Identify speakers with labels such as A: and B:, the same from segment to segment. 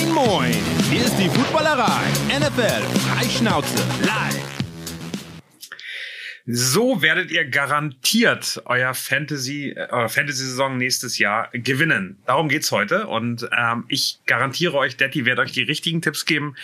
A: Moin, moin! Hier ist die Footballerei. NFL Freischnauze live.
B: So werdet ihr garantiert euer Fantasy, äh, Fantasy-Saison nächstes Jahr gewinnen. Darum geht's heute. Und ähm, ich garantiere euch, Daddy wird euch die richtigen Tipps geben,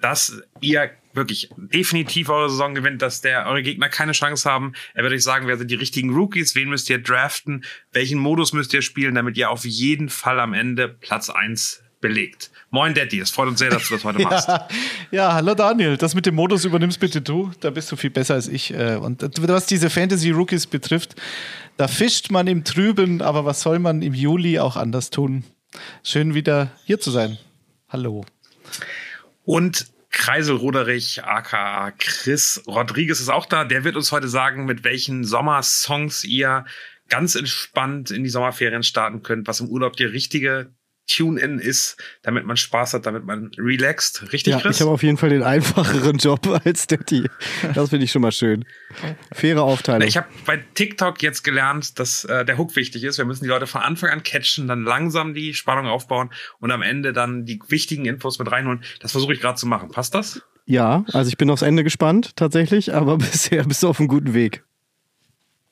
B: dass ihr wirklich definitiv eure Saison gewinnt, dass der eure Gegner keine Chance haben. Er wird euch sagen, wer sind die richtigen Rookies, wen müsst ihr draften, welchen Modus müsst ihr spielen, damit ihr auf jeden Fall am Ende Platz eins belegt. Moin Daddy, es freut uns sehr, dass du das heute machst.
C: ja, ja, hallo Daniel, das mit dem Modus übernimmst bitte du, da bist du viel besser als ich. Äh, und was diese Fantasy-Rookies betrifft, da fischt man im Trüben, aber was soll man im Juli auch anders tun? Schön wieder hier zu sein. Hallo.
B: Und Kreisel Roderich, aka Chris Rodriguez ist auch da. Der wird uns heute sagen, mit welchen Sommersongs ihr ganz entspannt in die Sommerferien starten könnt, was im Urlaub die richtige Tune-In ist, damit man Spaß hat, damit man relaxt. Richtig,
D: ja,
B: Chris?
D: Ich habe auf jeden Fall den einfacheren Job als Daddy. Das finde ich schon mal schön. Faire Aufteilung.
B: Ich habe bei TikTok jetzt gelernt, dass äh, der Hook wichtig ist. Wir müssen die Leute von Anfang an catchen, dann langsam die Spannung aufbauen und am Ende dann die wichtigen Infos mit reinholen. Das versuche ich gerade zu machen. Passt das?
D: Ja, also ich bin aufs Ende gespannt, tatsächlich, aber bisher bist du auf einem guten Weg.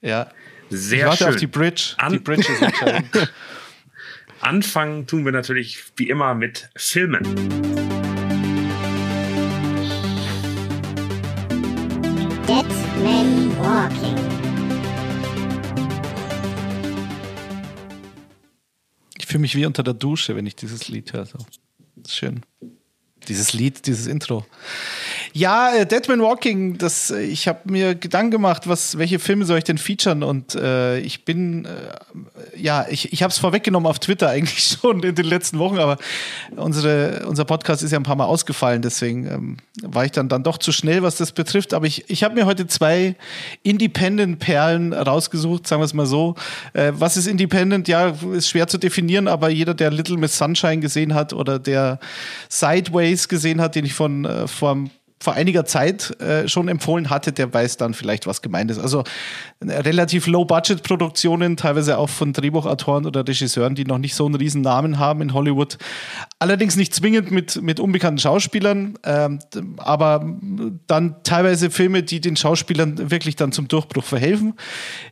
C: Ja.
B: Sehr
C: ich warte
B: schön.
C: auf die Bridge.
B: An
C: die Bridge ist entscheidend.
B: Anfangen tun wir natürlich wie immer mit Filmen.
E: Dead Man Walking.
C: Ich fühle mich wie unter der Dusche, wenn ich dieses Lied höre. So. Das ist schön. Dieses Lied, dieses Intro. Ja, äh, Dead Man Walking, das, äh, ich habe mir Gedanken gemacht, was, welche Filme soll ich denn featuren? Und äh, ich bin, äh, ja, ich, ich habe es vorweggenommen auf Twitter eigentlich schon in den letzten Wochen, aber unsere, unser Podcast ist ja ein paar Mal ausgefallen, deswegen ähm, war ich dann, dann doch zu schnell, was das betrifft. Aber ich, ich habe mir heute zwei Independent-Perlen rausgesucht, sagen wir es mal so. Äh, was ist Independent? Ja, ist schwer zu definieren, aber jeder, der Little Miss Sunshine gesehen hat oder der Sideways gesehen hat, den ich von äh, vor vor einiger Zeit äh, schon empfohlen hatte, der weiß dann vielleicht, was gemeint ist. Also relativ Low-Budget-Produktionen, teilweise auch von Drehbuchautoren oder Regisseuren, die noch nicht so einen riesen Namen haben in Hollywood. Allerdings nicht zwingend mit, mit unbekannten Schauspielern, ähm, aber dann teilweise Filme, die den Schauspielern wirklich dann zum Durchbruch verhelfen.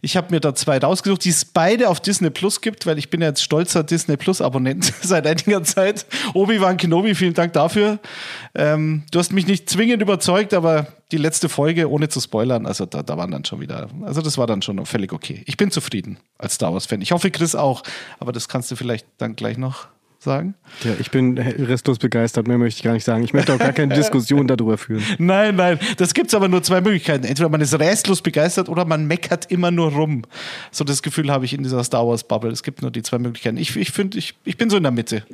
C: Ich habe mir da zwei rausgesucht, die es beide auf Disney Plus gibt, weil ich bin ja jetzt stolzer Disney Plus-Abonnent seit einiger Zeit. Obi-Wan Kenobi, vielen Dank dafür. Ähm, du hast mich nicht zwingend überzeugt, aber die letzte Folge, ohne zu spoilern, also da, da waren dann schon wieder, also das war dann schon völlig okay. Ich bin zufrieden als Star Wars-Fan. Ich hoffe, Chris auch, aber das kannst du vielleicht dann gleich noch sagen?
D: Ja, ich bin restlos begeistert, mehr möchte ich gar nicht sagen. Ich möchte auch gar keine Diskussion darüber führen.
C: Nein, nein, das gibt es aber nur zwei Möglichkeiten. Entweder man ist restlos begeistert oder man meckert immer nur rum. So das Gefühl habe ich in dieser Star Wars-Bubble. Es gibt nur die zwei Möglichkeiten. Ich, ich finde, ich, ich bin so in der Mitte.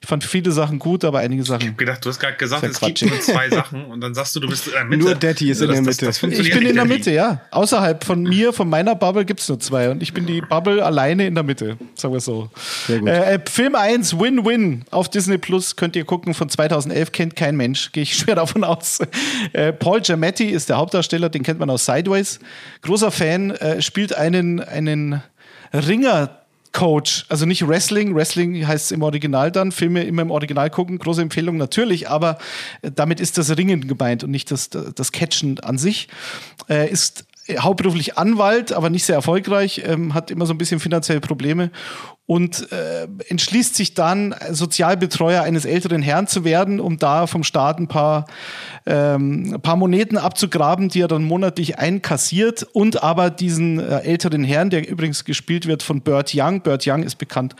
C: Ich fand viele Sachen gut, aber einige Sachen. Ich
B: habe gedacht, du hast gerade gesagt, es gibt nur zwei Sachen und dann sagst du, du bist in der Mitte.
D: Nur Daddy ist in der Mitte.
B: Das, das
C: ich bin in der Mitte, ja. Außerhalb von mir, von meiner Bubble gibt es nur zwei und ich bin die Bubble alleine in der Mitte, sagen wir so.
D: Sehr gut.
C: Äh, Film 1, Win-Win auf Disney Plus könnt ihr gucken, von 2011 kennt kein Mensch, gehe ich schwer davon aus. Äh, Paul Giamatti ist der Hauptdarsteller, den kennt man aus Sideways. Großer Fan, äh, spielt einen, einen Ringer Coach, also nicht Wrestling, Wrestling heißt es im Original dann, Filme immer im Original gucken, große Empfehlung natürlich, aber äh, damit ist das Ringen gemeint und nicht das, das Catchen an sich. Äh, ist hauptberuflich Anwalt, aber nicht sehr erfolgreich, ähm, hat immer so ein bisschen finanzielle Probleme und äh, entschließt sich dann, Sozialbetreuer eines älteren Herrn zu werden, um da vom Staat ein paar, ähm, ein paar Moneten abzugraben, die er dann monatlich einkassiert und aber diesen äh, älteren Herrn, der übrigens gespielt wird von Burt Young. Burt Young ist bekannt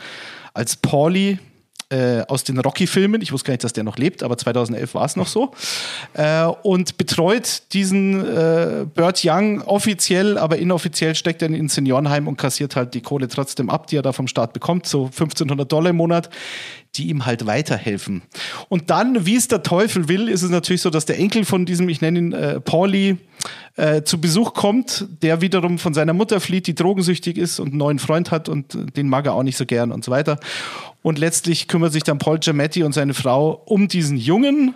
C: als Paulie äh, aus den Rocky-Filmen. Ich wusste gar nicht, dass der noch lebt, aber 2011 war es noch so. Äh, und betreut diesen äh, Burt Young offiziell, aber inoffiziell steckt er in ein Seniorenheim und kassiert halt die Kohle trotzdem ab, die er da vom Staat bekommt, so 1500 Dollar im Monat, die ihm halt weiterhelfen. Und dann, wie es der Teufel will, ist es natürlich so, dass der Enkel von diesem, ich nenne ihn äh, Pauli, äh, zu Besuch kommt, der wiederum von seiner Mutter flieht, die drogensüchtig ist und einen neuen Freund hat und den mag er auch nicht so gern und so weiter. Und letztlich kümmert sich dann Paul Giamatti und seine Frau um diesen Jungen.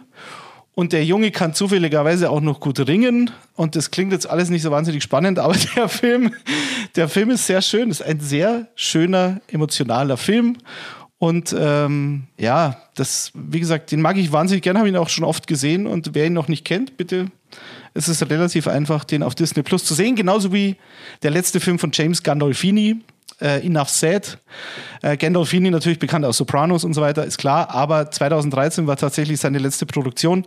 C: Und der Junge kann zufälligerweise auch noch gut ringen. Und das klingt jetzt alles nicht so wahnsinnig spannend, aber der Film, der Film ist sehr schön. Ist ein sehr schöner, emotionaler Film. Und ähm, ja, das, wie gesagt, den mag ich wahnsinnig gerne, habe ihn auch schon oft gesehen. Und wer ihn noch nicht kennt, bitte, es ist relativ einfach, den auf Disney Plus zu sehen. Genauso wie der letzte Film von James Gandolfini, äh, Enough Said. Äh, Gandolfini natürlich bekannt aus Sopranos und so weiter, ist klar. Aber 2013 war tatsächlich seine letzte Produktion.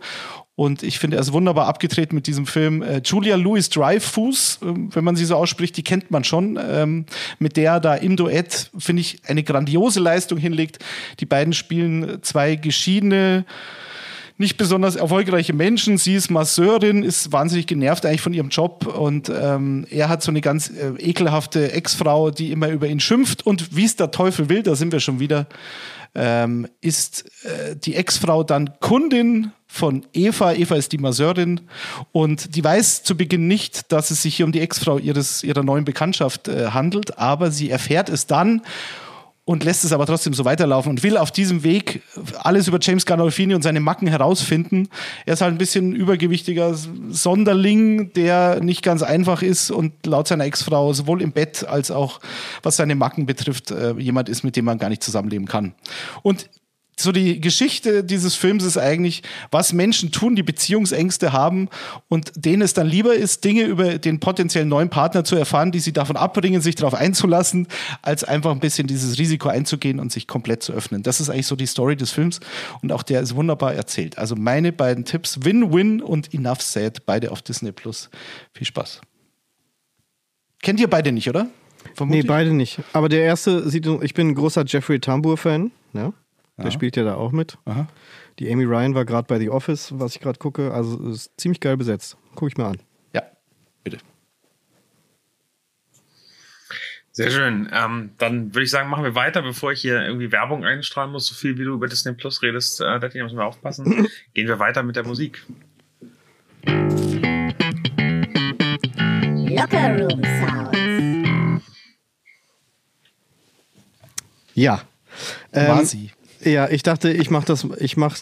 C: Und ich finde, er ist wunderbar abgetreten mit diesem Film. Äh, Julia Louis Dreyfus, äh, wenn man sie so ausspricht, die kennt man schon. Ähm, mit der da im Duett, finde ich, eine grandiose Leistung hinlegt. Die beiden spielen zwei geschiedene nicht besonders erfolgreiche Menschen. Sie ist Masseurin, ist wahnsinnig genervt eigentlich von ihrem Job und ähm, er hat so eine ganz äh, ekelhafte Ex-Frau, die immer über ihn schimpft und wie es der Teufel will, da sind wir schon wieder, ähm, ist äh, die Ex-Frau dann Kundin von Eva. Eva ist die Masseurin und die weiß zu Beginn nicht, dass es sich hier um die Ex-Frau ihres, ihrer neuen Bekanntschaft äh, handelt, aber sie erfährt es dann und lässt es aber trotzdem so weiterlaufen und will auf diesem Weg alles über James Gandolfini und seine Macken herausfinden. Er ist halt ein bisschen übergewichtiger Sonderling, der nicht ganz einfach ist und laut seiner Ex-Frau sowohl im Bett als auch was seine Macken betrifft, äh, jemand ist, mit dem man gar nicht zusammenleben kann. Und so die Geschichte dieses Films ist eigentlich, was Menschen tun, die Beziehungsängste haben und denen es dann lieber ist, Dinge über den potenziellen neuen Partner zu erfahren, die sie davon abbringen, sich darauf einzulassen, als einfach ein bisschen dieses Risiko einzugehen und sich komplett zu öffnen. Das ist eigentlich so die Story des Films und auch der ist wunderbar erzählt. Also meine beiden Tipps, Win-Win und Enough Said, beide auf Disney Plus. Viel Spaß. Kennt ihr beide nicht, oder?
D: Nee, beide nicht. Aber der erste sieht, ich bin ein großer Jeffrey Tambor-Fan. Ja? Der spielt ja da auch mit.
C: Aha.
D: Die Amy Ryan war gerade bei The Office, was ich gerade gucke. Also ist ziemlich geil besetzt. Guck ich mir an.
C: Ja, bitte.
B: Sehr schön. Ähm, dann würde ich sagen, machen wir weiter, bevor ich hier irgendwie Werbung einstrahlen muss. So viel wie du über Disney Plus redest, äh, da müssen wir aufpassen. Gehen wir weiter mit der Musik.
E: Locker Room Sounds.
D: Ja. Ähm,
C: Quasi.
D: Ja, ich dachte, ich mache das, ich mache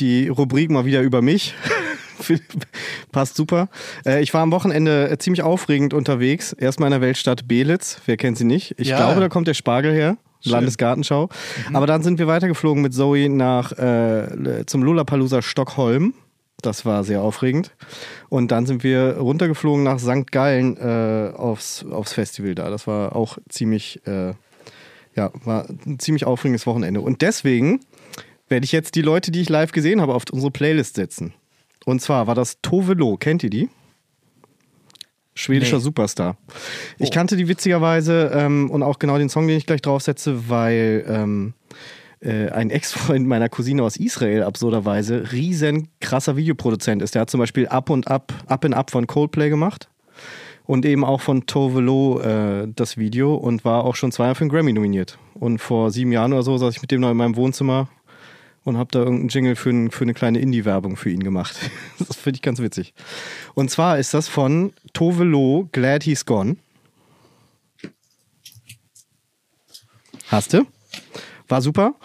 D: die Rubrik mal wieder über mich. Passt super. Äh, ich war am Wochenende äh, ziemlich aufregend unterwegs. Erstmal in der Weltstadt Belitz. Wer kennt sie nicht? Ich
C: Ja.
D: glaube, da kommt der Spargel her.
C: Schön.
D: Landesgartenschau. Aber dann sind wir weitergeflogen mit Zoe nach äh, zum Lollapalooza Stockholm. Das war sehr aufregend. Und dann sind wir runtergeflogen nach St. Gallen äh, aufs, aufs Festival da. Das war auch ziemlich, äh, ja, war ein ziemlich aufregendes Wochenende. Und deswegen werde ich jetzt die Leute, die ich live gesehen habe, auf unsere Playlist setzen. Und zwar war das Tove Lo. Kennt ihr die? Schwedischer
C: Nee.
D: Superstar. Ich kannte die witzigerweise ähm, und auch genau den Song, den ich gleich draufsetze, weil ähm, äh, ein Ex-Freund meiner Cousine aus Israel absurderweise riesen krasser Videoproduzent ist. Der hat zum Beispiel Up und Up, Up and Up von Coldplay gemacht und eben auch von Tove Lo äh, das Video und war auch schon zweimal für einen Grammy nominiert. Und vor sieben Jahren oder so saß ich mit dem noch in meinem Wohnzimmer und habe da irgendeinen Jingle für, ein, für eine kleine Indie-Werbung für ihn gemacht. Das finde ich ganz witzig. Und zwar ist das von Tove Lo, Glad He's Gone. Hast du? War super.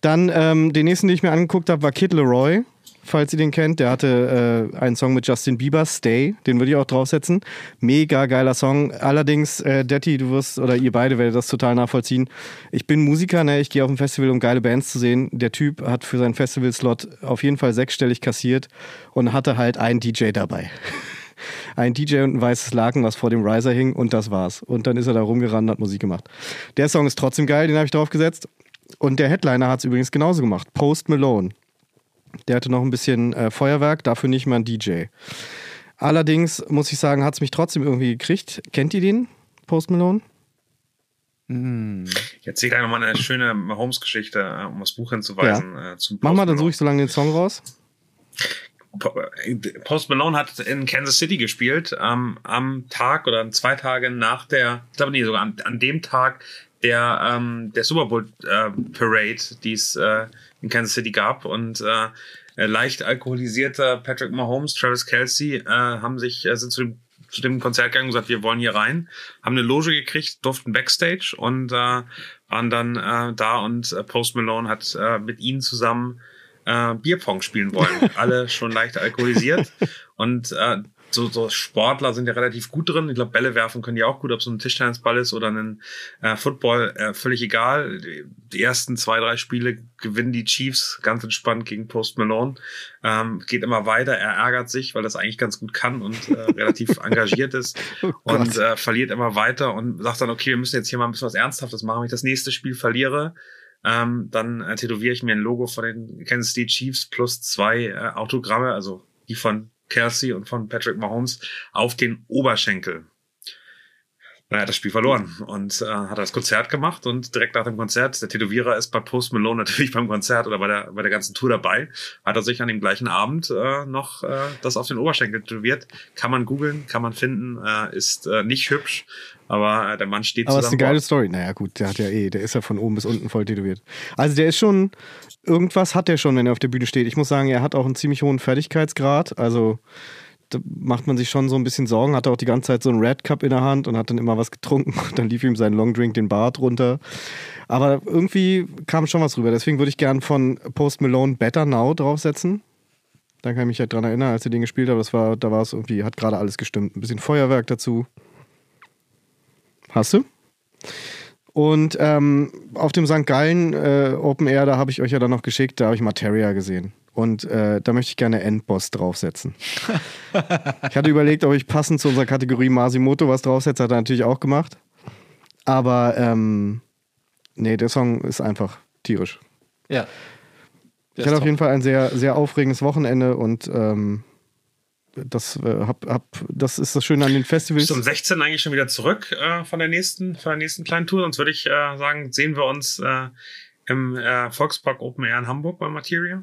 D: Dann ähm, den nächsten, den ich mir angeguckt habe, war Kid Leroy. Falls ihr den kennt, der hatte äh, einen Song mit Justin Bieber, Stay, den würde ich auch draufsetzen. Mega geiler Song. Allerdings, äh, Detti, du wirst, oder ihr beide werdet das total nachvollziehen. Ich bin Musiker, ne? ich gehe auf ein Festival, um geile Bands zu sehen. Der Typ hat für seinen Festival-Slot auf jeden Fall sechsstellig kassiert und hatte halt einen DJ dabei. Ein DJ und ein weißes Laken, was vor dem Riser hing und das war's. Und dann ist er da rumgerannt und hat Musik gemacht. Der Song ist trotzdem geil, den habe ich draufgesetzt. Und der Headliner hat es übrigens genauso gemacht. Post Malone. Der hatte noch ein bisschen äh, Feuerwerk, dafür nicht mal ein DJ. Allerdings muss ich sagen, hat es mich trotzdem irgendwie gekriegt. Kennt ihr den, Post Malone?
B: Jetzt sehe ich gleich nochmal eine schöne Holmes-Geschichte, äh, um das Buch hinzuweisen. Äh, zum
D: Mach mal, dann suche ich so lange den Song raus.
B: Post Malone hat in Kansas City gespielt, ähm, am Tag oder zwei Tage nach der, ich glaube nee, sogar an, an dem Tag der, ähm, der Super Bowl äh, Parade, die es äh, in Kansas City gab und äh, äh, leicht alkoholisierter Patrick Mahomes, Travis Kelsey äh, haben sich, äh, sind zu dem, zu dem Konzert gegangen und gesagt, wir wollen hier rein, haben eine Loge gekriegt, durften Backstage und äh, waren dann äh, da und äh, Post Malone hat äh, mit ihnen zusammen äh, Bierpong spielen wollen. Alle schon leicht alkoholisiert. Und äh, so, so Sportler sind ja relativ gut drin. Ich glaube, Bälle werfen können die auch gut, ob es ein Tischtennisball ist oder ein äh, Football, äh, völlig egal. Die, die ersten zwei, drei Spiele gewinnen die Chiefs ganz entspannt gegen Post Malone. Ähm, geht immer weiter, er ärgert sich, weil das eigentlich ganz gut kann und äh, relativ engagiert ist
D: Oh
B: und äh, verliert immer weiter und sagt dann, okay, wir müssen jetzt hier mal ein bisschen was Ernsthaftes machen. Wenn ich das nächste Spiel verliere, ähm, dann äh, tätowiere ich mir ein Logo von den Kansas City Chiefs plus zwei äh, Autogramme, also die von Kelsey und von Patrick Mahomes auf den Oberschenkel. Er hat das Spiel verloren und äh, hat das Konzert gemacht und direkt nach dem Konzert, der Tätowierer ist bei Post Malone natürlich beim Konzert oder bei der, bei der ganzen Tour dabei, hat er sich an dem gleichen Abend äh, noch äh, das auf den Oberschenkel tätowiert. Kann man googeln, kann man finden, äh, ist äh, nicht hübsch, aber äh, der Mann steht
D: Aber es
B: zu
D: ist eine geile. Story. Naja, gut, der hat ja eh, der ist ja von oben bis unten voll tätowiert. Also der ist schon, irgendwas hat der schon, wenn er auf der Bühne steht. Ich muss sagen, er hat auch einen ziemlich hohen Fertigkeitsgrad. Also macht man sich schon so ein bisschen Sorgen. Hatte auch die ganze Zeit so einen Red Cup in der Hand und hat dann immer was getrunken. Und dann lief ihm sein Long Drink den Bart runter. Aber irgendwie kam schon was rüber. Deswegen würde ich gern von Post Malone Better Now draufsetzen. Da kann ich mich halt dran erinnern, als er den gespielt hat. Das war, da war es irgendwie, hat gerade alles gestimmt. Ein bisschen Feuerwerk dazu. Hast du? Und ähm, auf dem St. Gallen äh, Open Air, da habe ich euch ja dann noch geschickt, da habe ich Materia gesehen. Und äh, da möchte ich gerne Endboss draufsetzen. ich hatte überlegt, ob ich passend zu unserer Kategorie Masimoto was draufsetze, hat er natürlich auch gemacht. Aber ähm, nee, der Song ist einfach tierisch.
C: Ja.
D: Ich hatte auf jeden Fall ein sehr, sehr aufregendes Wochenende und ähm, das, äh, hab, hab, das ist das Schöne an den Festivals.
B: Bist du um 16 eigentlich schon wieder zurück äh, von der nächsten, von der nächsten kleinen Tour? Sonst würde ich äh, sagen, sehen wir uns äh, im äh, Volkspark Open Air in Hamburg bei Materia.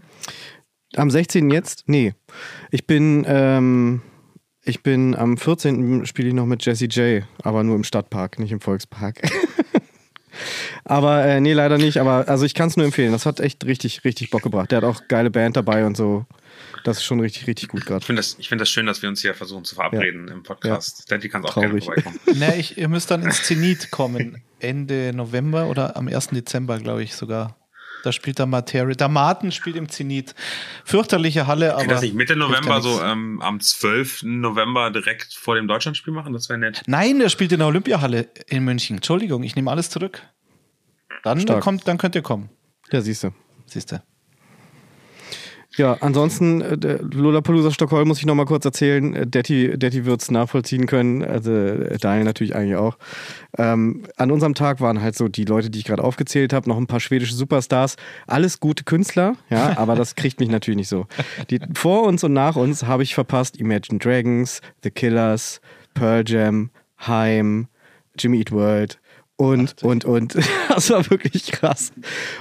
D: Am 16. jetzt? Nee. Ich bin, ähm, ich bin am 14. spiele ich noch mit Jesse J, aber nur im Stadtpark, nicht im Volkspark. aber äh, nee, leider nicht. Aber also ich kann es nur empfehlen. Das hat echt richtig, richtig Bock gebracht. Der hat auch geile Band dabei und so. Das ist schon richtig, richtig gut gerade.
B: Ich finde das, ich finde das schön, dass wir uns hier versuchen zu verabreden im Podcast. Daddy kann auch
D: Traurig.
B: gerne vorbeikommen.
C: Na, ich, ihr müsst dann ins Zenit kommen. Ende November oder am 1. Dezember, glaube ich sogar. Da spielt der Materia. Der Martin spielt im Zenit. Fürchterliche Halle, aber.
B: Geht das nicht Mitte November, so ähm, am 12. November direkt vor dem Deutschlandspiel machen? Das wäre nett.
C: Nein, der spielt in der Olympiahalle in München. Entschuldigung, ich nehme alles zurück. Dann,
D: Stark.
C: kommt, dann könnt ihr kommen.
D: Ja, siehst du.
C: Siehst du.
D: Ja, ansonsten, äh, Lollapalooza Stockholm muss ich noch mal kurz erzählen. Äh, Detti, Detti wird es nachvollziehen können, also äh, Daniel natürlich eigentlich auch. Ähm, an unserem Tag waren halt so die Leute, die ich gerade aufgezählt habe, noch ein paar schwedische Superstars. Alles gute Künstler, ja, aber das kriegt mich natürlich nicht so. Die, vor uns und nach uns habe ich verpasst Imagine Dragons, The Killers, Pearl Jam, Haim, Jimmy Eat World und, und, und. Das war wirklich krass.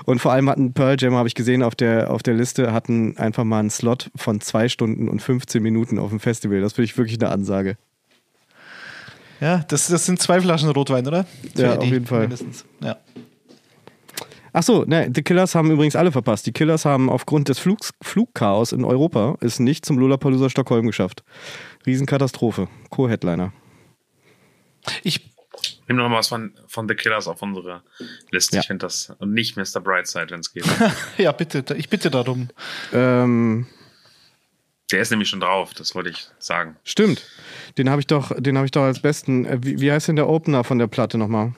D: Und vor allem hatten Pearl Jam, habe ich gesehen, auf der, auf der Liste, hatten einfach mal einen Slot von zwei Stunden und 15 Minuten auf dem Festival. Das finde ich wirklich eine Ansage.
C: Ja, das, das sind zwei Flaschen Rotwein, oder? Für
D: Ja, auf jeden Fall.
C: Mindestens. Ja.
D: Ach so, ne, die Killers haben übrigens alle verpasst. Die Killers haben aufgrund des Flugs, Flugchaos in Europa es nicht zum Lollapalooza Stockholm geschafft. Riesenkatastrophe. Co-Headliner.
C: Ich,
B: Nimm noch mal was von, von The Killers auf unsere Liste.
D: Ja.
B: Ich finde das. Und nicht Mr. Brightside, wenn es geht.
C: ja, bitte, ich bitte darum.
D: Ähm,
B: Der ist nämlich schon drauf, das wollte ich sagen.
D: stimmt. Den habe ich doch, den habe ich doch als besten. Äh, wie, wie heißt denn der Opener von der Platte nochmal?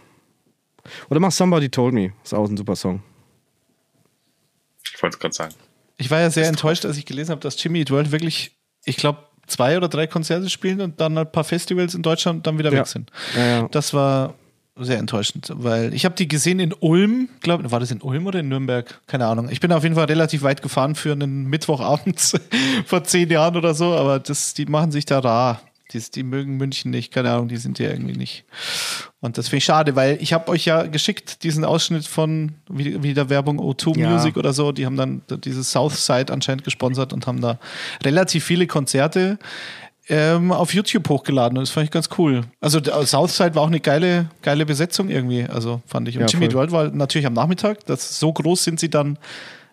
D: Oder mach Somebody Told Me. Ist auch ein super Song.
B: Ich wollte es gerade sagen.
C: Ich war ja sehr enttäuscht, als ich gelesen habe, dass Jimmy Eat World wirklich, ich glaube, zwei oder drei Konzerte spielen und dann ein paar Festivals in Deutschland und dann wieder
D: Ja.
C: weg sind.
D: Ja.
C: Das war sehr enttäuschend, weil ich habe die gesehen in Ulm, glaube war das in Ulm oder in Nürnberg? Keine Ahnung. Ich bin auf jeden Fall relativ weit gefahren für einen Mittwochabend vor zehn Jahren oder so, aber das, die machen sich da rar. Die, die mögen München nicht, keine Ahnung, die sind ja irgendwie nicht. Und das finde ich schade, weil ich habe euch ja geschickt, diesen Ausschnitt von wie- wieder Werbung O2
D: Ja.
C: Music oder so. Die haben dann dieses Southside anscheinend gesponsert und haben da relativ viele Konzerte ähm, auf YouTube hochgeladen. Und das fand ich ganz cool. Also der Southside war auch eine geile, geile Besetzung irgendwie. Also fand ich. Und
D: Ja,
C: Jimmy. World war natürlich am Nachmittag. Das, so groß sind sie dann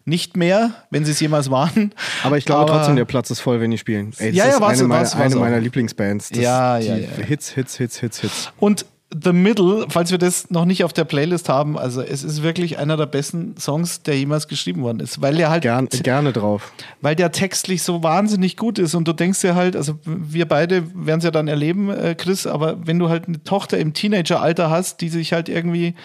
C: nicht mehr, wenn sie es jemals waren.
D: Aber ich glaube trotzdem, der Platz ist voll, wenn die spielen. Ey, das
C: Ja, ja,
D: ist eine, meiner,
C: war's
D: eine meiner Lieblingsbands. Das,
C: Ja, ja, ja.
D: Hits, Hits, Hits, Hits, Hits.
C: Und The Middle, falls wir das noch nicht auf der Playlist haben. Also es ist wirklich einer der besten Songs, der jemals geschrieben worden ist, weil der halt
D: Gern, gerne drauf.
C: weil der textlich so wahnsinnig gut ist und du denkst dir halt, also wir beide werden es ja dann erleben, äh, Chris, aber wenn du halt eine Tochter im Teenageralter hast, die sich halt irgendwie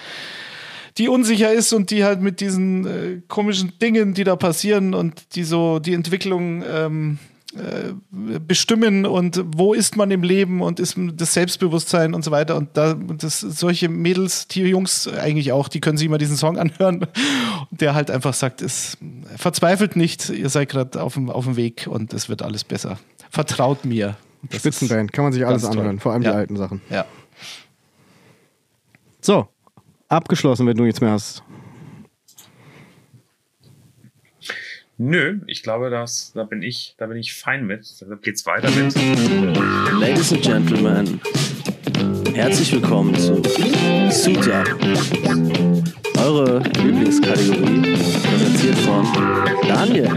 C: die unsicher ist und die halt mit diesen äh, komischen Dingen, die da passieren und die so die Entwicklung ähm, äh, bestimmen und wo ist man im Leben und ist das Selbstbewusstsein und so weiter und da das solche Mädels, die Jungs eigentlich auch, die können sich immer diesen Song anhören, der halt einfach sagt, es verzweifelt nicht, ihr seid gerade auf dem auf dem Weg und es wird alles besser. Vertraut mir. Das
D: Spitzenband, kann man sich alles
C: ganz toll.
D: anhören, vor allem
C: Ja.
D: die alten Sachen.
C: Ja.
D: So, abgeschlossen, wenn du nichts mehr hast.
B: Nö, ich glaube, das, da bin ich, da bin ich fein mit. Deshalb geht's weiter mit.
F: Ladies and Gentlemen, herzlich willkommen zu Suta, eure Lieblingskategorie, präsentiert von Daniel.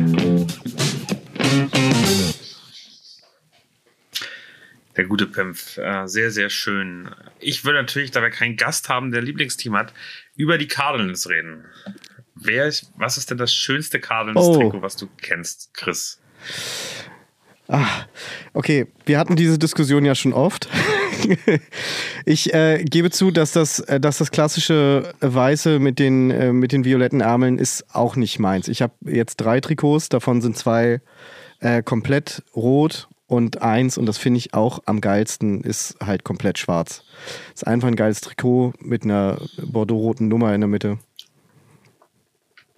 B: Der gute Pimpf. Äh, sehr, sehr schön. Ich würde natürlich, da wir keinen Gast haben, der Lieblingsteam hat, über die Cardinals reden. Wer ist, was ist denn das schönste Cardinals-Trikot,
D: Oh.
B: was du kennst, Chris?
D: Okay, wir hatten diese Diskussion ja schon oft. ich äh, gebe zu, dass das, äh, dass das klassische Weiße mit den, äh, mit den violetten Ärmeln ist auch nicht meins. Ich habe jetzt drei Trikots, davon sind zwei äh, komplett rot und eins, und das finde ich auch am geilsten, ist halt komplett schwarz. Ist einfach ein geiles Trikot mit einer bordeaux-roten Nummer in der Mitte.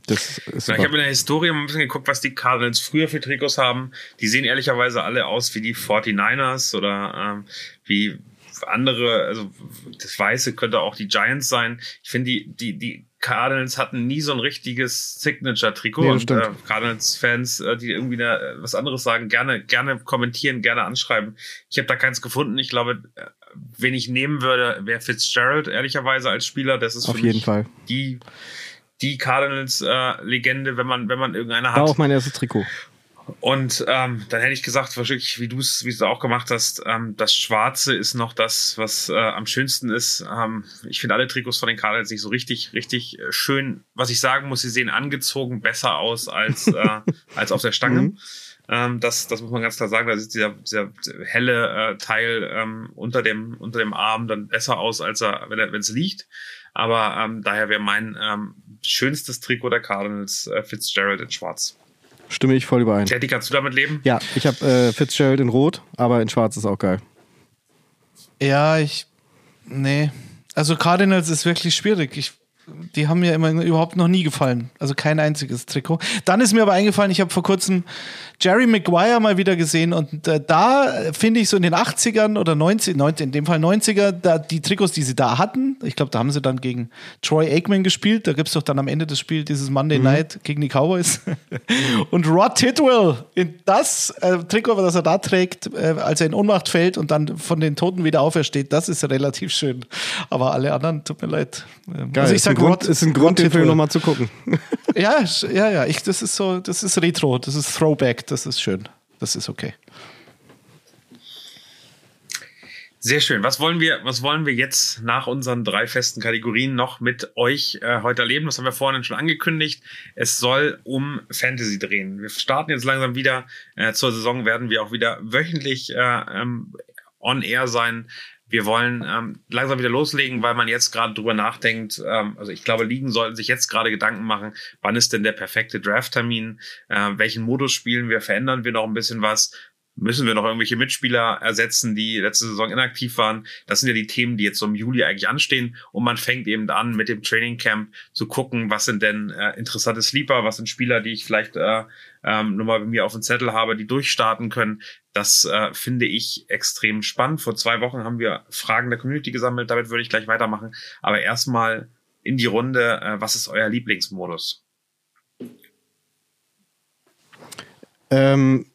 D: Das ist
B: Ich habe in der Historie mal ein bisschen geguckt, was die Cardinals früher für Trikots haben. Die sehen ehrlicherweise alle aus wie die 49ers oder ähm, wie andere, also das Weiße könnte auch die Giants sein. Ich finde, die, die, die Cardinals hatten nie so ein richtiges Signature-Trikot.
D: Nee,
B: und
D: stimmt.
B: äh, Cardinals-Fans, äh, die irgendwie da, äh, was anderes sagen, gerne, gerne kommentieren, gerne anschreiben. Ich habe da keins gefunden. Ich glaube, äh, wen ich nehmen würde, wäre Fitzgerald, ehrlicherweise als Spieler. Das ist
D: Auf
B: für
D: jeden
B: mich
D: Fall.
B: die die Cardinals-Legende, wenn man wenn man irgendeine
D: War
B: hat.
D: auch mein erstes Trikot.
B: Und ähm, dann hätte ich gesagt, wahrscheinlich, wie du es wie du es auch gemacht hast, ähm, das Schwarze ist noch das, was äh, am schönsten ist. Ähm, ich finde alle Trikots von den Cardinals nicht so richtig, richtig äh, schön. Was ich sagen muss, sie sehen angezogen besser aus als, äh, als auf der Stange.
D: Mhm.
B: Ähm, das, das muss man ganz klar sagen. Da sieht dieser, dieser helle äh, Teil ähm, unter, dem, unter dem Arm dann besser aus, als er, wenn er, wenn es liegt. Aber ähm, daher wäre mein ähm, schönstes Trikot der Cardinals äh, Fitzgerald in Schwarz.
D: Stimme ich voll überein.
B: Teddy, kannst du damit leben?
D: Ja, ich habe äh, Fitzgerald in Rot, aber in Schwarz ist auch geil.
C: Ja, ich. Nee. Also Cardinals ist wirklich schwierig. Ich, die haben mir immer überhaupt noch nie gefallen. Also kein einziges Trikot. Dann ist mir aber eingefallen, ich habe vor kurzem Jerry Maguire mal wieder gesehen und äh, da äh, finde ich so in den 80ern oder 90, 90 in dem Fall 90er, da, die Trikots, die sie da hatten, ich glaube, da haben sie dann gegen Troy Aikman gespielt. Da gibt es doch dann am Ende des Spiels dieses Monday Night gegen die Cowboys. und Rod Tidwell, in das äh, Trikot, das er da trägt, äh, als er in Ohnmacht fällt und dann von den Toten wieder aufersteht, das ist relativ schön. Aber alle anderen, tut mir leid. Ähm,
D: Geil,
C: also ich
D: ist, ein
C: sag
D: Grund,
C: Rod,
D: ist ein Grund, den
C: Tidwell.
D: Film nochmal zu gucken.
C: Ja, ja, ja. Ich, das ist so, das ist Retro, das ist Throwback, das ist schön. Das ist okay.
B: Sehr schön. Was wollen wir, was wollen wir jetzt nach unseren drei festen Kategorien noch mit euch äh, heute erleben? Das haben wir vorhin schon angekündigt. Es soll um Fantasy drehen. Wir starten jetzt langsam wieder. Äh, zur Saison werden wir auch wieder wöchentlich äh, ähm, on air sein. Wir wollen ähm, langsam wieder loslegen, weil man jetzt gerade drüber nachdenkt. Ähm, also ich glaube, Ligen sollten sich jetzt gerade Gedanken machen, wann ist denn der perfekte Draft-Termin? Äh, welchen Modus spielen wir? Verändern wir noch ein bisschen was? Müssen wir noch irgendwelche Mitspieler ersetzen, die letzte Saison inaktiv waren? Das sind ja die Themen, die jetzt so im Juli eigentlich anstehen. Und man fängt eben an, mit dem Training Camp zu gucken, was sind denn äh, interessante Sleeper, was sind Spieler, die ich vielleicht äh, ähm, mal bei mir auf dem Zettel habe, die durchstarten können. Das äh, finde ich extrem spannend. Vor zwei Wochen haben wir Fragen der Community gesammelt. Damit würde ich gleich weitermachen. Aber erstmal in die Runde. Äh, was ist euer Lieblingsmodus?
D: Ähm,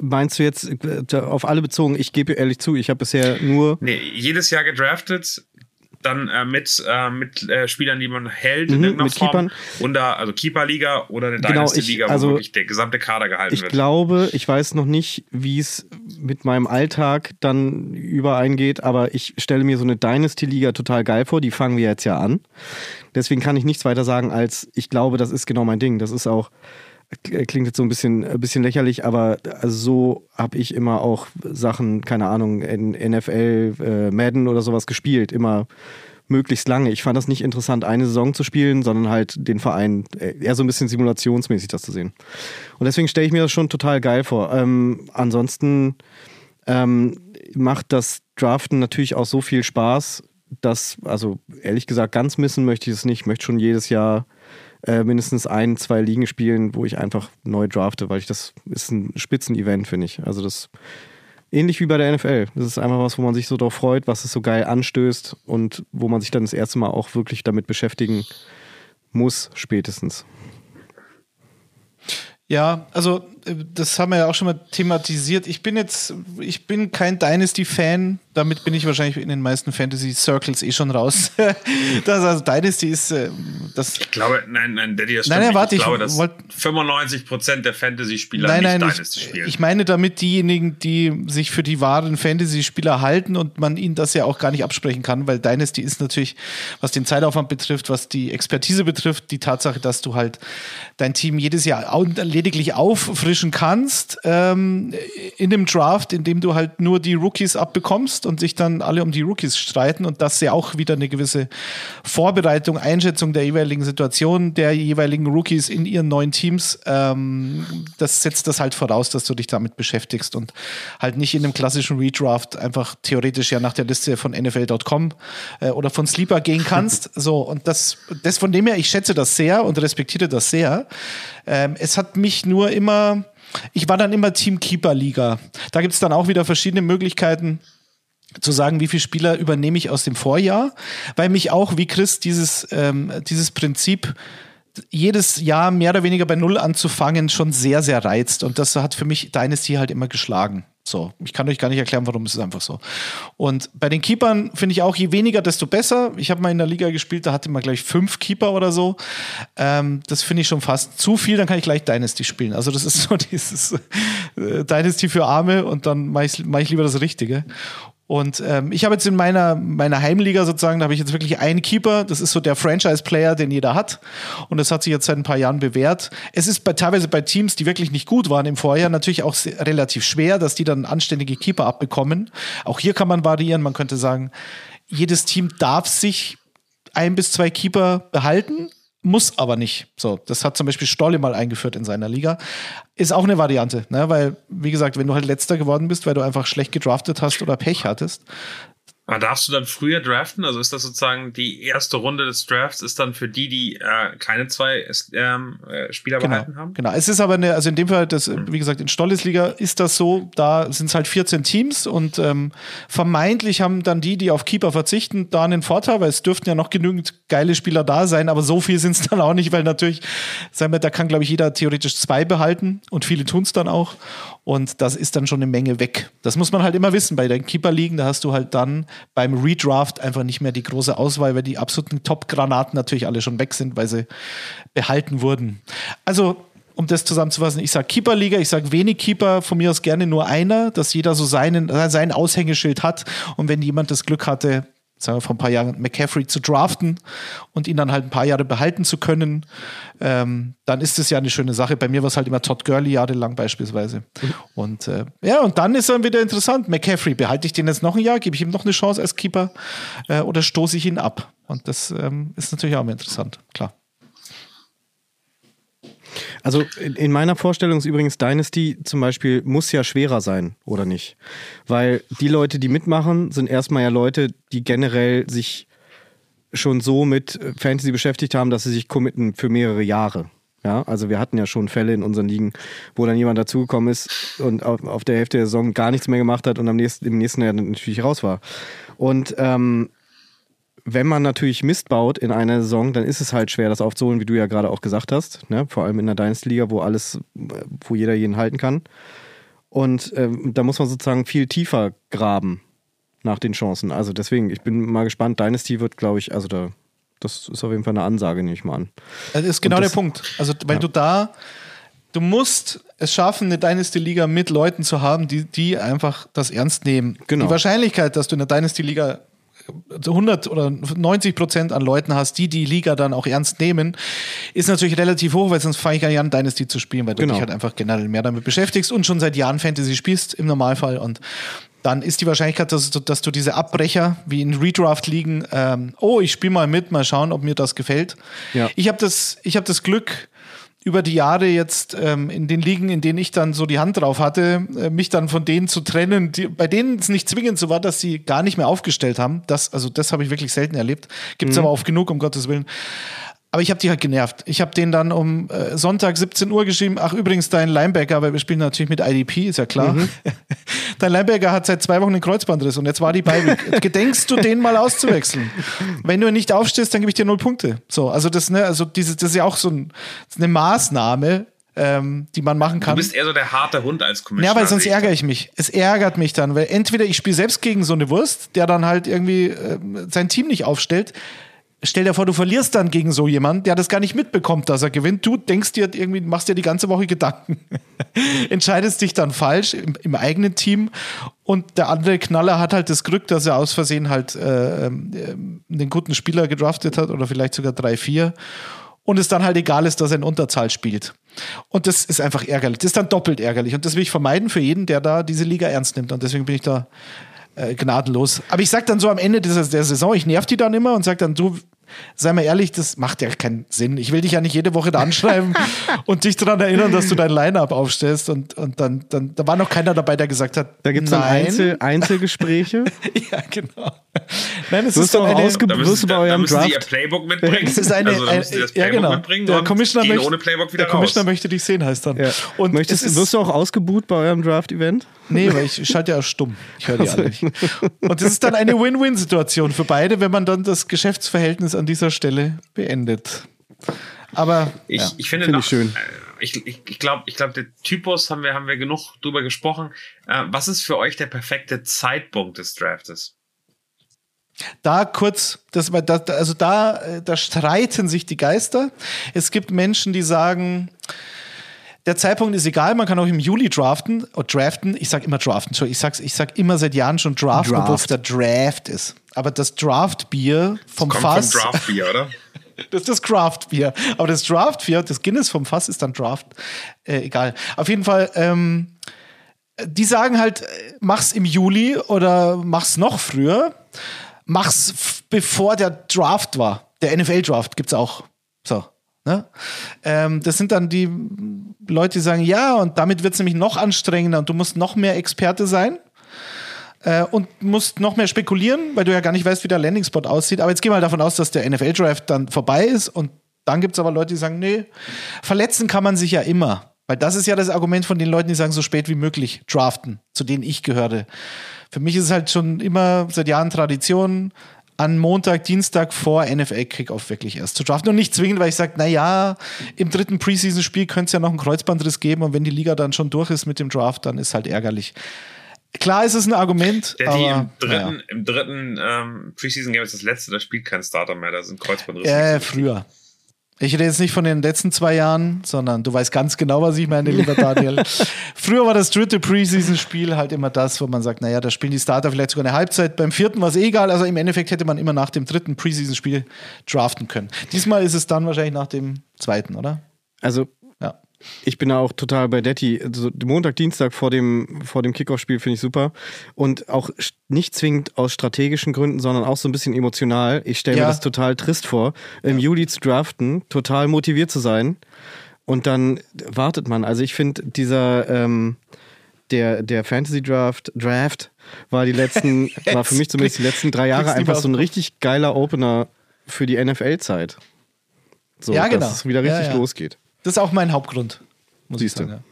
D: meinst du jetzt äh, auf alle bezogen? Ich gebe ehrlich zu, ich habe bisher nur.
B: Nee, jedes Jahr gedraftet. dann äh, mit, äh, mit äh, Spielern, die man hält in
D: Mhm,
B: irgendeiner
D: mit
B: Form.
D: Keepern.
B: Unter, also Keeper-Liga oder eine
D: Genau,
B: Dynasty-Liga,
D: ich- also
B: wo wirklich der gesamte Kader gehalten
D: Ich
B: wird.
D: glaube, ich weiß noch nicht, wie es mit meinem Alltag dann übereingeht, aber ich stelle mir so eine Dynasty-Liga total geil vor. Die fangen wir jetzt ja an. Deswegen kann ich nichts weiter sagen, als ich glaube, das ist genau mein Ding. Das ist auch, klingt jetzt so ein bisschen, ein bisschen lächerlich, aber also so habe ich immer auch Sachen, keine Ahnung, in NFL, äh, Madden oder sowas gespielt. Immer möglichst lange. Ich fand das nicht interessant, eine Saison zu spielen, sondern halt den Verein äh, eher so ein bisschen simulationsmäßig das zu sehen. Und deswegen stelle ich mir das schon total geil vor. Ähm, ansonsten ähm, macht das Draften natürlich auch so viel Spaß, dass, also ehrlich gesagt, ganz missen möchte ich es nicht. Ich möchte schon jedes Jahr äh, mindestens ein, zwei Ligen spielen, wo ich einfach neu drafte, weil ich das ist ein Spitzenevent, finde ich. Also das ähnlich wie bei der NFL. Das ist einfach was, wo man sich so drauf freut, was es so geil anstößt und wo man sich dann das erste Mal auch wirklich damit beschäftigen muss, spätestens.
C: Ja, also äh, das haben wir ja auch schon mal thematisiert. Ich bin jetzt, ich bin kein Dynasty-Fan. Damit bin ich wahrscheinlich in den meisten Fantasy-Circles eh schon raus. das, also Dynasty ist äh, das.
B: Ich glaube, nein, nein, Daddy, das
C: Nein, nein,
B: nicht.
C: warte,
B: ich
C: ich
B: glaube, dass
C: wollt-
B: 95% der Fantasy-Spieler
C: Nein,
B: nicht
C: nein,
B: Dynasty
C: ich,
B: spielen.
C: ich meine damit diejenigen, die sich für die wahren Fantasy-Spieler halten und man ihnen das ja auch gar nicht absprechen kann, weil Dynasty ist natürlich, was den Zeitaufwand betrifft, was die Expertise betrifft, die Tatsache, dass du halt dein Team jedes Jahr lediglich auffrischen kannst ähm, in dem Draft, in dem du halt nur die Rookies abbekommst und sich dann alle um die Rookies streiten und das ja auch wieder eine gewisse Vorbereitung, Einschätzung der jeweiligen Situation der jeweiligen Rookies in ihren neuen Teams. Ähm, das setzt das halt voraus, dass du dich damit beschäftigst und halt nicht in einem klassischen Redraft einfach theoretisch ja nach der Liste von NFL.com äh, oder von Sleeper gehen kannst. so, und das, das von dem her, ich schätze das sehr und respektiere das sehr. Ähm, es hat mich nur immer, ich war dann immer Team Keeper Liga. Da gibt es dann auch wieder verschiedene Möglichkeiten zu sagen, wie viele Spieler übernehme ich aus dem Vorjahr, weil mich auch wie Chris dieses, ähm, dieses Prinzip jedes Jahr mehr oder weniger bei Null anzufangen schon sehr, sehr reizt. Und das hat für mich Dynasty halt immer geschlagen. So, ich kann euch gar nicht erklären, warum es ist einfach so. Und bei den Keepern finde ich auch, je weniger, desto besser. Ich habe mal in der Liga gespielt, da hatte man gleich fünf Keeper oder so. Ähm, das finde ich schon fast zu viel, dann kann ich gleich Dynasty spielen. Also das ist so dieses äh, Dynasty für Arme und dann mache ich, mach ich lieber das Richtige. Und ähm, ich habe jetzt in meiner, meiner Heimliga sozusagen, da habe ich jetzt wirklich einen Keeper. Das ist so der Franchise-Player, den jeder hat. Und das hat sich jetzt seit ein paar Jahren bewährt. Es ist bei, teilweise bei Teams, die wirklich nicht gut waren im Vorjahr, natürlich auch sehr, relativ schwer, dass die dann anständige Keeper abbekommen. Auch hier kann man variieren. Man könnte sagen, jedes Team darf sich ein bis zwei Keeper behalten, muss aber nicht. So, das hat zum Beispiel Stolle mal eingeführt in seiner Liga. Ist auch eine Variante, ne? weil, wie gesagt, wenn du halt letzter geworden bist, weil du einfach schlecht gedraftet hast oder Pech hattest,
B: Aber darfst du dann früher draften? Also ist das sozusagen die erste Runde des Drafts ist dann für die, die äh, keine zwei ähm, äh, Spieler
C: Genau,
B: behalten haben?
C: genau. Es ist aber eine, also in dem Fall, das, wie gesagt, in Stolles Liga ist das so, da sind es halt 14 Teams und ähm, vermeintlich haben dann die, die auf Keeper verzichten, da einen Vorteil, weil es dürften ja noch genügend geile Spieler da sein, aber so viel sind es dann auch nicht, weil natürlich, sagen wir, da kann, glaube ich, jeder theoretisch zwei behalten und viele tun es dann auch. Und das ist dann schon eine Menge weg. Das muss man halt immer wissen. Bei den Keeper-Ligen, da hast du halt dann beim Redraft einfach nicht mehr die große Auswahl, weil die absoluten Top-Granaten natürlich alle schon weg sind, weil sie behalten wurden. Also, um das zusammenzufassen, ich sage Keeper-Liga, ich sage wenig Keeper, von mir aus gerne nur einer, dass jeder so seinen, sein Aushängeschild hat. Und wenn jemand das Glück hatte, sagen wir vor ein paar Jahren, McCaffrey zu draften und ihn dann halt ein paar Jahre behalten zu können, ähm, dann ist es ja eine schöne Sache. Bei mir war es halt immer Todd Gurley jahrelang beispielsweise. Und äh, ja, und dann ist dann wieder interessant. McCaffrey, behalte ich den jetzt noch ein Jahr? Gebe ich ihm noch eine Chance als Keeper äh, oder stoße ich ihn ab? Und das ähm, ist natürlich auch immer interessant, klar.
D: Also in, in meiner Vorstellung ist übrigens Dynasty zum Beispiel muss ja schwerer sein, oder nicht? Weil die Leute, die mitmachen, sind erstmal ja Leute, die generell sich schon so mit Fantasy beschäftigt haben, dass sie sich committen für mehrere Jahre. Ja, also wir hatten ja schon Fälle in unseren Ligen, wo dann jemand dazugekommen ist und auf, auf der Hälfte der Saison gar nichts mehr gemacht hat und am nächsten, im nächsten Jahr natürlich raus war. Und ähm, wenn man natürlich Mist baut in einer Saison, dann ist es halt schwer, das aufzuholen, wie du ja gerade auch gesagt hast. Ne? Vor allem in der Dynasty-Liga, wo alles, wo jeder jeden halten kann. Und ähm, da muss man sozusagen viel tiefer graben. nach den Chancen. Also deswegen, ich bin mal gespannt. Dynasty wird, glaube ich, also da, das ist auf jeden Fall eine Ansage, nehme ich mal an.
C: Das ist genau
D: Und
C: der
D: das-
C: Punkt. Also, weil du da, du musst es schaffen, eine Dynasty-Liga mit Leuten zu haben, die, die einfach das ernst nehmen.
D: Genau.
C: Die Wahrscheinlichkeit, dass du in der Dynasty-Liga 100 oder 90 Prozent an Leuten hast, die die Liga dann auch ernst nehmen, ist natürlich relativ hoch, weil sonst fange ich gar nicht an, Dynasty zu spielen, weil du
D: Genau.
C: dich halt einfach generell mehr damit beschäftigst und schon seit Jahren Fantasy spielst im Normalfall und dann ist die Wahrscheinlichkeit, dass du, dass du diese Abbrecher wie in Redraft-Ligen, ähm, oh, ich spiele mal mit, mal schauen, ob mir das gefällt.
D: Ja.
C: Ich habe das, ich hab das Glück, über die Jahre jetzt ähm, in den Ligen, in denen ich dann so die Hand drauf hatte, äh, mich dann von denen zu trennen, die, bei denen es nicht zwingend so war, dass sie gar nicht mehr aufgestellt haben. Das, also das habe ich wirklich selten erlebt. Gibt es aber oft genug, um Gottes Willen. Aber ich habe die halt genervt. Ich habe denen dann um äh, Sonntag 17 Uhr geschrieben, ach übrigens, dein Linebacker, weil wir spielen natürlich mit IDP, ist ja klar. dein Linebacker hat seit zwei Wochen einen Kreuzbandriss und jetzt war die Beiweg. Gedenkst du, den mal auszuwechseln? Wenn du nicht aufstehst, dann gebe ich dir null Punkte. So, also das, ne, also diese, das ist ja auch so ein, eine Maßnahme, ähm, die man machen
B: Du
C: kann.
B: bist eher so der harte Hund als Commissioner.
C: Ja, weil sonst ärgere ich mich. Es ärgert mich dann, weil entweder ich spiele selbst gegen so eine Wurst, der dann halt irgendwie äh, sein Team nicht aufstellt. Stell dir vor, du verlierst dann gegen so jemanden, der das gar nicht mitbekommt, dass er gewinnt. Du denkst dir irgendwie, machst dir die ganze Woche Gedanken, entscheidest dich dann falsch im, im eigenen Team und der andere Knaller hat halt das Glück, dass er aus Versehen halt äh, ähm, einen guten Spieler gedraftet hat oder vielleicht sogar drei, vier und es dann halt egal ist, dass er in Unterzahl spielt. Und das ist einfach ärgerlich. Das ist dann doppelt ärgerlich. Und das will ich vermeiden für jeden, der da diese Liga ernst nimmt. Und deswegen bin ich da äh, gnadenlos. Aber ich sag dann so am Ende dieser, der Saison, ich nerv die dann immer und sag dann, du, sei mal ehrlich, das macht ja keinen Sinn. Ich will dich ja nicht jede Woche da anschreiben und dich daran erinnern, dass du dein Line-Up aufstellst. Und, und dann, dann, da war noch keiner dabei, der gesagt hat,
D: Da gibt es dann
C: nein.
D: Einzel Einzelgespräche.
C: ja, genau. Nein, es ist
D: du
C: dann
D: auch
C: eine,
D: ausge-
B: Da müssen, da, da müssen sie ihr Playbook mitbringen.
C: Es ist eine,
B: also, da
C: ein,
B: müssen sie das
C: ja,
B: Playbook
C: genau.
B: mitbringen
C: Der
B: und
C: Commissioner,
B: gehen
C: möchte,
B: ohne Playbook wieder
C: der Commissioner
B: raus.
C: möchte dich sehen, heißt dann.
D: Ja.
C: Und
D: Möchtest,
C: es ist,
D: wirst du auch ausgebuht bei eurem Draft-Event?
C: Nee, weil ich schalte ja stumm. Ich höre die alle nicht. Und das ist dann eine Win-Win-Situation für beide, wenn man dann das Geschäftsverhältnis an dieser Stelle beendet. Aber
B: Ich,
C: ja.
B: ich finde noch,
D: ich schön.
B: äh, ich, ich, ich glaube, ich glaub, der Typus haben wir, haben wir genug drüber gesprochen. Äh, was ist für euch der perfekte Zeitpunkt des Draftes?
C: da kurz, das, also da, äh, da streiten sich die Geister. Es gibt Menschen, die sagen, der Zeitpunkt ist egal, man kann auch im Juli draften. Oh, draften, ich sag immer draften, ich, sag's, ich sag immer seit Jahren schon draften,
D: Draft.
C: obwohl es der Draft ist. Aber das Draft-Bier vom
B: Kommt
C: Fass.
B: vom Draft-Bier, oder?
C: Das ist das Craft-Bier. Aber das Draft-Bier, das Guinness vom Fass ist dann Draft. Äh, egal. Auf jeden Fall, ähm, die sagen halt, äh, mach's im Juli oder mach's noch früher. Mach's bevor der Draft war. Der NFL-Draft gibt's auch. So. Ne? Ähm, das sind dann die Leute, die sagen, ja, und damit wird's nämlich noch anstrengender und du musst noch mehr Experte sein äh, und musst noch mehr spekulieren, weil du ja gar nicht weißt, wie der Landing-Spot aussieht. Aber jetzt wir mal davon aus, dass der NFL-Draft dann vorbei ist und dann gibt es aber Leute, die sagen, nee, verletzen kann man sich ja immer. Weil das ist ja das Argument von den Leuten, die sagen, so spät wie möglich draften, zu denen ich gehörte. Für mich ist es halt schon immer seit Jahren Tradition, an Montag, Dienstag vor NFL-Kickoff wirklich erst zu draften. Und nicht zwingend, weil ich sage, naja, im dritten Preseason-Spiel könnte es ja noch einen Kreuzbandriss geben und wenn die Liga dann schon durch ist mit dem Draft, dann ist halt ärgerlich. Klar ist es ein Argument,
B: Der die
C: aber
B: im dritten, im dritten ähm, Preseason Game ist das letzte, da spielt kein Starter mehr, da sind Kreuzbandrisse.
C: Äh, früher. Ich rede jetzt nicht von den letzten zwei Jahren, sondern du weißt ganz genau, was ich meine, lieber Daniel. Früher war das dritte Preseason-Spiel halt immer das, wo man sagt, naja, da spielen die Starter vielleicht sogar eine Halbzeit. Beim vierten war es eh egal. Also im Endeffekt hätte man immer nach dem dritten Preseason-Spiel draften können. Diesmal ist es dann wahrscheinlich nach dem zweiten, oder?
D: Also. Ich bin da auch total bei Detti. Also Montag, Dienstag vor dem, vor dem Kickoff-Spiel finde ich super. Und auch nicht zwingend aus strategischen Gründen, sondern auch so ein bisschen emotional. Ich stelle
C: Ja.
D: mir das total trist vor, im Juli zu draften, total motiviert zu sein. Und dann wartet man. Also ich finde, dieser ähm, der, der Fantasy Draft, Draft war die letzten, war für mich zumindest die letzten drei Jahre einfach so ein richtig geiler Opener für die NFL-Zeit. So,
C: Ja, genau.
D: dass es wieder
C: Ja,
D: richtig
C: ja.
D: losgeht.
C: Das ist auch mein Hauptgrund. Muss
D: Siehst du.
C: ich sagen.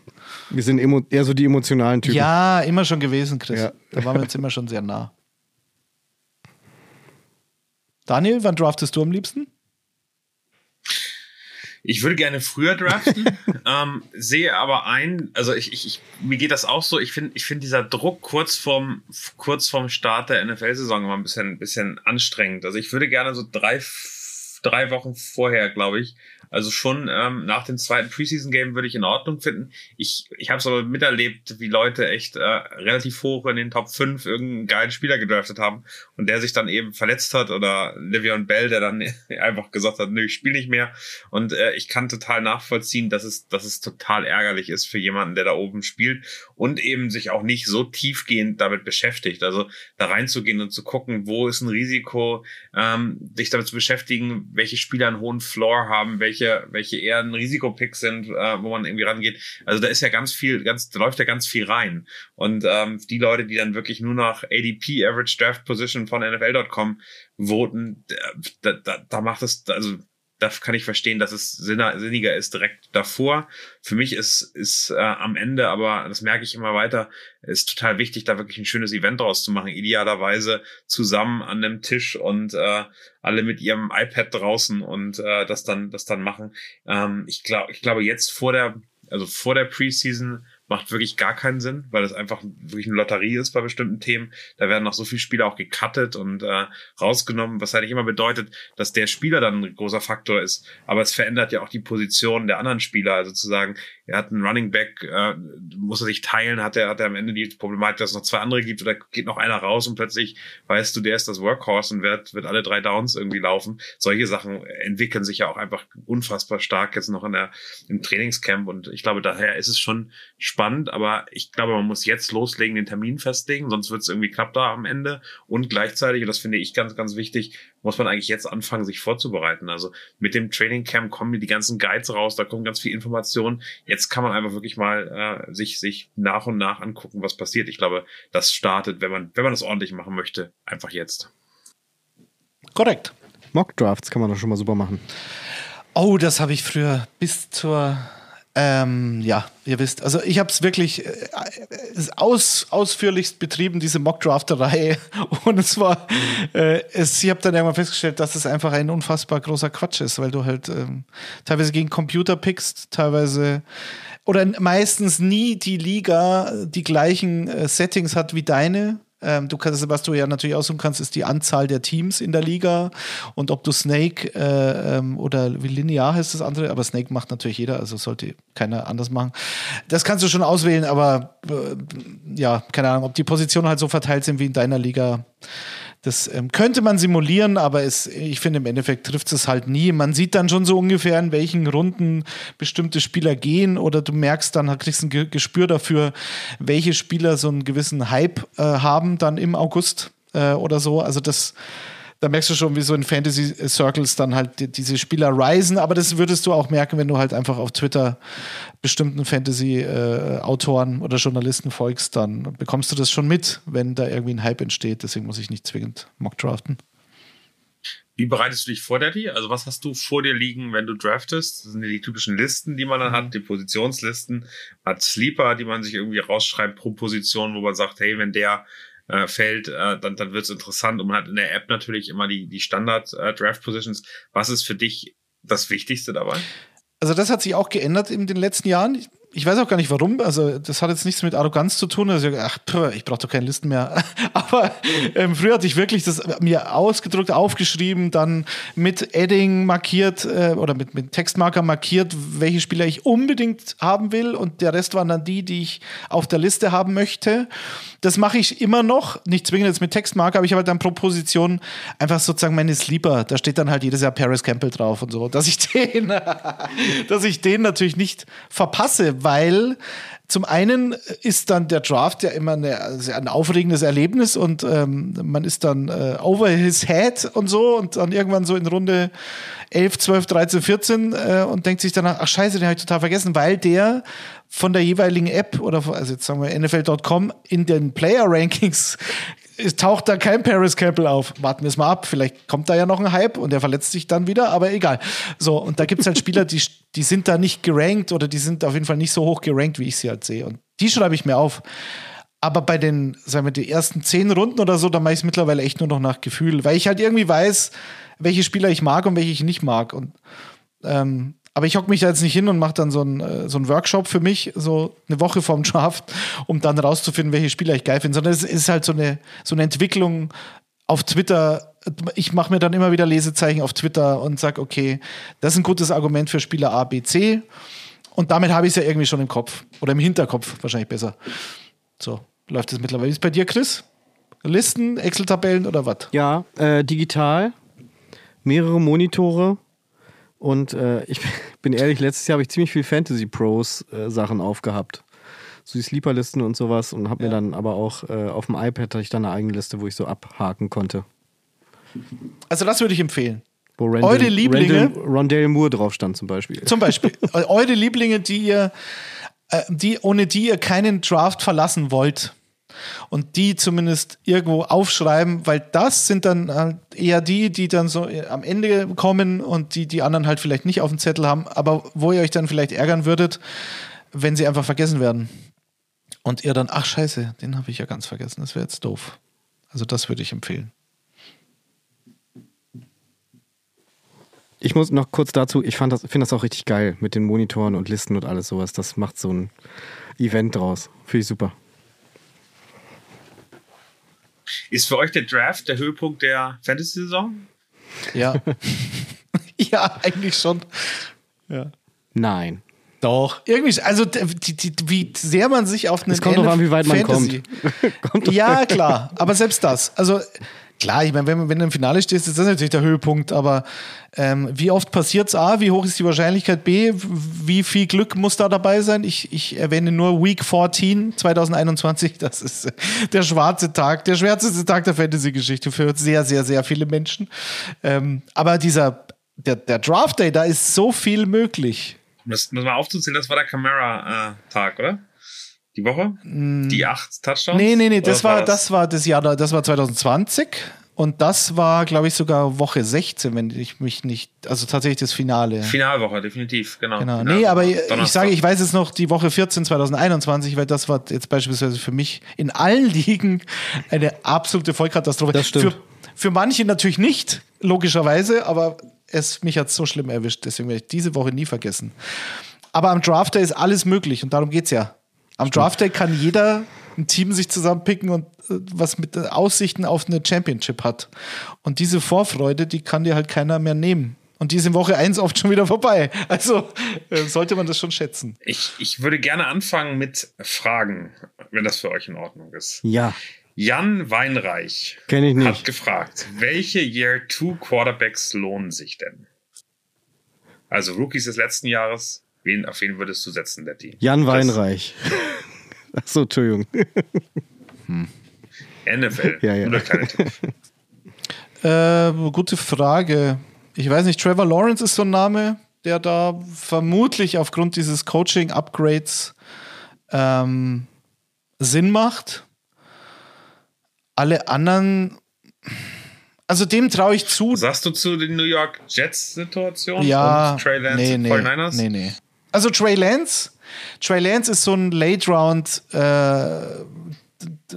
D: Wir sind eher so die emotionalen Typen.
C: Ja. ja, immer schon gewesen, Chris.
D: Ja.
C: Da waren wir uns immer schon sehr nah. Daniel, wann draftest du am liebsten?
B: Ich würde gerne früher draften, ähm, sehe aber ein, also ich, ich, ich, mir geht das auch so, ich finde ich finde dieser Druck kurz vorm, kurz vorm Start der NFL-Saison immer ein bisschen, ein bisschen anstrengend. Also ich würde gerne so drei, drei Wochen vorher, glaube ich, also schon ähm, nach dem zweiten Preseason-Game würde ich in Ordnung finden. Ich, ich habe es aber miterlebt, wie Leute echt äh, relativ hoch in den Top 5 irgendeinen geilen Spieler gedraftet haben und der sich dann eben verletzt hat oder Livion Bell, der dann einfach gesagt hat, nö, ich spiele nicht mehr. Und äh, ich kann total nachvollziehen, dass es, dass es total ärgerlich ist für jemanden, der da oben spielt und eben sich auch nicht so tiefgehend damit beschäftigt. Also da reinzugehen und zu gucken, wo ist ein Risiko, ähm, sich damit zu beschäftigen, welche Spieler einen hohen Floor haben, welche welche, welche eher ein Risikopick sind, äh, wo man irgendwie rangeht. Also da ist ja ganz viel, ganz, da läuft ja ganz viel rein. Und ähm, die Leute, die dann wirklich nur nach ADP, Average Draft Position von NFL.com voten, da, da, da macht es, also da kann ich verstehen, dass es sinniger ist direkt davor. Für mich ist, ist äh, am Ende, aber das merke ich immer weiter, ist total wichtig, da wirklich ein schönes Event draus zu machen. Idealerweise zusammen an einem Tisch und äh, alle mit ihrem iPad draußen und äh, das dann, das dann machen. Ähm, ich glaube, ich glaube jetzt vor der, also vor der Preseason macht wirklich gar keinen Sinn, weil es einfach wirklich eine Lotterie ist bei bestimmten Themen. Da werden noch so viele Spieler auch gecuttet und äh, rausgenommen, was eigentlich immer bedeutet, dass der Spieler dann ein großer Faktor ist. Aber es verändert ja auch die Position der anderen Spieler. Also zu sagen, er hat einen Running Back, äh, muss er sich teilen, hat er, hat er am Ende die Problematik, dass es noch zwei andere gibt oder geht noch einer raus und plötzlich weißt du, der ist das Workhorse und wird, wird alle drei Downs irgendwie laufen. Solche Sachen entwickeln sich ja auch einfach unfassbar stark jetzt noch in der, im Trainingscamp und ich glaube, daher ist es schon spannend, aber ich glaube, man muss jetzt loslegen, den Termin festlegen, sonst wird es irgendwie knapp da am Ende und gleichzeitig, und das finde ich ganz, ganz wichtig, muss man eigentlich jetzt anfangen, sich vorzubereiten. Also mit dem Training Camp kommen die ganzen Guides raus, da kommen ganz viel Informationen. Jetzt kann man einfach wirklich mal äh, sich, sich nach und nach angucken, was passiert. Ich glaube, das startet, wenn man, wenn man das ordentlich machen möchte, einfach jetzt.
C: Korrekt.
D: Mock Drafts kann man doch schon mal super machen.
C: Oh, das habe ich früher bis zur ähm, ja, ihr wisst, also ich habe es wirklich äh, aus, ausführlichst betrieben, diese Mockdrafterei. Und es war, äh, es, ich habe dann irgendwann festgestellt, dass es einfach ein unfassbar großer Quatsch ist, weil du halt ähm, teilweise gegen Computer pickst, teilweise oder meistens nie die Liga die gleichen äh, Settings hat wie deine. Ähm, du kannst, was du ja natürlich aussuchen kannst, ist die Anzahl der Teams in der Liga und ob du Snake äh, ähm, oder wie linear heißt das andere, aber Snake macht natürlich jeder, also sollte keiner anders machen. Das kannst du schon auswählen, aber äh, ja, keine Ahnung, ob die Positionen halt so verteilt sind wie in deiner Liga das ähm, könnte man simulieren, aber es, ich finde, im Endeffekt trifft es halt nie. Man sieht dann schon so ungefähr, in welchen Runden bestimmte Spieler gehen oder du merkst dann, kriegst ein Gespür dafür, welche Spieler so einen gewissen Hype äh, haben dann im August äh, oder so. Also das da merkst du schon, wie so in Fantasy Circles dann halt diese Spieler risen, aber das würdest du auch merken, wenn du halt einfach auf Twitter bestimmten Fantasy-Autoren äh, oder Journalisten folgst, dann bekommst du das schon mit, wenn da irgendwie ein Hype entsteht. Deswegen muss ich nicht zwingend mock draften.
B: Wie bereitest du dich vor, Daddy? Also was hast du vor dir liegen, wenn du draftest? Das sind die typischen Listen, die man dann hat, die Positionslisten, hat Sleeper, die man sich irgendwie rausschreibt pro Position, wo man sagt, hey, wenn der äh, fällt, äh, dann, dann wird es interessant. Und man hat in der App natürlich immer die, die Standard-Draft-Positions. Äh, Was ist für dich das Wichtigste dabei?
C: Also das hat sich auch geändert in den letzten Jahren ich weiß auch gar nicht warum. Also, das hat jetzt nichts mit Arroganz zu tun. Also, ach, pff, ich brauche doch keine Listen mehr. Aber ähm, früher hatte ich wirklich das mir ausgedruckt, aufgeschrieben, dann mit Edding markiert äh, oder mit, mit Textmarker markiert, welche Spieler ich unbedingt haben will. Und der Rest waren dann die, die ich auf der Liste haben möchte. Das mache ich immer noch. Nicht zwingend jetzt mit Textmarker, aber ich habe halt dann pro Position einfach sozusagen meine Sleeper. Da steht dann halt jedes Jahr Paris Campbell drauf und so. Dass ich den, dass ich den natürlich nicht verpasse, weil zum einen ist dann der Draft ja immer eine, also ein aufregendes Erlebnis und ähm, man ist dann äh, over his head und so und dann irgendwann so in Runde 11, 12, 13, 14 äh, und denkt sich dann, ach scheiße, den habe ich total vergessen, weil der von der jeweiligen App oder also jetzt sagen wir NFL.com in den Player Rankings es taucht da kein Paris Campbell auf. Warten wir es mal ab. Vielleicht kommt da ja noch ein Hype und der verletzt sich dann wieder, aber egal. So, und da gibt es halt Spieler, die, die sind da nicht gerankt oder die sind auf jeden Fall nicht so hoch gerankt, wie ich sie halt sehe. Und die schreibe ich mir auf. Aber bei den, sagen wir, die ersten zehn Runden oder so, da mache ich es mittlerweile echt nur noch nach Gefühl, weil ich halt irgendwie weiß, welche Spieler ich mag und welche ich nicht mag. Und ähm, Aber ich hocke mich da jetzt nicht hin und mache dann so einen äh, so einen Workshop für mich, so eine Woche vorm Draft, um dann rauszufinden, welche Spieler ich geil finde, sondern es ist halt so eine, so eine Entwicklung auf Twitter. Ich mache mir dann immer wieder Lesezeichen auf Twitter und sage, okay, das ist ein gutes Argument für Spieler A, B, C. Und damit habe ich es ja irgendwie schon im Kopf. Oder im Hinterkopf, wahrscheinlich besser. So, läuft es mittlerweile. Wie ist bei dir, Chris? Listen, Excel-Tabellen oder was?
D: Ja, äh, digital, mehrere Monitore und äh, ich bin ehrlich, letztes Jahr habe ich ziemlich viel Fantasy Pros äh, Sachen aufgehabt. So die Sleeperlisten und sowas und habe mir dann aber auch äh, auf dem iPad hatte ich dann eine eigene Liste, wo ich so abhaken konnte.
C: Also, das würde ich empfehlen.
D: Wo Randall,
C: Eure Lieblinge?
D: Randall, Rondale Moore drauf stand zum Beispiel.
C: Zum Beispiel, eu- eure Lieblinge, die ihr, äh, die, ohne die ihr keinen Draft verlassen wollt. Und die zumindest irgendwo aufschreiben, weil das sind dann halt eher die, die dann so äh, am Ende kommen und die die anderen halt vielleicht nicht auf dem Zettel haben, aber wo ihr euch dann vielleicht ärgern würdet, wenn sie einfach vergessen werden. Und ihr dann, ach scheiße, den habe ich ja ganz vergessen, das wäre jetzt doof. Also das würde ich empfehlen.
D: Ich muss noch kurz dazu, ich das, finde das auch richtig geil mit den Monitoren und Listen und alles sowas. Das macht so ein Event draus. Finde ich super.
B: Ist für euch der Draft der Höhepunkt der Fantasy-Saison?
C: Ja. ja, eigentlich schon. Ja.
D: Nein.
C: Doch. Irgendwie, also die, die, wie sehr man sich auf eine
D: Es kommt drauf an, wie weit man kommt.
C: ja, klar. Aber selbst das. Also klar, ich meine, wenn, wenn du im Finale stehst, ist das natürlich der Höhepunkt. Aber ähm, wie oft passiert es A? Wie hoch ist die Wahrscheinlichkeit B? Wie viel Glück muss da dabei sein? Ich, ich erwähne nur Week 14 2021. Das ist äh, der schwarze Tag, der schwärzeste Tag der Fantasy-Geschichte für sehr, sehr, sehr viele Menschen. Ähm, aber dieser, der, der Draft Day, da ist so viel möglich.
B: Das muss mal aufzuzählen, das war der Camara-Tag, oder? Die Woche? Die acht Touchdowns?
C: Nee, nee, nee, das
B: Oder
C: war, das war das Jahr, da- das war 2020 und das war, glaube ich, sogar Woche 16, wenn ich mich nicht, also tatsächlich das Finale.
B: Finalwoche, definitiv, genau.
C: Genau.
B: Finalwoche.
C: Nee, aber ich
B: Donnerstag.
C: sage, ich weiß jetzt noch die Woche 14 2021, weil das war jetzt beispielsweise für mich in allen Ligen eine absolute Vollkatastrophe.
D: Das stimmt.
C: Für, für manche natürlich nicht, logischerweise, aber es, mich hat so schlimm erwischt, deswegen werde ich diese Woche nie vergessen. Aber am Draft Day ist alles möglich und darum geht's ja. Am Draft Day kann jeder ein Team sich zusammenpicken und äh, was mit äh, Aussichten auf eine Championship hat. Und diese Vorfreude, die kann dir halt keiner mehr nehmen. Und die ist in Woche 1 oft schon wieder vorbei. Also äh, sollte man das schon schätzen.
B: Ich, ich würde gerne anfangen mit Fragen, wenn das für euch in Ordnung ist.
D: Ja,
B: Jan Weinreich
D: kenne ich
B: hat
D: nicht.
B: gefragt, welche Year 2 Quarterbacks lohnen sich denn? Also Rookies des letzten Jahres, wen, auf wen würdest du setzen, Letty?
D: Jan Weinreich. Achso, Entschuldigung.
B: NFL.
D: Ja, ja.
B: Nur der kleine Tipp.
C: Äh, gute Frage. Ich weiß nicht, Trevor Lawrence ist so ein Name, der da vermutlich aufgrund dieses Coaching-Upgrades ähm, Sinn macht. Alle anderen, also dem traue ich zu.
B: Sagst du zu den New York Jets-Situation?
C: Ja,
B: Und Trey Lance
C: nee, nee,
B: 49ers?
C: nee, nee. Also Trey Lance, Trey Lance ist so ein Late-Round äh, D-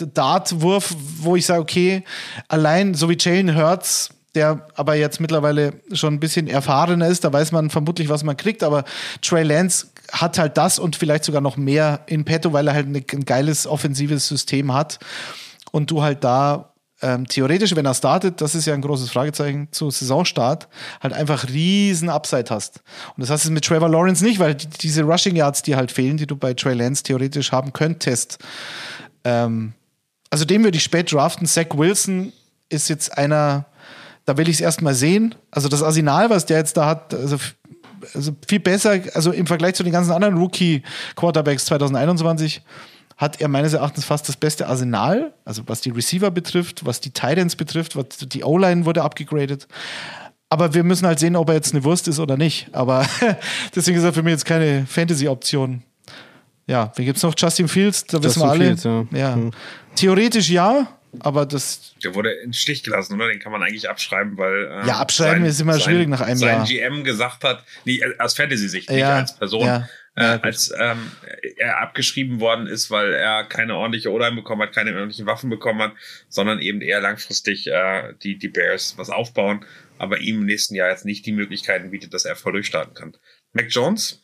C: D- Dartwurf, wo ich sage, okay, allein so wie Jalen Hurts, der aber jetzt mittlerweile schon ein bisschen erfahrener ist, da weiß man vermutlich, was man kriegt, aber Trey Lance hat halt das und vielleicht sogar noch mehr in petto, weil er halt ein geiles offensives System hat. Und du halt da ähm, theoretisch, wenn er startet, das ist ja ein großes Fragezeichen zu Saisonstart, halt einfach riesen Upside hast. Und das hast du mit Trevor Lawrence nicht, weil die, diese Rushing Yards, die halt fehlen, die du bei Trey Lance theoretisch haben könntest. Ähm, also den würde ich spät draften. Zach Wilson ist jetzt einer, da will ich es erstmal sehen. Also das Arsenal, was der jetzt da hat, also, also viel besser, also im Vergleich zu den ganzen anderen Rookie-Quarterbacks 2021 hat er meines Erachtens fast das beste Arsenal, also was die Receiver betrifft, was die Titans betrifft, was die O-Line wurde abgegradet. Aber wir müssen halt sehen, ob er jetzt eine Wurst ist oder nicht. Aber deswegen ist er für mich jetzt keine Fantasy-Option. Ja, wen gibt's noch? Justin Fields, da wissen wir
D: Justin
C: alle.
D: Fields, ja.
C: ja.
D: Hm.
C: Theoretisch ja, aber das
B: Der wurde im Stich gelassen, oder? Den kann man eigentlich abschreiben, weil. ähm,
C: Ja, abschreiben ist immer schwierig nach einem
B: sein
C: Jahr.
B: GM gesagt hat, nee, aus Fantasy-Sicht, nicht
C: Ja,
B: als Person,
C: ja.
B: Äh, als ähm, er abgeschrieben worden ist, weil er keine ordentliche O-Line bekommen hat, keine ordentlichen Waffen bekommen hat, sondern eben eher langfristig äh, die, die Bears was aufbauen. aber ihm im nächsten Jahr jetzt nicht die Möglichkeiten bietet, dass er voll durchstarten kann. Mac Jones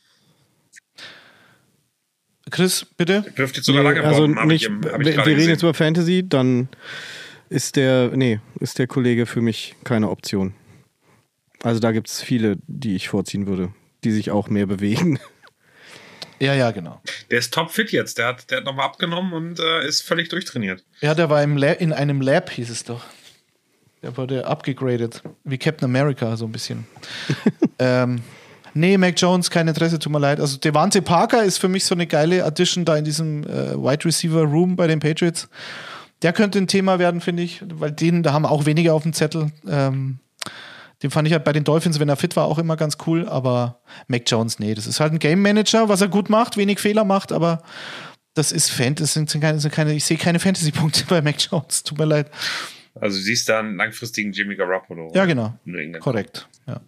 C: Chris, bitte.
B: dürfte jetzt sogar
D: Nee,
B: lange
D: also
B: bomben,
D: nicht,
B: ich,
D: wir
B: ich
D: wir
B: gerade
D: reden
B: gesehen.
D: jetzt über Fantasy, dann ist der, nee, ist der Kollege für mich keine Option. Also da gibt es viele, die ich vorziehen würde, die sich auch mehr bewegen.
C: Ja, ja, genau.
B: Der ist topfit jetzt. Der hat, der hat nochmal abgenommen und äh, ist völlig durchtrainiert.
C: Ja, der war im La in einem Lab, hieß es doch. Der wurde abgegradet. Wie Captain America, so ein bisschen. ähm, nee, Mac Jones, kein Interesse, tut mir leid. Also Devante Parker ist für mich so eine geile Addition da in diesem äh, Wide Receiver Room bei den Patriots. Der könnte ein Thema werden, finde ich, weil den, da haben auch weniger auf dem Zettel. Ähm, den fand ich halt bei den Dolphins, wenn er fit war, auch immer ganz cool. Aber Mac Jones, nee, das ist halt ein Game Manager, was er gut macht, wenig Fehler macht, aber das ist Fan, das sind keine, sind keine ich sehe keine Fantasy-Punkte bei Mac Jones, tut mir leid.
B: Also du siehst da einen langfristigen Jimmy Garoppolo.
C: Ja, genau. Korrekt. Ja.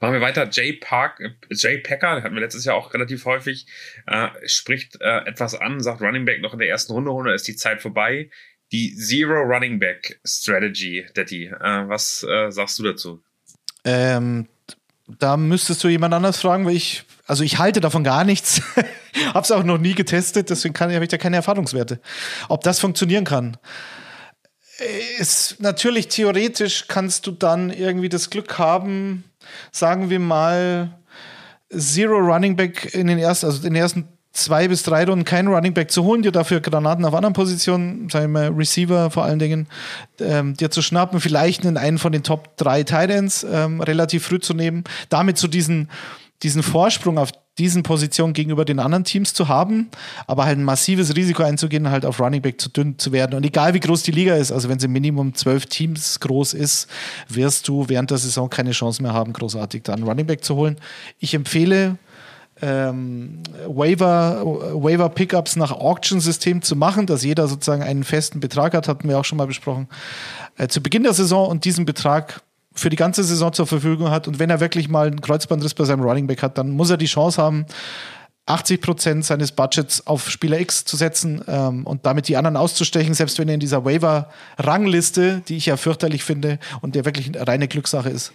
B: Machen wir weiter. Jay Park, Jay Packer, hatten wir letztes Jahr auch relativ häufig, äh, spricht äh, etwas an, sagt Running Back noch in der ersten Runde, Runde ist die Zeit vorbei. Die Zero Running Back Strategy, Daddy. Äh, was äh, sagst du dazu?
C: Ähm, da müsstest du jemand anders fragen, weil ich, also ich halte davon gar nichts. Hab's auch noch nie getestet, deswegen habe ich da keine Erfahrungswerte. Ob das funktionieren kann. Ist natürlich theoretisch kannst du dann irgendwie das Glück haben, sagen wir mal, Zero Running Back in den ersten, also in den ersten zwei bis drei Runden keinen Running Back zu holen, dir dafür Granaten auf anderen Positionen, sagen wir mal Receiver vor allen Dingen, ähm, dir zu schnappen, vielleicht in einen von den Top drei Titans ähm, relativ früh zu nehmen, damit zu diesen, diesen Vorsprung auf diesen Positionen gegenüber den anderen Teams zu haben, aber halt ein massives Risiko einzugehen, halt auf Running Back zu dünn zu werden. Und egal wie groß die Liga ist, also wenn sie Minimum zwölf Teams groß ist, wirst du während der Saison keine Chance mehr haben, großartig da einen Running Back zu holen. Ich empfehle, ähm, Waiver, Waiver Pickups nach Auction-System zu machen, dass jeder sozusagen einen festen Betrag hat, hatten wir auch schon mal besprochen, äh, zu Beginn der Saison und diesen Betrag für die ganze Saison zur Verfügung hat. Und wenn er wirklich mal einen Kreuzbandriss bei seinem Running Back hat, dann muss er die Chance haben, 80 Prozent seines Budgets auf Spieler X zu setzen ähm, und damit die anderen auszustechen, selbst wenn er in dieser Waiver-Rangliste, die ich ja fürchterlich finde und der wirklich eine reine Glückssache ist,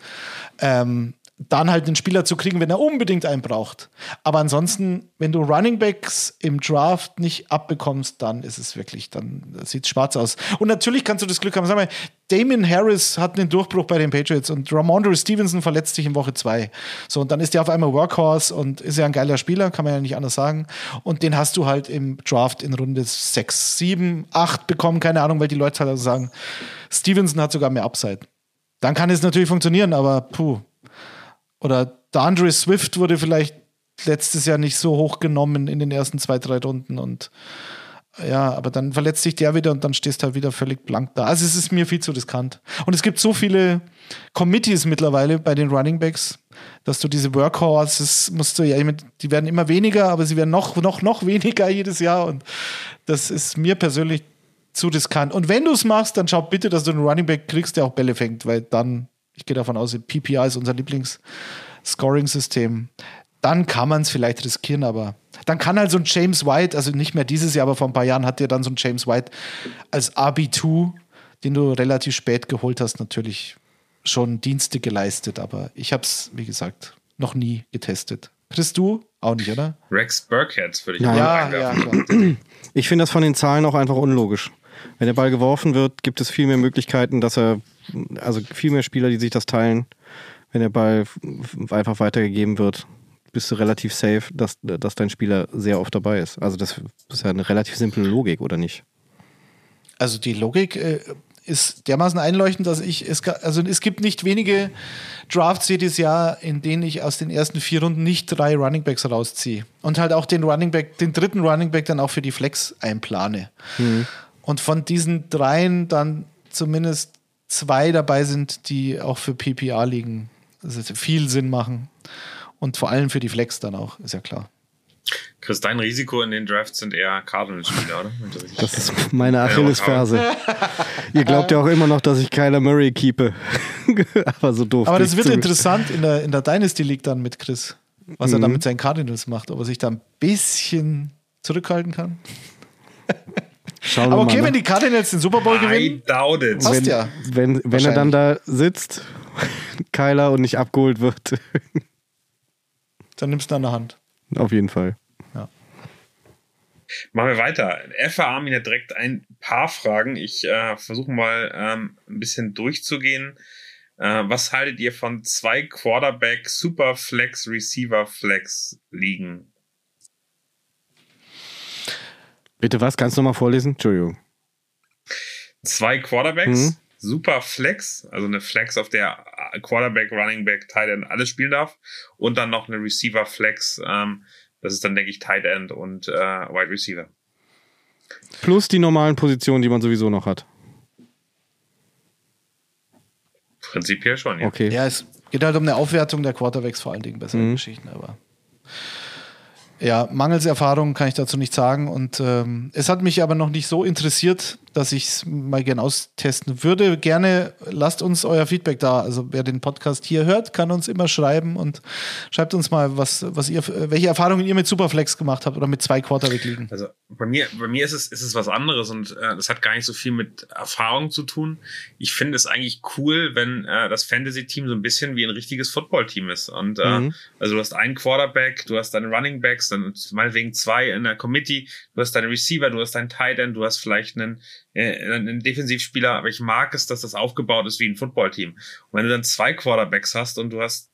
C: ähm, dann halt einen Spieler zu kriegen, wenn er unbedingt einen braucht. Aber ansonsten, wenn du Running Backs im Draft nicht abbekommst, dann ist es wirklich, dann sieht es schwarz aus. Und natürlich kannst du das Glück haben. Sag mal, Damien Harris hat einen Durchbruch bei den Patriots und Ramondre Stevenson verletzt sich in Woche zwei. So, und dann ist der auf einmal Workhorse und ist ja ein geiler Spieler, kann man ja nicht anders sagen. Und den hast du halt im Draft in Runde sechs, sieben, acht bekommen, keine Ahnung, weil die Leute halt also sagen, Stevenson hat sogar mehr Upside. Dann kann es natürlich funktionieren, aber puh. Oder DeAndre Swift wurde vielleicht letztes Jahr nicht so hoch genommen in den ersten zwei, drei Runden und ja, aber dann verletzt sich der wieder und dann stehst halt wieder völlig blank da. Also es ist mir viel zu riskant. Und es gibt so viele Committees mittlerweile bei den Running Backs, dass du diese Workhorses musst du ja, die werden immer weniger, aber sie werden noch, noch, noch weniger jedes Jahr und das ist mir persönlich zu riskant. Und wenn du es machst, dann schau bitte, dass du einen Running Back kriegst, der auch Bälle fängt, weil dann, ich gehe davon aus, PPR ist unser Lieblings-Scoring-System. Dann kann man es vielleicht riskieren, aber dann kann halt so ein James White, also nicht mehr dieses Jahr, aber vor ein paar Jahren hat dir dann so ein James White als RB2, den du relativ spät geholt hast, natürlich schon Dienste geleistet. Aber ich habe es, wie gesagt, noch nie getestet. Chris, du? Auch nicht, oder?
B: Rex Burkhead würde ich
D: Nein.
B: mal
C: Ja, ja.
D: Ich finde das von den Zahlen auch einfach unlogisch. Wenn der Ball geworfen wird, gibt es viel mehr Möglichkeiten, dass er, also viel mehr Spieler, die sich das teilen. Wenn der Ball einfach weitergegeben wird, bist du relativ safe, dass, dass dein Spieler sehr oft dabei ist. Also das ist ja eine relativ simple Logik, oder nicht?
C: Also die Logik äh, ist dermaßen einleuchtend, dass ich es also es gibt nicht wenige Drafts jedes Jahr, in denen ich aus den ersten vier Runden nicht drei Running Backs rausziehe und halt auch den Running Back, den dritten Running Back dann auch für die Flex einplane. Und von diesen dreien dann zumindest zwei dabei sind, die auch für PPR liegen, also viel Sinn machen und vor allem für die Flex dann auch, ist ja klar.
B: Chris, dein Risiko in den Drafts sind eher Cardinals-Spieler, oder?
D: Das ist meine Achillesferse. Ihr glaubt ja auch immer noch, dass ich Kyler Murray keepe. Aber so doof.
C: Aber das wird
D: zu-
C: interessant in der, in der Dynasty League dann mit Chris, was er dann mit seinen Cardinals macht, ob er sich da ein bisschen zurückhalten kann.
D: Schauen
C: Aber okay,
D: mal,
C: wenn
D: ne?
C: die Cardinals den Super Bowl
B: I
C: gewinnen,
B: doubt it.
C: Passt
D: wenn,
C: ja.
D: wenn, wenn er dann da sitzt, Kyler, und nicht abgeholt wird.
C: dann nimmst du an der Hand.
D: Auf jeden Fall.
B: Machen wir weiter. FA Armin hat direkt ein paar Fragen. Ich äh, versuche mal ähm, ein bisschen durchzugehen. Äh, was haltet ihr von zwei Quarterback Super Flex Receiver Flex liegen?
D: Bitte was? Kannst du nochmal vorlesen? Entschuldigung.
B: Zwei Quarterbacks,
D: Mhm.
B: Super Flex, also eine Flex, auf der Quarterback, Running Back, Tight End alles spielen darf. Und dann noch eine Receiver Flex, ähm, das ist dann, denke ich, Tight End und äh, Wide Receiver.
D: Plus die normalen Positionen, die man sowieso noch hat.
B: Prinzipiell schon, ja.
D: Okay.
C: Ja, es geht halt um eine Aufwertung der Quarterbacks vor allen Dingen, bessere
D: Mhm.
C: Geschichten, aber. Ja, mangels Erfahrung kann ich dazu nicht sagen. Und ähm, es hat mich aber noch nicht so interessiert, dass ich es mal gern austesten würde. Gerne lasst uns euer Feedback da. Also wer den Podcast hier hört, kann uns immer schreiben und schreibt uns mal, was, was ihr, welche Erfahrungen ihr mit Superflex gemacht habt oder mit zwei Quarterback liegen.
B: Also bei mir, bei mir ist es, ist es was anderes und äh, das hat gar nicht so viel mit Erfahrung zu tun. Ich finde es eigentlich cool, wenn äh, das Fantasy-Team so ein bisschen wie ein richtiges Football-Team ist. Und äh,
D: Mhm.
B: also du hast einen Quarterback, du hast deine Running Backs, dann meinetwegen zwei in der Committee, du hast deine Receiver, du hast deinen Tight End, du hast vielleicht einen, äh, einen Defensivspieler, aber ich mag es, dass das aufgebaut ist wie ein Football-Team. Und wenn du dann zwei Quarterbacks hast und du hast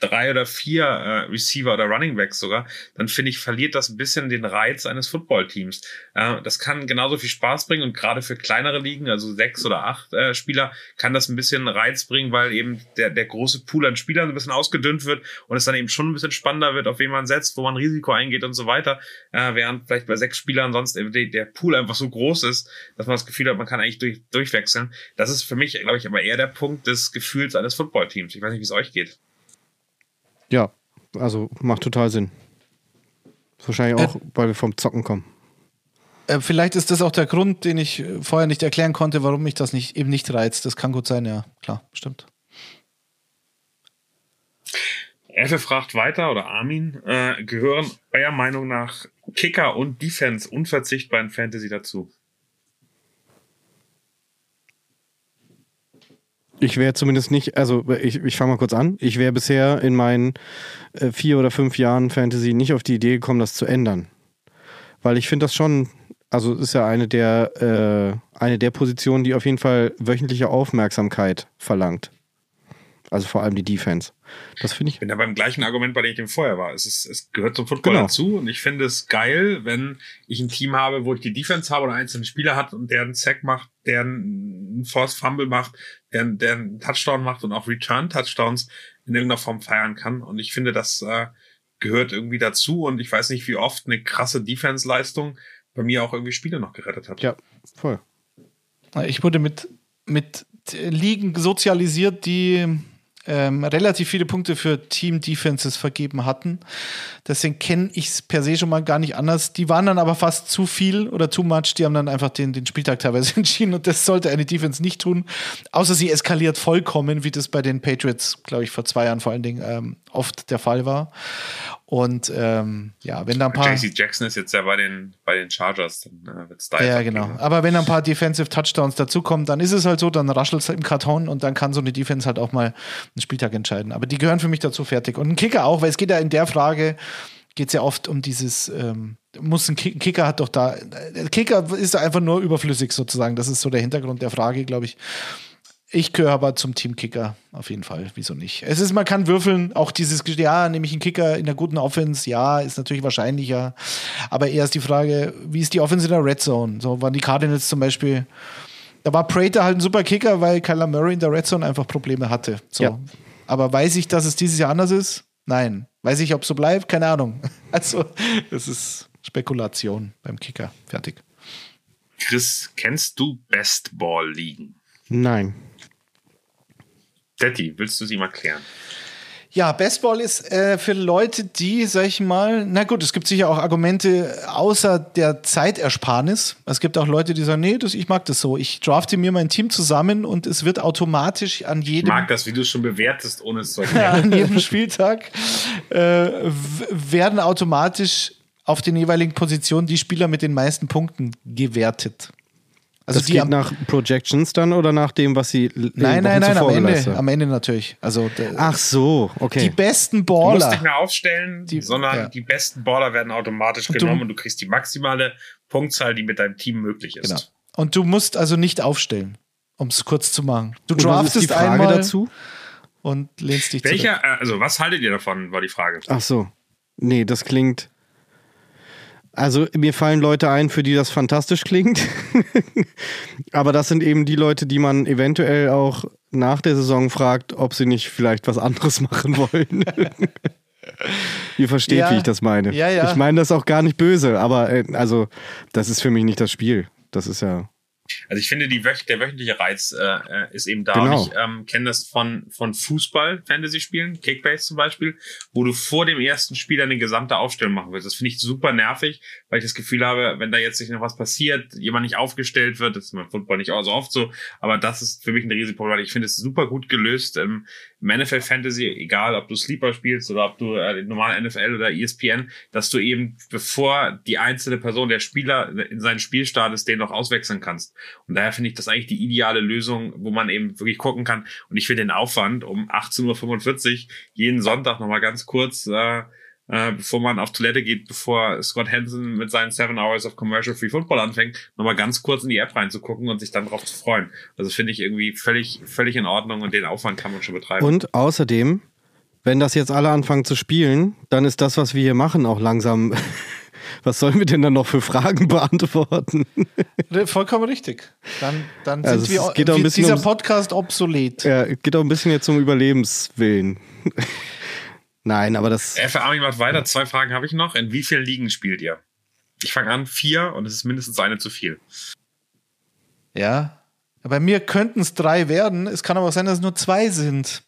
B: drei oder vier äh, Receiver oder Running Backs sogar, dann finde ich, verliert das ein bisschen den Reiz eines Footballteams. Äh, das kann genauso viel Spaß bringen und gerade für kleinere Ligen, also sechs oder acht äh, Spieler, kann das ein bisschen Reiz bringen, weil eben der, der große Pool an Spielern ein bisschen ausgedünnt wird und es dann eben schon ein bisschen spannender wird, auf wen man setzt, wo man Risiko eingeht und so weiter. Äh, während vielleicht bei sechs Spielern sonst der, Pool einfach so groß ist, dass man das Gefühl hat, man kann eigentlich durch, durchwechseln. Das ist für mich, glaube ich, aber eher der Punkt des Gefühls eines Footballteams. Ich weiß nicht, wie es euch geht.
D: Ja, also macht total Sinn. Wahrscheinlich auch, weil wir vom Zocken kommen.
C: Äh, vielleicht ist das auch der Grund, den ich äh, vorher nicht erklären konnte, warum mich das nicht, eben nicht reizt. Das kann gut sein, ja, klar, stimmt.
B: Effe fragt weiter, oder Armin, äh, gehören eurer Meinung nach Kicker und Defense unverzichtbar in Fantasy dazu?
D: Ich wäre zumindest nicht, also ich, ich fange mal kurz an. Ich wäre bisher in meinen äh, vier oder fünf Jahren Fantasy nicht auf die Idee gekommen, das zu ändern. Weil ich finde das schon, also ist ja eine der, äh, eine der Positionen, die auf jeden Fall wöchentliche Aufmerksamkeit verlangt. Also vor allem die Defense. Das finde ich.
B: bin ja beim gleichen Argument, bei dem ich dem vorher war. Es, ist, es gehört zum Football
D: Genau.
B: dazu und ich finde es geil, wenn ich ein Team habe, wo ich die Defense habe und einen einzelnen Spieler hat und der einen Sack macht, der einen Forced Fumble macht, der, der einen Touchdown macht und auch Return-Touchdowns in irgendeiner Form feiern kann. Und ich finde, das äh, gehört irgendwie dazu und ich weiß nicht, wie oft eine krasse Defense-Leistung bei mir auch irgendwie Spiele noch gerettet hat.
D: Ja, voll.
C: Ich wurde mit, mit Ligen sozialisiert, die ähm, relativ viele Punkte für Team-Defenses vergeben hatten. Deswegen kenne ich es per se schon mal gar nicht anders. Die waren dann aber fast zu viel oder too much. Die haben dann einfach den, den Spieltag teilweise entschieden und das sollte eine Defense nicht tun. Außer sie eskaliert vollkommen, wie das bei den Patriots, glaube ich, vor zwei Jahren vor allen Dingen ähm, oft der Fall war. Und ähm, ja, wenn da ein paar.
B: JC Jackson ist jetzt ja bei den, bei den Chargers, dann äh, wird es da
C: Ja, genau.
B: gehen.
C: Aber wenn ein paar Defensive Touchdowns dazukommen, dann ist es halt so, dann raschelt es im Karton und dann kann so eine Defense halt auch mal einen Spieltag entscheiden. Aber die gehören für mich dazu fertig. Und ein Kicker auch, weil es geht ja in der Frage, geht es ja oft um dieses, ähm, muss ein Ki- Kicker hat doch da, der Kicker ist da einfach nur überflüssig sozusagen. Das ist so der Hintergrund der Frage, glaube ich. Ich gehöre aber zum Team Kicker, auf jeden Fall. Wieso nicht? Es ist, man kann würfeln, auch dieses, ja, nehme ich einen Kicker in der guten Offense, ja, ist natürlich wahrscheinlicher. Aber eher ist die Frage, wie ist die Offense in der Red Zone? So waren die Cardinals zum Beispiel, da war Prater halt ein super Kicker, weil Kyler Murray in der Red Zone einfach Probleme hatte. So.
D: Ja.
C: Aber weiß ich, dass es dieses Jahr anders ist? Nein. Weiß ich, ob es so bleibt? Keine Ahnung. Also, das ist Spekulation beim Kicker. Fertig.
B: Chris, kennst du Best Ball ligen?
D: Nein.
B: Detti, willst du sie mal klären?
C: Ja, Baseball ist äh, für Leute, die, sag ich mal, na gut, es gibt sicher auch Argumente außer der Zeitersparnis. Es gibt auch Leute, die sagen, nee, das, ich mag das so. Ich drafte mir mein Team zusammen und es wird automatisch an
B: Ich
C: jedem,
B: mag das, wie du es schon bewertest, ohne es zu
C: ja,
B: erklären.
C: an jedem Spieltag äh, werden automatisch auf den jeweiligen Positionen die Spieler mit den meisten Punkten gewertet. Also
D: das
C: die
D: geht
C: am,
D: nach Projections dann oder nach dem, was sie
C: Nein, nein, nein, am Ende, am Ende natürlich. Also
D: Ach so,
C: die
D: okay.
C: besten
B: Du musst
C: Baller.
B: nicht mehr aufstellen,
C: Die-
B: sondern
C: ja.
B: die besten Baller werden automatisch
C: Und du-
B: genommen und du kriegst die maximale Punktzahl, die mit deinem Team möglich ist.
C: Genau. Und du musst also nicht aufstellen, um es kurz zu machen. Du
D: Und
C: draftest
D: die Frage
C: einmal
D: dazu?
C: und lehnst dich zurück.
B: Welcher, äh, also was haltet ihr davon, war die Frage.
D: Ach so. Nee, das klingt. Also mir fallen Leute ein, für die das fantastisch klingt. Aber das sind eben die Leute, die man eventuell auch nach der Saison fragt, ob sie nicht vielleicht was anderes machen wollen. Ihr versteht,
C: Ja.
D: wie ich das meine.
C: Ja, ja.
D: Ich meine das auch gar nicht böse, aber äh, also das ist für mich nicht das Spiel. Das ist ja.
B: Also ich finde, die wöch der wöchentliche Reiz äh, äh, ist eben da.
D: Genau.
B: Und ich ähm, kenne das von, von Fußball-Fantasy-Spielen, Kickbase zum Beispiel, wo du vor dem ersten Spiel eine gesamte Aufstellung machen willst. Das finde ich super nervig, weil ich das Gefühl habe, wenn da jetzt nicht noch was passiert, jemand nicht aufgestellt wird, das ist beim Football nicht auch so oft so, aber das ist für mich ein Risikoproblem. Ich finde es super gut gelöst im, im NFL Fantasy, egal ob du Sleeper spielst oder ob du äh, den normalen NFL oder ESPN, dass du eben, bevor die einzelne Person, der Spieler in seinen Spiel startest, den noch auswechseln kannst. Und daher finde ich das eigentlich die ideale Lösung, wo man eben wirklich gucken kann. Und ich finde den Aufwand um 18.45 Uhr jeden Sonntag nochmal ganz kurz, äh, äh, bevor man auf Toilette geht, bevor Scott Hansen mit seinen Seven Hours of Commercial Free Football anfängt, nochmal ganz kurz in die App reinzugucken und sich dann drauf zu freuen. Also finde ich irgendwie völlig, völlig in Ordnung und den Aufwand kann man schon betreiben.
D: Und außerdem, wenn das jetzt alle anfangen zu spielen, dann ist das, was wir hier machen, auch langsam. Was sollen wir denn dann noch für Fragen beantworten?
C: Vollkommen richtig. Dann, dann
D: Also
C: sind wir
D: geht auch ein bisschen
C: dieser Podcast obsolet.
D: Ja, geht auch ein bisschen jetzt um Überlebenswillen. Nein, aber das.
B: FA Army macht weiter. Zwei Fragen habe ich noch. In wie vielen Ligen spielt ihr? Ich fange an, vier und es ist mindestens eine zu viel.
C: Ja. Bei mir könnten es drei werden. Es kann aber auch sein, dass es nur zwei sind.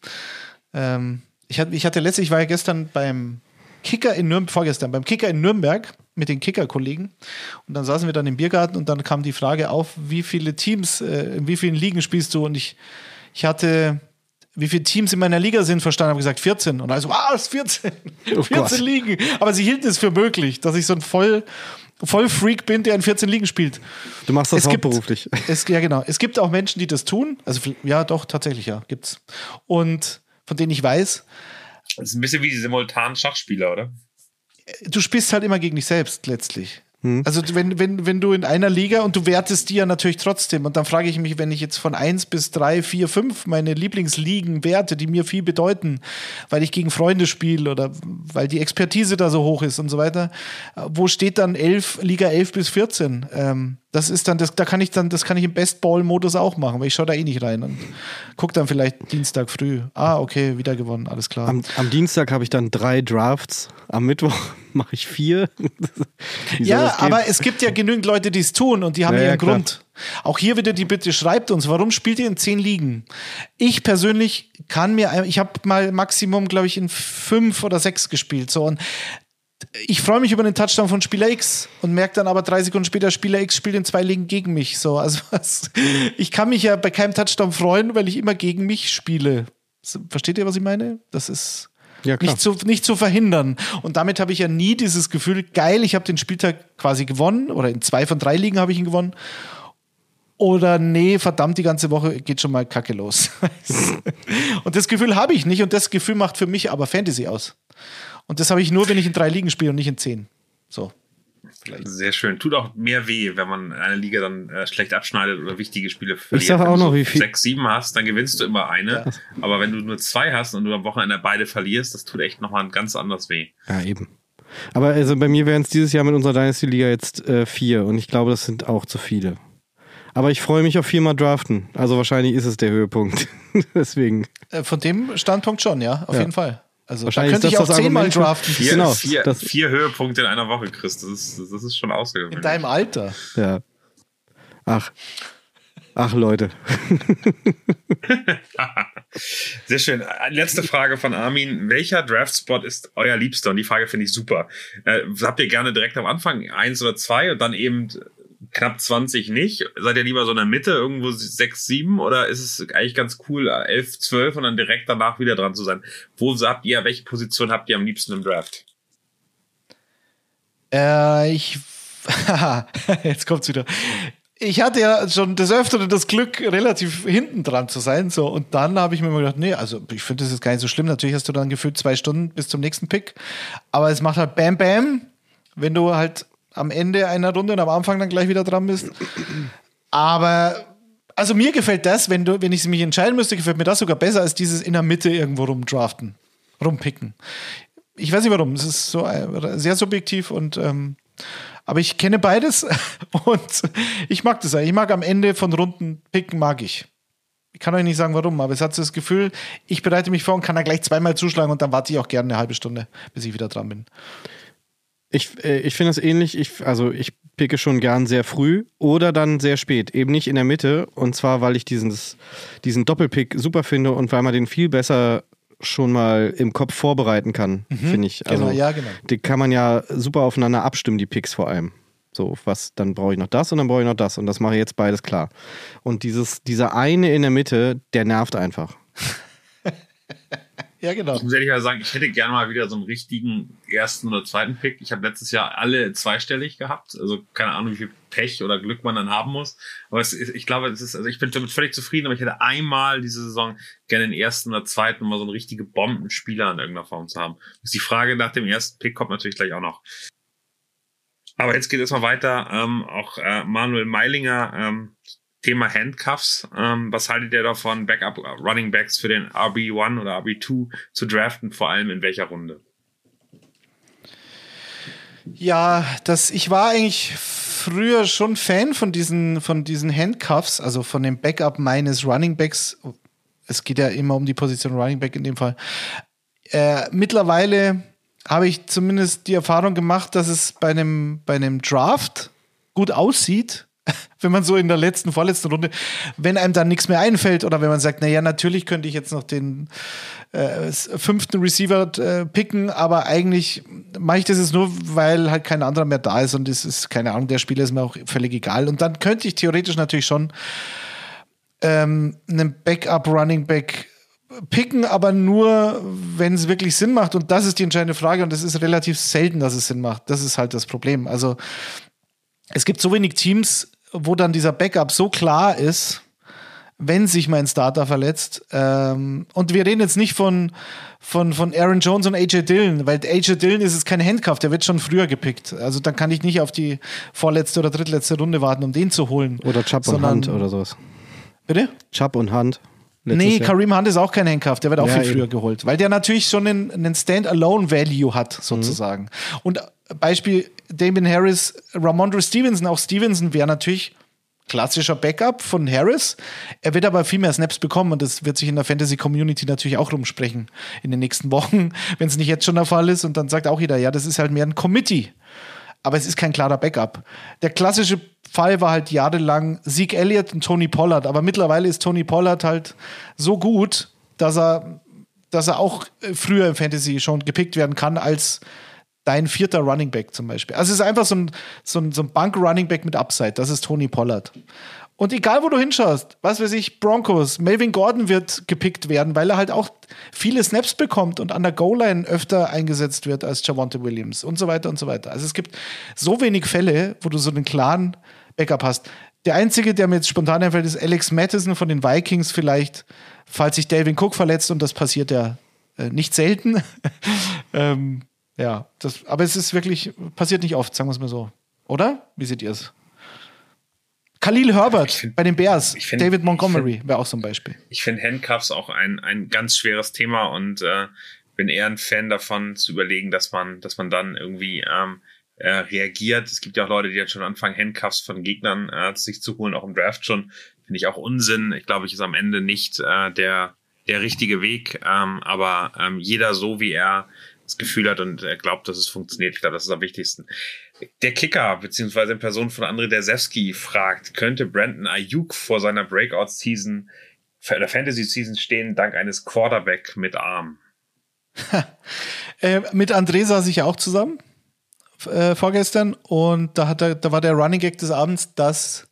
C: Ähm, ich, hatte, ich hatte letztlich, ich war ja gestern beim Kicker in Nürnberg, vorgestern, beim Kicker in Nürnberg mit den Kicker-Kollegen. Und dann saßen wir dann im Biergarten und dann kam die Frage auf, wie viele Teams, äh, in wie vielen Ligen spielst du? Und ich, ich hatte, wie viele Teams in meiner Liga sind, verstanden, habe gesagt 14. Und also, was, 14?
D: Oh
C: 14
D: Gott.
C: Ligen. Aber sie hielten es für möglich, dass ich so ein voll, voll Freak bin, der in 14 Ligen spielt.
D: Du machst das
C: Es gibt-
D: hauptberuflich.
C: Es, ja, genau. Es gibt auch Menschen, die das tun. Also, ja, doch, tatsächlich, ja, gibt's. Und von denen ich weiß,
B: Das ist ein bisschen wie die simultanen Schachspieler, oder?
C: du spielst halt immer gegen dich selbst letztlich. Also wenn, wenn, wenn du in einer Liga und du wertest die ja natürlich trotzdem und dann frage ich mich, wenn ich jetzt von 1 bis 3, 4, 5 meine Lieblingsligen werte, die mir viel bedeuten, weil ich gegen Freunde spiele oder weil die Expertise da so hoch ist und so weiter, äh, wo steht dann 11, Liga 11 bis 14? Ähm, das ist dann, das, da kann ich dann, das kann ich im Best-Ball-Modus auch machen, weil ich schaue da eh nicht rein und gucke dann vielleicht Dienstag früh. Ah, okay, wieder gewonnen, alles klar.
D: Am, am Dienstag habe ich dann drei Drafts. Am Mittwoch mache ich vier.
C: Ja, aber es gibt ja genügend Leute, die es tun und die haben
D: Ja,
C: ihren
D: ja.
C: Grund. Auch hier wieder die Bitte, schreibt uns, warum spielt ihr in zehn Ligen? Ich persönlich kann mir, ich habe mal Maximum, glaube ich, in fünf oder sechs gespielt. So und ich freue mich über den Touchdown von Spieler X und merke dann aber drei Sekunden später, Spieler X spielt in zwei Ligen gegen mich. So, also was, ich kann mich ja bei keinem Touchdown freuen, weil ich immer gegen mich spiele. Versteht ihr, was ich meine? Das ist
D: Ja,
C: nicht zu, nicht zu verhindern. Und damit habe ich ja nie dieses Gefühl, geil, ich habe den Spieltag quasi gewonnen oder in zwei von drei Ligen habe ich ihn gewonnen. Oder nee, verdammt, die ganze Woche geht schon mal Kacke los. und das Gefühl habe ich nicht und das Gefühl macht für mich aber Fantasy aus. Und das habe ich nur, wenn ich in drei Ligen spiele und nicht in zehn. So.
B: Sehr schön. Tut auch mehr weh, wenn man eine Liga dann äh, schlecht abschneidet oder wichtige Spiele verliert.
D: sag
B: Wenn
D: auch
B: du
D: noch,
B: so
D: wie viel-
B: sechs, sieben hast, dann gewinnst du immer eine. Aber wenn du nur zwei hast und du am Wochenende beide verlierst, das tut echt nochmal ganz anders weh.
D: Ja, eben. Aber also bei mir wären es dieses Jahr mit unserer Dynasty-Liga jetzt äh, vier und ich glaube, das sind auch zu viele. Aber ich freue mich auf viermal draften. Also wahrscheinlich ist es der Höhepunkt. Deswegen.
C: Äh, Von dem Standpunkt schon, ja, auf
D: Ja.
C: jeden Fall. Also da
D: Wahrscheinlich
C: könnte
D: ist
C: ich
D: das
C: auch
D: das
C: zehnmal draften.
B: Vier,
D: Genau,
B: vier,
D: das-
B: vier Höhepunkte in einer Woche, Chris. Das ist, das ist schon außergewöhnlich.
C: In deinem Alter.
D: Ja. Ach. Ach, Leute.
B: Sehr schön. Letzte Frage von Armin. Welcher Draft-Spot ist euer Liebster? Und die Frage finde ich super. Äh, habt ihr gerne direkt am Anfang eins oder zwei und dann eben knapp 20 nicht? Seid ihr lieber so in der Mitte, irgendwo sechs, sieben? Oder ist es eigentlich ganz cool, äh, elf, zwölf und dann direkt danach wieder dran zu sein? Wo habt ihr, welche Position habt ihr am liebsten im Draft?
C: Äh, ich. Jetzt kommt's wieder. Ich hatte ja schon des Öfteren das Glück, relativ hinten dran zu sein. So, und dann habe ich mir mal gedacht, nee, also ich finde das ist gar nicht so schlimm. Natürlich hast du dann gefühlt zwei Stunden bis zum nächsten Pick. Aber es macht halt Bam Bam, wenn du halt am Ende einer Runde und am Anfang dann gleich wieder dran bist. Aber also mir gefällt das, wenn du, wenn ich mich entscheiden müsste, gefällt mir das sogar besser als dieses in der Mitte irgendwo rumdraften, rumpicken. Ich weiß nicht warum, es ist so äh, sehr subjektiv und ähm, aber ich kenne beides und ich mag das. Ich mag am Ende von Runden picken, mag ich. Ich kann euch nicht sagen, warum, aber es hat so das Gefühl, ich bereite mich vor und kann da gleich zweimal zuschlagen und dann warte ich auch gerne eine halbe Stunde, bis ich wieder dran bin.
D: Ich, äh, ich finde es ähnlich. Ich, also ich picke schon gern sehr früh oder dann sehr spät. Eben nicht in der Mitte. Und zwar, weil ich dieses, diesen Doppelpick super finde und weil man den viel besser schon mal im Kopf vorbereiten kann, finde ich. Also,
C: genau, ja, genau.
D: Die kann man ja super aufeinander abstimmen, die Picks vor allem. So, was, dann brauche ich noch das und dann brauche ich noch das. Und das mache ich jetzt beides klar. Und dieses, dieser eine in der Mitte, der nervt einfach.
C: Ja, genau.
B: Ich muss ehrlich sagen, ich hätte gerne mal wieder so einen richtigen ersten oder zweiten Pick. Ich habe letztes Jahr alle zweistellig gehabt. Also keine Ahnung, wie viel Pech oder Glück man dann haben muss. Aber ist, ich glaube, es ist, also ich bin damit völlig zufrieden, aber ich hätte einmal diese Saison gerne den ersten oder zweiten, um mal so eine richtige Bombenspieler in irgendeiner Form zu haben. Ist die Frage nach dem ersten Pick kommt natürlich gleich auch noch. Aber jetzt geht es mal weiter. Ähm, auch äh, Manuel Meilinger ähm, Thema Handcuffs. Ähm, was haltet ihr davon, Backup Running Backs für den RB1 oder RB2 zu draften, vor allem in welcher Runde?
C: Ja, das, ich war eigentlich früher schon Fan von diesen, von diesen Handcuffs, also von dem Backup meines Running Backs. Es geht ja immer um die Position Running Back in dem Fall. Äh, mittlerweile habe ich zumindest die Erfahrung gemacht, dass es bei einem, bei einem Draft gut aussieht, wenn man so in der letzten, vorletzten Runde, wenn einem dann nichts mehr einfällt oder wenn man sagt, naja, natürlich könnte ich jetzt noch den äh, fünften Receiver äh, picken, aber eigentlich mache ich das jetzt nur, weil halt kein anderer mehr da ist und es ist, keine Ahnung, der Spieler ist mir auch völlig egal. Und dann könnte ich theoretisch natürlich schon ähm, einen Backup-Running Back picken, aber nur, wenn es wirklich Sinn macht. Und das ist die entscheidende Frage und es ist relativ selten, dass es Sinn macht. Das ist halt das Problem. Also es gibt so wenig Teams, wo dann dieser Backup so klar ist, wenn sich mein Starter verletzt. Ähm, und wir reden jetzt nicht von, von, von Aaron Jones und AJ Dillon, weil AJ Dillon ist es kein Handcuff, der wird schon früher gepickt. Also dann kann ich nicht auf die vorletzte oder drittletzte Runde warten, um den zu holen.
D: Oder Chubb und Hunt oder sowas.
C: Bitte?
D: Chubb und Hunt.
C: Nee,
D: Jahr.
C: Kareem Hunt ist auch kein Handcuff, der wird auch
D: Ja,
C: viel
D: eben.
C: früher geholt, weil der natürlich schon einen, einen Stand-alone-Value hat, sozusagen. Und Beispiel Damien Harris, Ramondre Stevenson, auch Stevenson wäre natürlich klassischer Backup von Harris. Er wird aber viel mehr Snaps bekommen und das wird sich in der Fantasy-Community natürlich auch rumsprechen in den nächsten Wochen, wenn es nicht jetzt schon der Fall ist. Und dann sagt auch jeder, ja, das ist halt mehr ein Committee. Aber es ist kein klarer Backup. Der klassische Fall war halt jahrelang Zeke Elliott und Tony Pollard. Aber mittlerweile ist Tony Pollard halt so gut, dass er, dass er auch äh, früher im Fantasy schon gepickt werden kann als dein vierter Running Back zum Beispiel. Also es ist einfach so ein, so ein, so ein Bank-Running Back mit Upside. Das ist Tony Pollard. Und egal, wo du hinschaust, was weiß ich, Broncos, Melvin Gordon wird gepickt werden, weil er halt auch viele Snaps bekommt und an der Goal-Line öfter eingesetzt wird als Javonte Williams und so weiter und so weiter. Also es gibt so wenig Fälle, wo du so einen klaren Backup hast. Der einzige, der mir jetzt spontan einfällt, ist Alex Mattison von den Vikings vielleicht, falls sich Dalvin Cook verletzt und das passiert ja äh, nicht selten. ähm, ja, das, aber es ist wirklich, passiert nicht oft, sagen wir es mal so. Oder? Wie seht ihr es? Khalil Herbert
B: find-
C: bei den Bears,
B: find-
C: David Montgomery wäre auch so ein Beispiel.
B: Ich finde Handcuffs auch ein, ein ganz schweres Thema und äh, bin eher ein Fan davon zu überlegen, dass man, dass man dann irgendwie ähm, äh, reagiert. Es gibt ja auch Leute, die jetzt schon anfangen, Handcuffs von Gegnern äh, sich zu holen, auch im Draft schon. Finde ich auch Unsinn. Ich glaube, ich ist am Ende nicht äh, der, der richtige Weg. Ähm, aber ähm, jeder so, wie er das Gefühl hat und er glaubt, dass es funktioniert. Ich glaube, das ist am wichtigsten. Der Kicker, beziehungsweise in Person von André Dersewski, fragt, könnte Brandon Ayuk vor seiner Breakout-Season oder Fantasy-Season stehen, dank eines Quarterback mit Arm?
C: Äh, mit André saß ich ja auch zusammen äh, vorgestern und da, hat er, da war der Running Gag des Abends, dass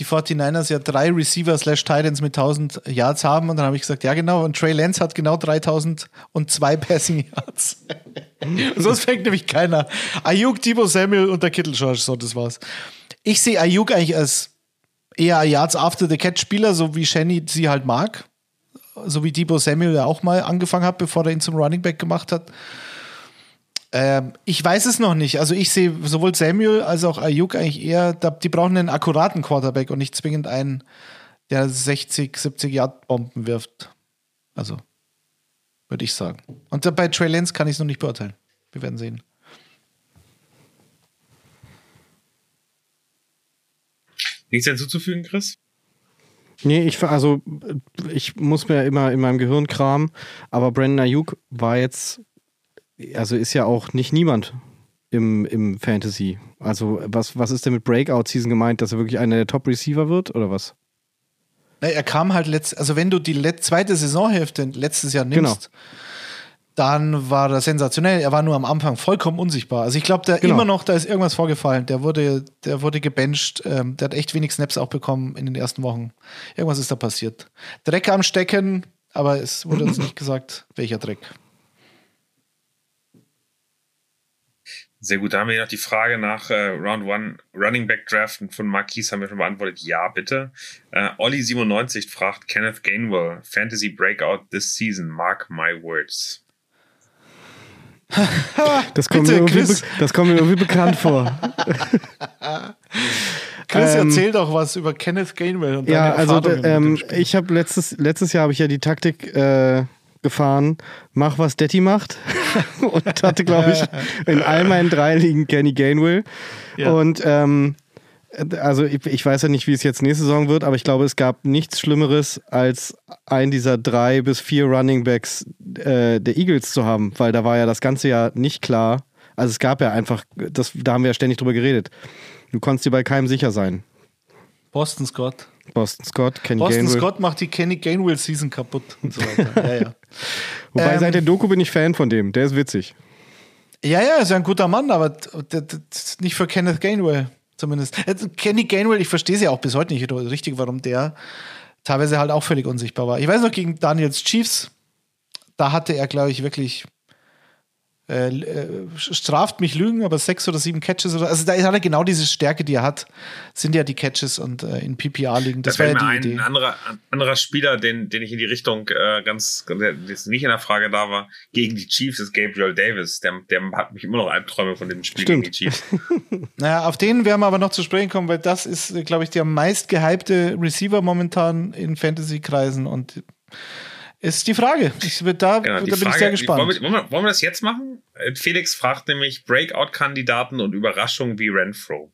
C: die 49ers ja drei Receiver slash Titans mit 1000 Yards haben. Und dann habe ich gesagt, ja genau, und Trey Lance hat genau 3002 Passing Yards. und sonst fängt nämlich keiner. Ayuk, Debo Samuel und der Kittle George, so das war's. Ich sehe Ayuk eigentlich als eher Yards after the catch Spieler, so wie Shenny sie halt mag. So wie Debo Samuel ja auch mal angefangen hat, bevor er ihn zum Running Back gemacht hat. Ähm, ich weiß es noch nicht. Also ich sehe sowohl Samuel als auch Ayuk eigentlich eher, die brauchen einen akkuraten Quarterback und nicht zwingend einen, der 60, 70 Yard Bomben wirft. Also würde ich sagen. Und bei Trey Lance kann ich es noch nicht beurteilen. Wir werden sehen.
B: Nichts hinzuzufügen, Chris?
D: Nee, ich, also, ich muss mir immer in meinem Gehirn kramen, aber Brandon Ayuk war jetzt, also ist ja auch nicht niemand im, im Fantasy. Also, was, was ist denn mit Breakout-Season gemeint, dass er wirklich einer der Top-Receiver wird oder was?
C: Na, er kam halt letzt, also wenn du die zweite Saisonhälfte letztes Jahr nimmst, dann war er sensationell. Er war nur am Anfang vollkommen unsichtbar. Also ich glaube, da
D: Genau.
C: immer noch, da ist irgendwas vorgefallen. Der wurde, der wurde gebencht. Ähm, der hat echt wenig Snaps auch bekommen in den ersten Wochen. Irgendwas ist da passiert. Dreck am Stecken, aber es wurde uns nicht gesagt, welcher Dreck.
B: Sehr gut, da haben wir noch die Frage nach äh, Round One Running Back Draften von Marquis haben wir schon beantwortet. Ja, bitte. Äh, Olli97 fragt Kenneth Gainwell, Fantasy Breakout this season, mark my words.
D: Das kommt,
C: Bitte,
D: mir irgendwie, das kommt mir irgendwie bekannt vor.
C: Chris,
D: Ähm,
C: erzähl doch was über Kenneth Gainwell und
D: Ja,
C: deine
D: also
C: Erfahrungen mit
D: ähm,
C: dem Spiel.
D: ich habe letztes, letztes Jahr habe ich ja die Taktik äh, gefahren, mach was Detti macht und hatte glaube ich in all meinen drei Ligen Kenny Gainwell
C: Ja.
D: und ähm, also ich, ich weiß ja nicht, wie es jetzt nächste Saison wird, aber ich glaube, es gab nichts Schlimmeres, als einen dieser drei bis vier Running Backs äh, der Eagles zu haben, weil da war ja das ganze Jahr nicht klar. Also es gab ja einfach, das, da haben wir ja ständig drüber geredet. Du konntest dir bei keinem sicher sein.
C: Boston Scott.
D: Boston Scott, Kenny
C: Boston
D: Gainwell.
C: Scott macht die Kenny Gainwell Season kaputt und so weiter. ja, ja.
D: Wobei
C: Ähm,
D: seit der Doku bin ich Fan von dem. Der ist witzig.
C: Ja, ja, ist ja ein guter Mann, aber nicht für Kenneth Gainwell zumindest. Äh, Kenny Gainwell, ich verstehe es ja auch bis heute nicht richtig, warum der teilweise halt auch völlig unsichtbar war. Ich weiß noch, gegen Daniels Chiefs, da hatte er, glaube ich, wirklich äh, äh, straft mich Lügen, aber sechs oder sieben Catches oder also da hat er genau diese Stärke, die er hat, sind ja die Catches und äh, in PPR liegen. Das
B: Da
C: war ja die
B: ein
C: Idee.
B: anderer, ein anderer Spieler, den, den ich in die Richtung äh, ganz, der jetzt nicht in der Frage da war, gegen die Chiefs ist Gabriel Davis. Der, der hat mich immer noch Albträume von dem Spiel
D: Stimmt.
B: gegen die Chiefs.
C: Naja, auf den werden wir aber noch zu sprechen kommen, weil das ist, glaube ich, der meist gehypte Receiver momentan in Fantasy-Kreisen und ist die Frage. Ich, da
B: Genau,
C: da bin
B: Frage,
C: ich sehr gespannt.
B: Wollen wir, wollen, wir, wollen wir das jetzt machen? Äh, Felix fragt nämlich Breakout-Kandidaten und Überraschungen wie Renfro.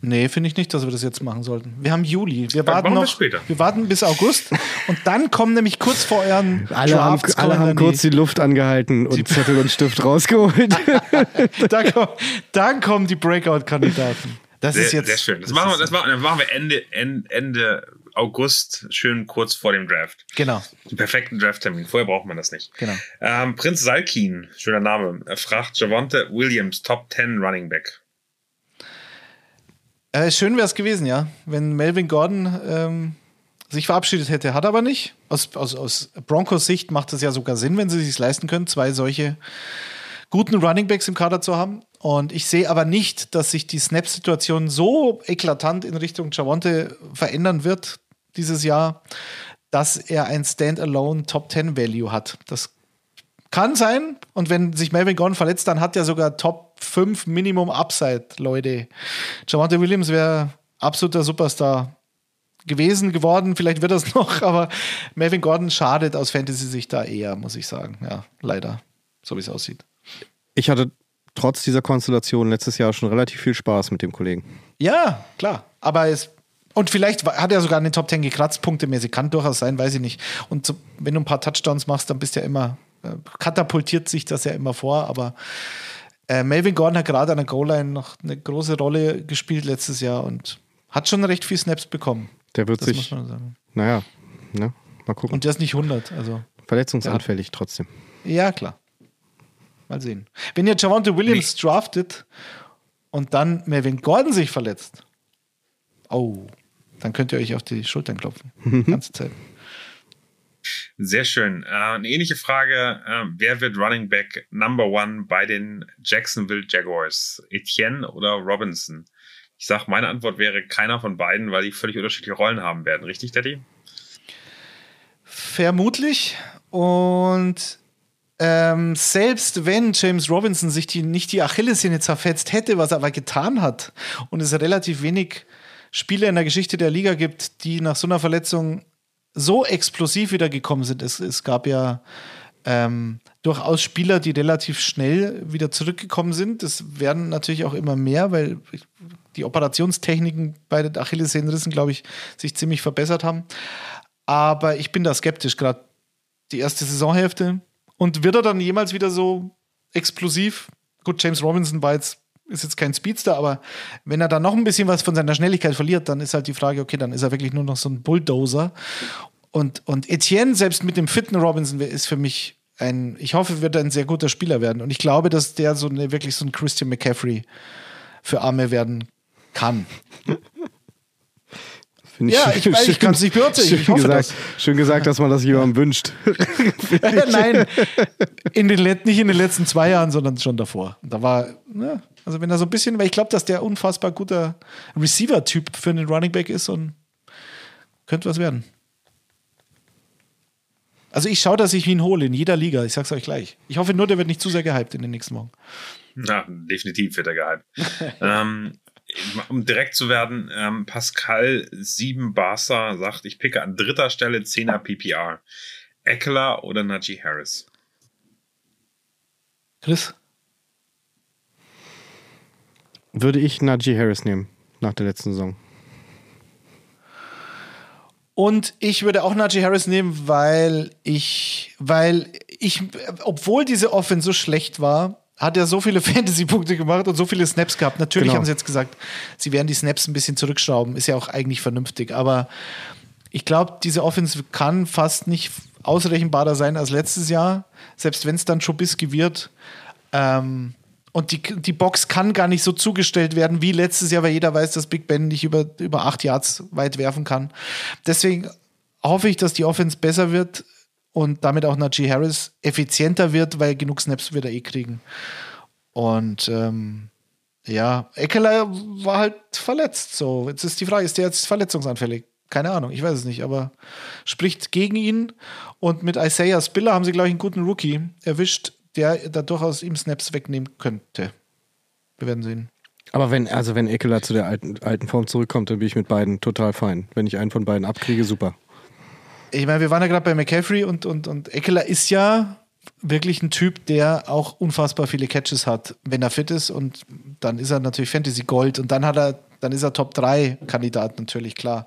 C: Nee, finde ich nicht, dass wir das jetzt machen sollten. Wir haben Juli. Wir
B: Dann
C: warten
B: wir
C: noch.
B: später.
C: Wir warten bis August und dann kommen nämlich kurz vor euren
D: Alle haben,
C: Drafts
D: alle
C: kommen
D: haben kurz die Luft angehalten und Zettel und Stift rausgeholt.
C: dann, kommen, dann kommen die Breakout-Kandidaten. Das
B: Sehr,
C: ist jetzt
B: sehr schön. Das, machen wir, das machen, dann machen wir Ende, Ende, Ende August, schön kurz vor dem Draft.
C: Genau,
B: Den perfekten Draft-Termin. Vorher braucht man das nicht.
C: genau.
B: Ähm, Prinz Salkin, schöner Name, fragt Javonte Williams, Top 10 Running Back.
C: Äh, schön wäre es gewesen, ja, wenn Melvin Gordon ähm, sich verabschiedet hätte. Hat aber nicht. Aus, aus, aus Broncos Sicht macht es ja sogar Sinn, wenn sie sich leisten können, zwei solche guten Runningbacks im Kader zu haben. Und ich sehe aber nicht, dass sich die Snap-Situation so eklatant in Richtung Javonte verändern wird dieses Jahr, dass er ein Standalone Top 10 Value hat. Das kann sein. Und wenn sich Melvin Gordon verletzt, dann hat er sogar Top 5 Minimum Upside, Leute. Javante Williams wäre absoluter Superstar gewesen, geworden. Vielleicht wird das noch, aber Melvin Gordon schadet aus Fantasy-Sicht da eher, muss ich sagen. Ja, leider. So wie es aussieht.
D: Ich hatte trotz dieser Konstellation letztes Jahr schon relativ viel Spaß mit dem Kollegen.
C: Ja, klar. Aber es. Und vielleicht hat er sogar an den Top 10 gekratzt, punktemäßig. Kann durchaus sein, weiß ich nicht. Und so, wenn du ein paar Touchdowns machst, dann bist du ja immer, äh, katapultiert sich das ja immer vor. Aber äh, Melvin Gordon hat gerade an der Goal-Line noch eine große Rolle gespielt letztes Jahr und hat schon recht viel Snaps bekommen.
D: Der wird
C: Das
D: sich, naja, ne? mal gucken.
C: Und der ist nicht 100. Also,
D: Verletzungsanfällig trotzdem.
C: ja, klar. Mal sehen. Wenn ihr Javante Williams draftet und dann Melvin Gordon sich verletzt, Oh, dann könnt ihr euch auf die Schultern klopfen. Die ganze Zeit.
B: Sehr schön. Äh, eine ähnliche Frage. Äh, wer wird Running Back Number One bei den Jacksonville Jaguars? Etienne oder Robinson? Ich sag, meine Antwort wäre keiner von beiden, weil die völlig unterschiedliche Rollen haben werden. Richtig, Daddy?
C: Vermutlich. Und ähm, selbst wenn James Robinson sich die, nicht die Achillessehne zerfetzt hätte, was er aber getan hat, und es relativ wenig Spiele in der Geschichte der Liga gibt, die nach so einer Verletzung so explosiv wieder gekommen sind. Es, es gab ja ähm, durchaus Spieler, die relativ schnell wieder zurückgekommen sind. Das werden natürlich auch immer mehr, weil die Operationstechniken bei den Achillessehnenrissen, glaube ich, sich ziemlich verbessert haben. Aber ich bin da skeptisch, gerade die erste Saisonhälfte. Und wird er dann jemals wieder so explosiv? Gut, James Robinson war jetzt, ist jetzt kein Speedster, aber wenn er dann noch ein bisschen was von seiner Schnelligkeit verliert, dann ist halt die Frage, okay, dann ist er wirklich nur noch so ein Bulldozer. Und, und Etienne, selbst mit dem fitten Robinson, ist für mich ein, ich hoffe, wird er ein sehr guter Spieler werden. Und ich glaube, dass der so eine, wirklich so ein Christian McCaffrey für Arme werden kann.
D: Finde
C: Ja, ich weiß, ich kann's nicht beurteilen.
D: Schön
C: Ich hoffe
D: gesagt, schön gesagt, dass man das jemandem wünscht.
C: Nein, in den, nicht in den letzten zwei Jahren, sondern schon davor. Da war, ne, also wenn er so ein bisschen, weil ich glaube, dass der unfassbar guter Receiver-Typ für einen Running Back ist und könnte was werden. Also ich schaue, dass ich ihn hole in jeder Liga. Ich sag's euch gleich. Ich hoffe nur, der wird nicht zu sehr gehypt in den nächsten Wochen.
B: Na, definitiv wird er gehypt. ähm, um direkt zu werden, ähm, Pascal 7 Barca sagt, ich picke an dritter Stelle 10er PPR. Eckler oder Najee Harris?
C: Chris?
D: Würde ich Najee Harris nehmen, nach der letzten Saison.
C: Und ich würde auch Najee Harris nehmen, weil ich, weil ich, obwohl diese Offense so schlecht war, hat er so viele Fantasy-Punkte gemacht und so viele Snaps gehabt. Natürlich
D: Genau.
C: haben sie jetzt gesagt, sie werden die Snaps ein bisschen zurückschrauben. Ist ja auch eigentlich vernünftig. Aber ich glaube, diese Offense kann fast nicht ausrechenbarer sein als letztes Jahr, selbst wenn es dann Trubisky wird. Ähm, und die, die Box kann gar nicht so zugestellt werden wie letztes Jahr, weil jeder weiß, dass Big Ben nicht über, über acht Yards weit werfen kann. Deswegen hoffe ich, dass die Offense besser wird und damit auch Najee Harris effizienter wird, weil genug Snaps wird er eh kriegen. Und ähm, ja, Eckler war halt verletzt. So, jetzt ist die Frage, ist der jetzt verletzungsanfällig? Keine Ahnung, ich weiß es nicht, aber spricht gegen ihn. Und mit Isaiah Spiller haben sie, glaube ich, einen guten Rookie erwischt, der da durchaus ihm Snaps wegnehmen könnte. Wir werden sehen.
D: Aber wenn, also wenn Eckler zu der alten, alten Form zurückkommt, dann bin ich mit beiden total fein. Wenn ich einen von beiden abkriege, super.
C: Ich meine, wir waren ja gerade bei McCaffrey und, und, und Eckler ist ja wirklich ein Typ, der auch unfassbar viele Catches hat, wenn er fit ist. Und dann ist er natürlich Fantasy Gold und dann hat er, dann ist er Top 3 Kandidat natürlich, klar.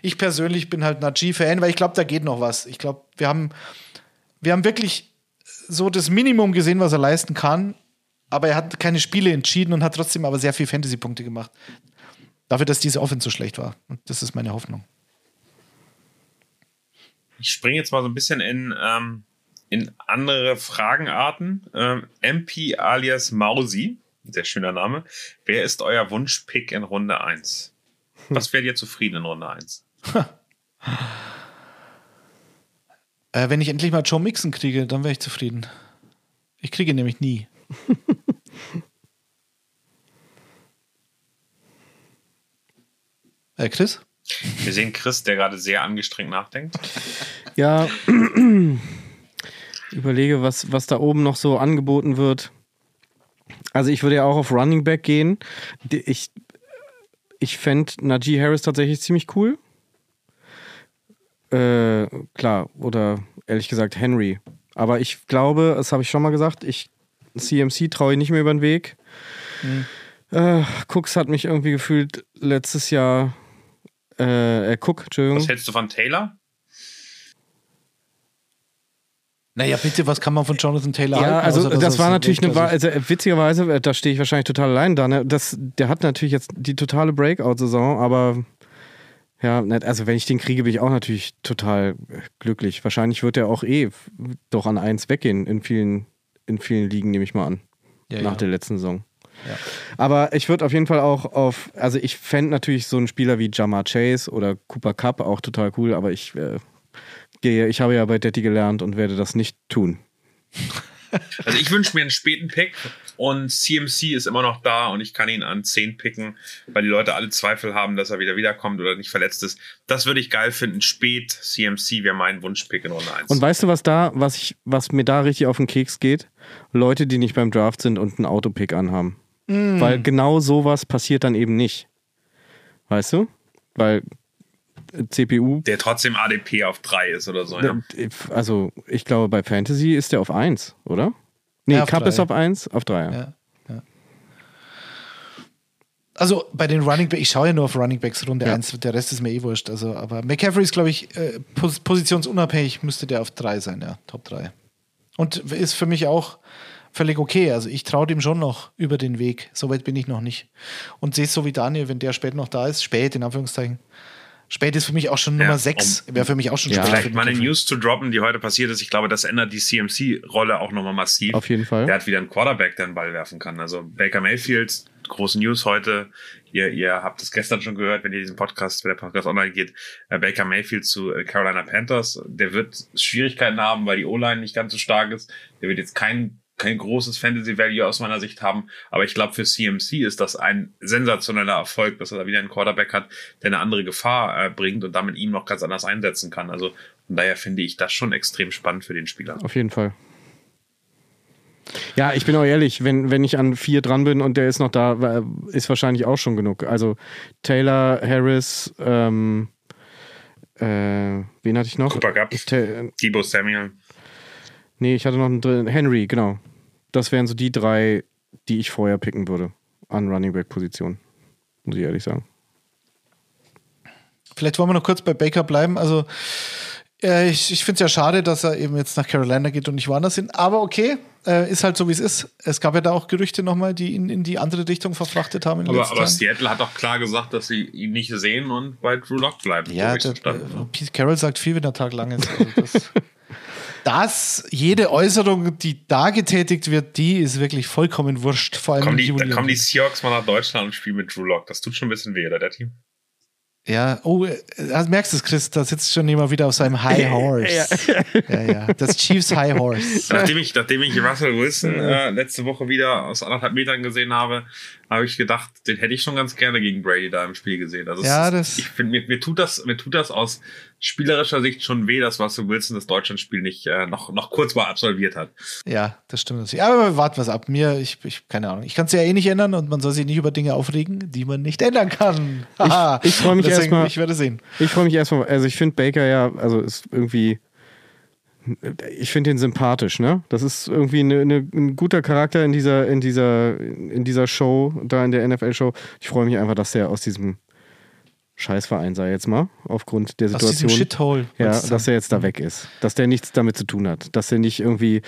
C: Ich persönlich bin halt Najee-Fan, weil ich glaube, da geht noch was. Ich glaube, wir haben, wir haben wirklich so das Minimum gesehen, was er leisten kann. Aber er hat keine Spiele entschieden und hat trotzdem aber sehr viel Fantasy-Punkte gemacht. Dafür, dass diese Offense so schlecht war. Und das ist meine Hoffnung.
B: Ich springe jetzt mal so ein bisschen in, ähm, in andere Fragenarten. Ähm, MP alias Mausi, sehr schöner Name. Wer ist euer Wunschpick in Runde 1? Was wärt ihr zufrieden in Runde 1?
C: Äh, wenn ich endlich mal Joe Mixon kriege, dann wäre ich zufrieden. Ich kriege ihn nämlich nie. äh, Chris?
B: Wir sehen Chris, der gerade sehr angestrengt nachdenkt.
D: Ja, überlege, was, was da oben noch so angeboten wird. Also ich würde ja auch auf Running Back gehen. Ich, ich fände Najee Harris tatsächlich ziemlich cool. Äh, klar, oder ehrlich gesagt Henry. Aber ich glaube, das habe ich schon mal gesagt, ich CMC traue ich nicht mehr über den Weg. Äh, Cooks hat mich irgendwie gefühlt letztes Jahr. Äh, äh, Cook, Entschuldigung.
B: Was hältst du von Taylor?
C: Naja, bitte, was kann man von Jonathan Taylor
D: Ja,
C: halten?
D: also
C: außer, dass
D: das
C: er
D: war natürlich eine,
C: Weltklasse
D: also witzigerweise, äh, da stehe ich wahrscheinlich total allein da. Ne? Das, der hat natürlich jetzt die totale Breakout-Saison, aber ja, also wenn ich den kriege, bin ich auch natürlich total glücklich. Wahrscheinlich wird er auch eh doch an eins weggehen in vielen, in vielen Ligen, nehme ich mal an,
C: Ja,
D: nach
C: ja.
D: der letzten Saison. Aber ich würde auf jeden Fall auch auf, also ich fände natürlich so einen Spieler wie Jamar Chase oder Cooper Cup auch total cool, aber ich äh, gehe, ich habe ja bei Detti gelernt und werde das nicht tun.
B: Also ich wünsche mir einen späten Pick und CMC ist immer noch da und ich kann ihn an 10 picken, weil die Leute alle Zweifel haben, dass er wieder wiederkommt oder nicht verletzt ist. Das würde ich geil finden. Spät CMC wäre mein Wunschpick in Runde 1.
D: Und weißt du, was da, was ich, was mir da richtig auf den Keks geht? Leute, die nicht beim Draft sind und einen Autopick anhaben. Weil genau sowas passiert dann eben nicht. Weißt du? Weil CPU,
B: der trotzdem ADP auf 3 ist oder so. Ja.
D: also ich glaube bei Fantasy ist der auf 1, oder? Nee,
C: Ja,
D: Cup
C: drei.
D: ist auf 1, auf 3. Ja.
C: Ja, ja. Also bei den Running Backs, ich schaue ja nur auf Running Backs Runde
D: Ja.
C: 1, der Rest ist mir eh wurscht. Also, aber McCaffrey ist, glaube ich, äh, pos positionsunabhängig, müsste der auf 3 sein, ja, Top 3. Und ist für mich auch völlig okay. Also ich traue dem schon noch über den Weg. Soweit bin ich noch nicht. Und sehe es so wie Daniel, wenn der spät noch da ist, spät in Anführungszeichen. Spät ist für mich auch schon
B: Ja,
C: Nummer 6. Wäre für mich auch schon
D: Ja.
C: spät.
B: Vielleicht
C: für
B: mal eine. News zu droppen, die heute passiert ist. Ich glaube, das ändert die CMC-Rolle auch nochmal massiv.
D: Auf jeden Fall.
B: Der hat wieder einen Quarterback, der einen Ball werfen kann. Also Baker Mayfield, große News heute. Ihr, ihr habt es gestern schon gehört, wenn ihr diesen Podcast, wenn der Podcast online geht. Äh, Baker Mayfield zu äh, Carolina Panthers. Der wird Schwierigkeiten haben, weil die O-Line nicht ganz so stark ist. Der wird jetzt kein kein großes Fantasy Value aus meiner Sicht haben, aber ich glaube für CMC ist das ein sensationeller Erfolg, dass er da wieder einen Quarterback hat, der eine andere Gefahr äh, bringt und damit ihn noch ganz anders einsetzen kann. Also von daher finde ich das schon extrem spannend für den Spieler.
D: Auf jeden Fall. Ja, ich bin auch ehrlich, wenn, wenn ich an vier dran bin und der ist noch da, äh, ist wahrscheinlich auch schon genug. Also Taylor, Harris, ähm, äh, wen hatte ich noch?
B: Cooper Cup,
D: Ta
B: Debo Samuel.
D: Nee, ich hatte noch einen drin. Henry, genau. Das wären so die drei, die ich vorher picken würde an Running Back Position. Muss ich ehrlich sagen.
C: Vielleicht wollen wir noch kurz bei Baker bleiben. Also, äh, ich, ich finde es ja schade, dass er eben jetzt nach Carolina geht und nicht woanders hin. Aber okay, äh, ist halt so, wie es ist. Es gab ja da auch Gerüchte nochmal, die ihn in die andere Richtung verfrachtet haben.
B: Aber, aber. Seattle hat doch klar gesagt, dass sie ihn nicht sehen und bei Drew Lock bleiben.
C: Ja, der, äh, Pete Carroll sagt viel, wenn der Tag lang ist. Also das, jede Äußerung, die da getätigt wird, die ist wirklich vollkommen wurscht. Vor allem
B: kommen die,
C: Juli.
B: da kommen die Seahawks mal nach Deutschland und spielen mit Drew Lock. Das tut schon ein bisschen weh, oder der Team?
C: Ja, oh, äh, du merkst es, Chris, da sitzt schon jemand wieder auf seinem High Horse. ja, ja, das Chiefs High Horse.
B: Nachdem ich, nachdem ich Russell Wilson äh, letzte Woche wieder aus anderthalb Metern gesehen habe, habe ich gedacht, den hätte ich schon ganz gerne gegen Brady da im Spiel gesehen. Also
C: Ja,
B: ist,
C: das-
B: ich finde, mir, mir tut das, mir tut das aus spielerischer Sicht schon weh, dass Russell Wilson das Deutschlandspiel nicht äh, noch, noch kurz mal absolviert hat.
C: Ja, das stimmt natürlich. Aber warten wir es ab. Mir, ich, ich keine Ahnung. Ich kann es ja eh nicht ändern und man soll sich nicht über Dinge aufregen, die man nicht ändern kann. Haha.
D: ich freu mich erstmal-
C: Ich werde sehen.
D: Ich freue mich erstmal, also ich finde Baker ja, also ist irgendwie, ich finde ihn sympathisch, ne? Das ist irgendwie eine, eine, ein guter Charakter in dieser, in dieser, in dieser Show, da in der NFL-Show. Ich freue mich einfach, dass der aus diesem Scheißverein sei jetzt mal, aufgrund der
C: Aus diesem
D: Situation.
C: Shithole.
D: Ja, dass er jetzt da weg ist. Dass der nichts damit zu tun hat. Dass er nicht irgendwie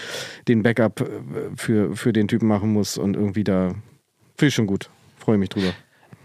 D: den Backup äh, für, für den Typen machen muss und irgendwie da. Finde ich schon gut. Freue mich drüber.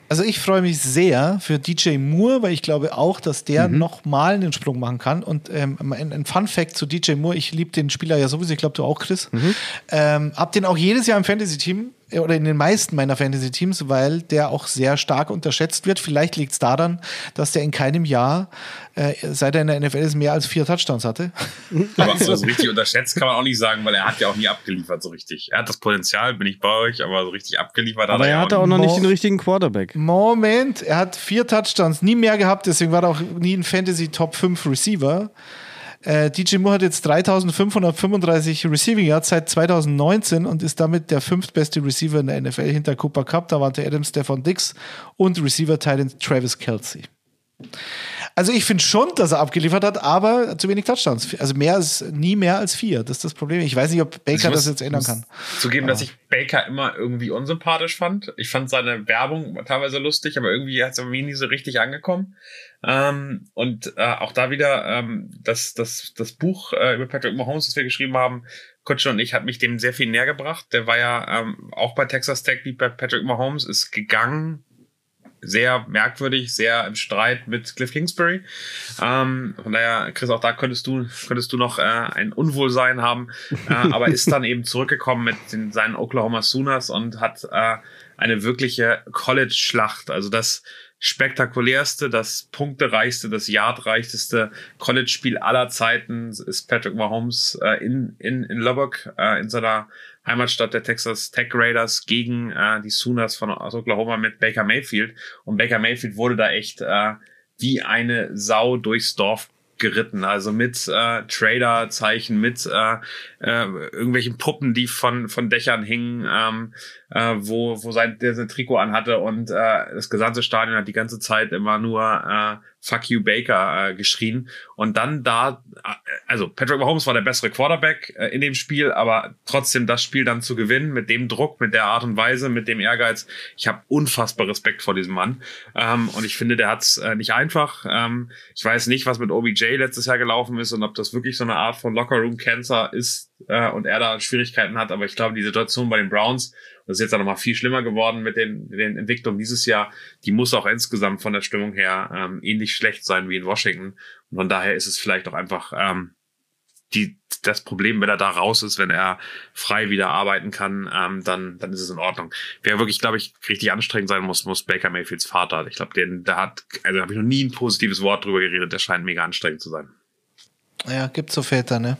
C: Also ich freue mich sehr für DJ Moore, weil ich glaube auch, dass der
D: Mhm.
C: noch mal einen Sprung machen kann. Und ähm, ein, ein Fun Fact zu DJ Moore, ich liebe den Spieler ja sowieso, ich glaube du auch, Chris.
D: Mhm.
C: Ähm, hab den auch jedes Jahr im Fantasy-Team oder in den meisten meiner Fantasy-Teams, weil der auch sehr stark unterschätzt wird. Vielleicht liegt es daran, dass der in keinem Jahr, äh, seit er in der NFL ist, mehr als vier Touchdowns hatte.
B: Aber so richtig unterschätzt kann man auch nicht sagen, weil er hat ja auch nie abgeliefert so richtig. Er hat das Potenzial, bin ich bei euch, aber so richtig abgeliefert
D: Aber
B: hat er
D: er
B: ja
D: hatte
B: auch
D: auch noch nicht den richtigen Quarterback.
C: Moment, er hat vier Touchdowns, nie mehr gehabt, deswegen war er auch nie ein Fantasy Top 5 Receiver. Äh, DJ Moore hat jetzt 3535 Receiving Yards seit 2019 und ist damit der fünftbeste Receiver in der NFL hinter Cooper Cup, Davante Adams, Stefan Dix und Receiver Titan Travis Kelsey. Also ich finde schon, dass er abgeliefert hat, aber zu wenig Touchdowns. Also mehr als nie mehr als vier. Das ist das Problem. Ich weiß nicht, ob Baker
B: Ich muss-
C: das jetzt ändern kann.
B: Zugeben, dass ich Baker immer irgendwie unsympathisch fand. Ich fand seine Werbung teilweise lustig, aber irgendwie hat es mir nie so richtig angekommen. Ähm, und äh, auch da wieder ähm, das, das, das Buch äh, über Patrick Mahomes, das wir geschrieben haben, Kutsche und ich, hat mich dem sehr viel näher gebracht. Der war ja ähm, auch bei Texas Tech wie bei Patrick Mahomes, ist gegangen sehr merkwürdig, sehr im Streit mit Cliff Kingsbury. Ähm, von daher, Chris, auch da könntest du, könntest du noch äh, ein Unwohlsein haben, äh, aber ist dann eben zurückgekommen mit den, seinen Oklahoma Sooners und hat äh, eine wirkliche College-Schlacht, also das spektakulärste, das punktereichste, das yardreichste College-Spiel aller Zeiten ist Patrick Mahomes äh, in, in, in Lubbock, äh, in seiner Heimatstadt der Texas Tech Raiders gegen äh, die Sooners von Oklahoma mit Baker Mayfield. Und Baker Mayfield wurde da echt äh, wie eine Sau durchs Dorf geritten, also mit äh, Trader-Zeichen, mit äh, äh, irgendwelchen Puppen, die von von Dächern hingen, ähm, äh, wo wo sein der sein Trikot anhatte und äh, das gesamte Stadion hat die ganze Zeit immer nur äh, Fuck you Baker äh, geschrien. Und dann da äh, also Patrick Mahomes war der bessere Quarterback äh, in dem Spiel, aber trotzdem das Spiel dann zu gewinnen mit dem Druck, mit der Art und Weise, mit dem Ehrgeiz, ich habe unfassbar Respekt vor diesem Mann. Ähm, und ich finde, der hat's äh, nicht einfach. Ähm, ich weiß nicht, was mit OBJ letztes Jahr gelaufen ist und ob das wirklich so eine Art von Locker Room Cancer ist äh, und er da Schwierigkeiten hat, aber ich glaube, die Situation bei den Browns das ist jetzt auch noch mal viel schlimmer geworden mit den, den Entwicklungen dieses Jahr. Die muss auch insgesamt von der Stimmung her ähm, ähnlich schlecht sein wie in Washington. Und von daher ist es vielleicht auch einfach ähm, die, das Problem, wenn er da raus ist, wenn er frei wieder arbeiten kann, ähm, dann, dann ist es in Ordnung. Wer wirklich, glaube ich, richtig anstrengend sein muss, muss Baker Mayfields Vater. Ich glaube, den, der hat, also da habe ich noch nie ein positives Wort drüber geredet, der scheint mega anstrengend zu sein.
C: Ja, gibt so Väter, ne?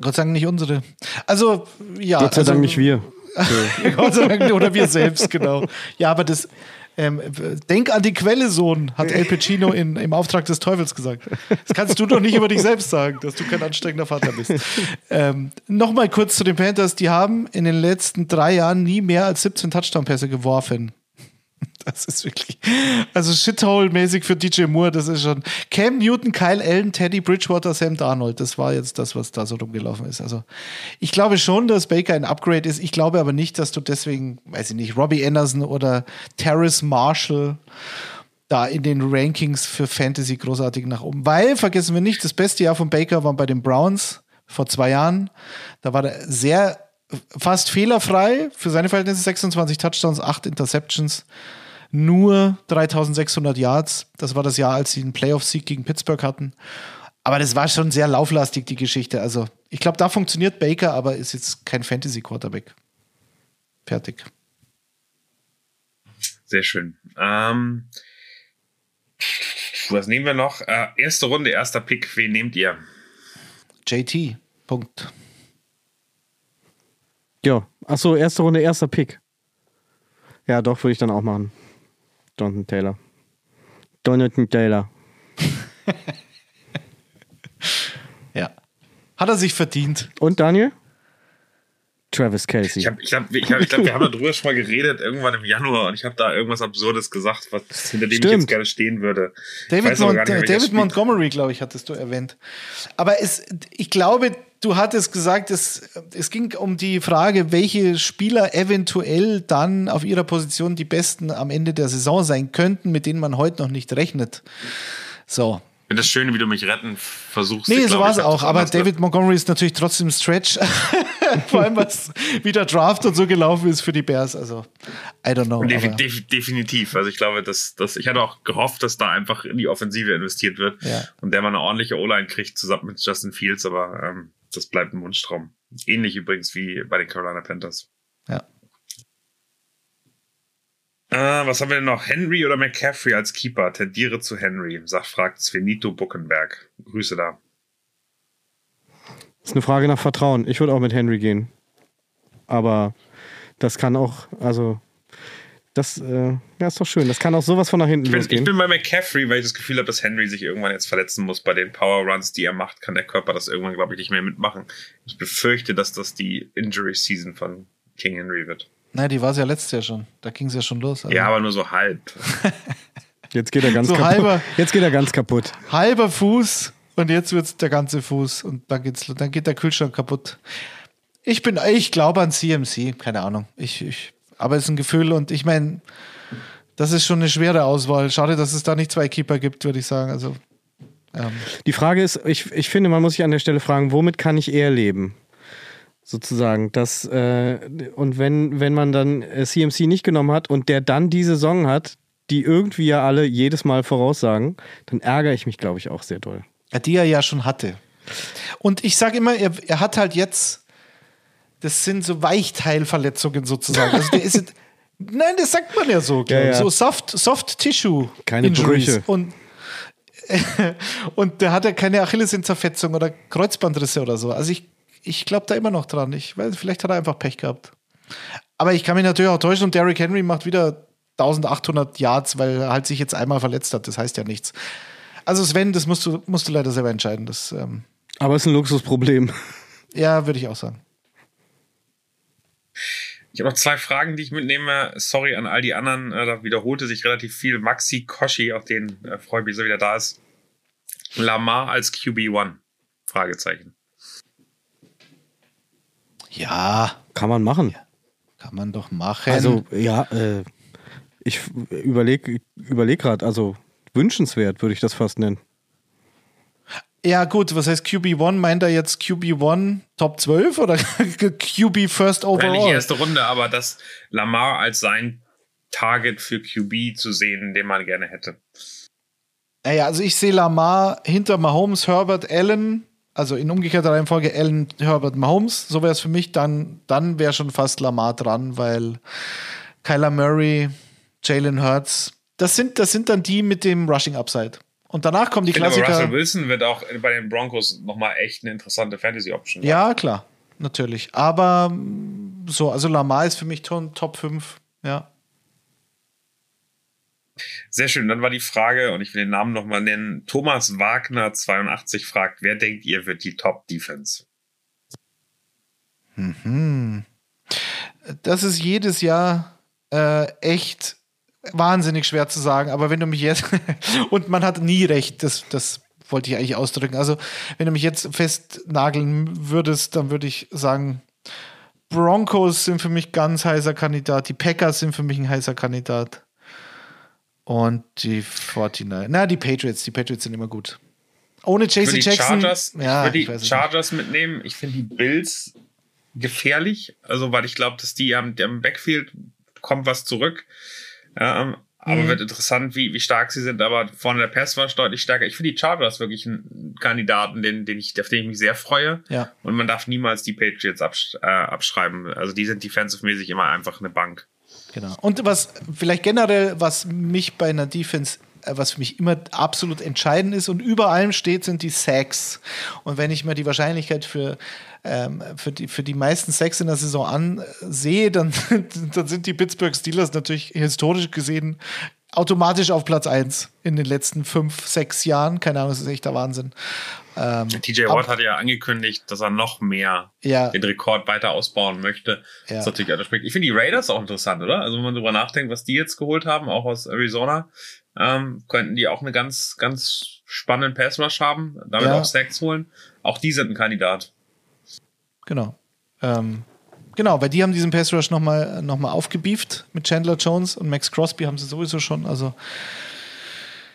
C: Gott sei Dank nicht unsere. Also, ja.
D: Gott sei
C: also,
D: Dank nicht wir.
C: Gott sei Dank, oder wir selbst, genau. Ja, aber das, ähm, denk an die Quelle, Sohn, hat El Pacino in, im Auftrag des Teufels gesagt. Das kannst du doch nicht über dich selbst sagen, dass du kein anstrengender Vater bist. Ähm, Nochmal kurz zu den Panthers. Die haben in den letzten drei Jahren nie mehr als 17 Touchdown-Pässe geworfen. Das ist wirklich, also Shithole-mäßig für DJ Moore, das ist schon Cam Newton, Kyle Allen, Teddy Bridgewater, Sam Darnold. Das war jetzt das, was da so rumgelaufen ist. Also ich glaube schon, dass Baker ein Upgrade ist. Ich glaube aber nicht, dass du deswegen, weiß ich nicht, Robbie Anderson oder Terrace Marshall da in den Rankings für Fantasy großartig nach oben. Weil, vergessen wir nicht, das beste Jahr von Baker war bei den Browns vor zwei Jahren. Da war er sehr fast fehlerfrei für seine Verhältnisse 26 Touchdowns, 8 Interceptions, nur 3600 Yards. Das war das Jahr, als sie einen Playoff-Sieg gegen Pittsburgh hatten. Aber das war schon sehr lauflastig, die Geschichte. Also, ich glaube, da funktioniert Baker, aber ist jetzt kein Fantasy-Quarterback. Fertig.
B: Sehr schön. Ähm, was nehmen wir noch? Äh, erste Runde, erster Pick. Wen nehmt ihr?
C: JT. Punkt.
D: Ja, achso, erste Runde, erster Pick. Ja, doch, würde ich dann auch machen. Jonathan Taylor. Jonathan Taylor.
C: Ja. Hat er sich verdient.
D: Und Daniel? Travis Kelsey.
B: Ich, hab, ich, hab, ich, hab, ich glaube, wir haben darüber schon mal geredet, irgendwann im Januar, und ich habe da irgendwas Absurdes gesagt, was, hinter dem
D: Stimmt.
B: ich jetzt gerne stehen würde.
C: David, Mont
B: nicht
C: David. Montgomery, glaube ich, hattest du erwähnt. Aber es, ich glaube, du hattest gesagt, es, es ging um die Frage, welche Spieler eventuell dann auf ihrer Position die besten am Ende der Saison sein könnten, mit denen man heute noch nicht rechnet. So.
B: Das Schöne, wie du mich retten versuchst.
C: Nee,
B: Ich
C: so war es auch. Aber David Montgomery ist natürlich trotzdem Stretch. Vor allem, was wie der Draft und so gelaufen ist für die Bears. Also, I don't know.
B: Defi def definitiv. Also ich glaube, dass, dass ich hatte auch gehofft, dass da einfach in die Offensive investiert wird
C: Ja.
B: und der mal eine ordentliche O-Line kriegt zusammen mit Justin Fields, aber ähm, das bleibt ein Wunschtraum. Ähnlich übrigens wie bei den Carolina Panthers.
C: Ja.
B: Äh, was haben wir denn noch? Henry oder McCaffrey als Keeper? Tendiere zu Henry, sagt, fragt Svenito Buckenberg. Grüße da.
D: ist eine Frage nach Vertrauen. Ich würde auch mit Henry gehen. Aber das kann auch, also, das äh, ja, ist doch schön. Das kann auch sowas von nach hinten
B: Ich bin,
D: losgehen.
B: ich bin bei McCaffrey, weil ich das Gefühl habe, dass Henry sich irgendwann jetzt verletzen muss. Bei den Power Runs, die er macht, kann der Körper das irgendwann, glaube ich, nicht mehr mitmachen. Ich befürchte, dass das die Injury Season von King Henry wird.
C: Nein, die war es ja letztes Jahr schon. Da ging es ja schon los. Also
B: Ja, aber nur so halb.
D: Jetzt geht er ganz
C: So
D: kaputt.
C: halber-
D: Jetzt geht er ganz kaputt.
C: halber Fuß und jetzt wird der ganze Fuß und dann geht's, dann geht der Kühlschrank kaputt. Ich bin, ich glaube an CMC, keine Ahnung. Ich, ich, aber es ist ein Gefühl und ich meine, das ist schon eine schwere Auswahl. Schade, dass es da nicht zwei Keeper gibt, würde ich sagen. Also ähm,
D: Die Frage ist, ich, ich finde, man muss sich an der Stelle fragen, womit kann ich eher leben? Sozusagen. Das, äh, und wenn, wenn man dann äh, CMC nicht genommen hat und der dann die Saison hat, die irgendwie ja alle jedes Mal voraussagen, dann ärgere ich mich, glaube ich, auch sehr doll.
C: Ja, die er ja schon hatte. Und ich sage immer, er, er hat halt jetzt, das sind so Weichteilverletzungen sozusagen. Also der ist, jetzt- nein, das sagt man ja so,
D: Ja, ja.
C: so Soft, Soft Tissue
D: Keine
C: Injuries.
D: Brüche.
C: Und und der hat ja keine Achillessehnenzerfetzung oder Kreuzbandrisse oder so. Also ich, ich glaube da immer noch dran. Ich weiß, vielleicht hat er einfach Pech gehabt. Aber ich kann mich natürlich auch täuschen und Derrick Henry macht wieder 1800 Yards, weil er halt sich jetzt einmal verletzt hat. Das heißt ja nichts. Also Sven, das musst du, musst du leider selber entscheiden. Das, ähm,
D: Aber es ist ein Luxusproblem.
C: ja, würde ich auch sagen.
B: Ich habe noch zwei Fragen, die ich mitnehme. Sorry an all die anderen. Äh, da wiederholte sich relativ viel. Maxi Koshi, auf den äh, freue ich mich, dass er wieder da ist. Lamar als QB1? Fragezeichen.
C: Ja,
D: Kann man machen.
C: kann man doch machen.
D: Also, ja, äh, ich überlege überleg gerade, also wünschenswert würde ich das fast nennen.
C: ja, gut, was heißt QB1? Meint er jetzt QB1 Top 12 oder QB First
B: Wäre nicht
C: Overall?
B: erste Runde, aber das Lamar als sein Target für QB zu sehen, den man gerne hätte.
C: Naja, also ich sehe Lamar hinter Mahomes, Herbert, Allen, also in umgekehrter Reihenfolge Allen, Herbert, Mahomes. So wäre es für mich. Dann, dann wäre schon fast Lamar dran, weil Kyler Murray, Jalen Hurts, das sind, das sind dann die mit dem Rushing Upside. Und danach kommen die
B: Ich finde aber
C: Klassiker.
B: Russell Wilson wird auch bei den Broncos nochmal echt eine interessante Fantasy-Option.
C: Ja, klar, natürlich. Aber mm, so, also Lamar ist für mich schon Top 5. Ja.
B: Sehr schön. Dann war die Frage, und ich will den Namen nochmal nennen, Thomas Wagner 82 fragt, wer denkt ihr wird die Top-Defense?
C: Das ist jedes Jahr äh, echt wahnsinnig schwer zu sagen. Aber wenn du mich jetzt. und man hat nie recht, das, das wollte ich eigentlich ausdrücken. Also, wenn du mich jetzt festnageln würdest, dann würde ich sagen, Broncos sind für mich ganz heißer Kandidat. Die Packers sind für mich ein heißer Kandidat. Und die 49. Na, die Patriots. Die Patriots sind immer gut. Ohne
B: die
C: Jackson.
B: Chargers,
C: ja,
B: ich würde die Chargers mitnehmen. Ich finde die Bills gefährlich, also weil ich glaube, dass die am, am Backfield kommt was zurück. Ähm, aber
C: Mhm.
B: wird interessant, wie, wie stark sie sind. Aber vorne der Pass war deutlich stärker. Ich finde die Chargers wirklich einen Kandidaten, den, den ich, auf den ich mich sehr freue.
C: nicht. Ja.
B: Und man darf niemals die Patriots absch äh, abschreiben. Also die sind defensive-mäßig immer einfach eine Bank.
C: Genau. Und was vielleicht generell, was mich bei einer Defense, äh, was für mich immer absolut entscheidend ist und über allem steht, sind die Sacks. Und wenn ich mir die Wahrscheinlichkeit für, ähm, für, die, für die meisten Sacks in der Saison ansehe, dann, dann sind die Pittsburgh Steelers natürlich historisch gesehen automatisch auf Platz 1 in den letzten fünf, sechs Jahren. Keine Ahnung, das ist echt der Wahnsinn. Ähm,
B: TJ Watt hat ja angekündigt, dass er noch mehr
C: Ja.
B: den Rekord weiter ausbauen möchte.
C: Ja.
B: Das ist natürlich. Ich finde die Raiders auch interessant, oder? Also wenn man drüber nachdenkt, was die jetzt geholt haben, auch aus Arizona, ähm, könnten die auch eine ganz, ganz spannenden Pass Rush haben, damit
C: Ja.
B: auch Sacks holen. Auch die sind ein Kandidat.
C: Genau. Ähm, genau, weil die haben diesen Pass Rush nochmal noch mal aufgebieft mit Chandler Jones und Max Crosby haben sie sowieso schon. Also,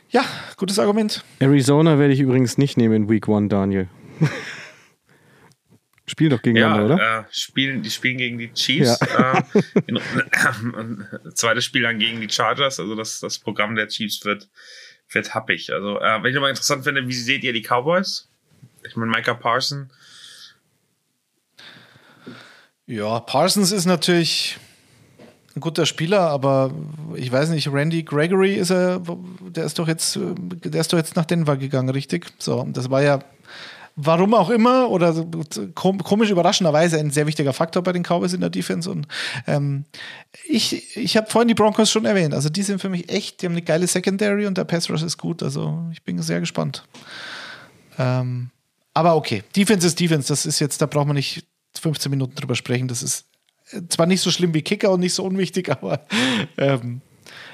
C: ja, gutes Argument.
D: Arizona werde ich übrigens nicht nehmen in Week One, Daniel. Spiel doch gegeneinander, oder?
B: Äh, spielen, die spielen gegen die Chiefs. Äh, in, äh, zweites Spiel dann gegen die Chargers. Also das, das Programm der Chiefs wird, wird happig. Also, äh, wenn ich nochmal interessant finde, wie seht ihr die Cowboys? Ich meine, Micah Parson.
C: Ja, Parsons ist natürlich ein guter Spieler, aber ich weiß nicht, Randy Gregory ist er, der ist doch jetzt, der ist doch jetzt nach Denver gegangen, richtig? So, das war ja, warum auch immer, oder komisch überraschenderweise ein sehr wichtiger Faktor bei den Cowboys in der Defense. Und ähm, ich, ich habe vorhin die Broncos schon erwähnt. Also die sind für mich echt, die haben eine geile Secondary und der Pass Rush ist gut. Also ich bin sehr gespannt. Ähm, aber okay, Defense ist Defense. Das ist jetzt, da braucht man nicht 15 Minuten drüber sprechen. Das ist zwar nicht so schlimm wie Kicker und nicht so unwichtig, aber ähm,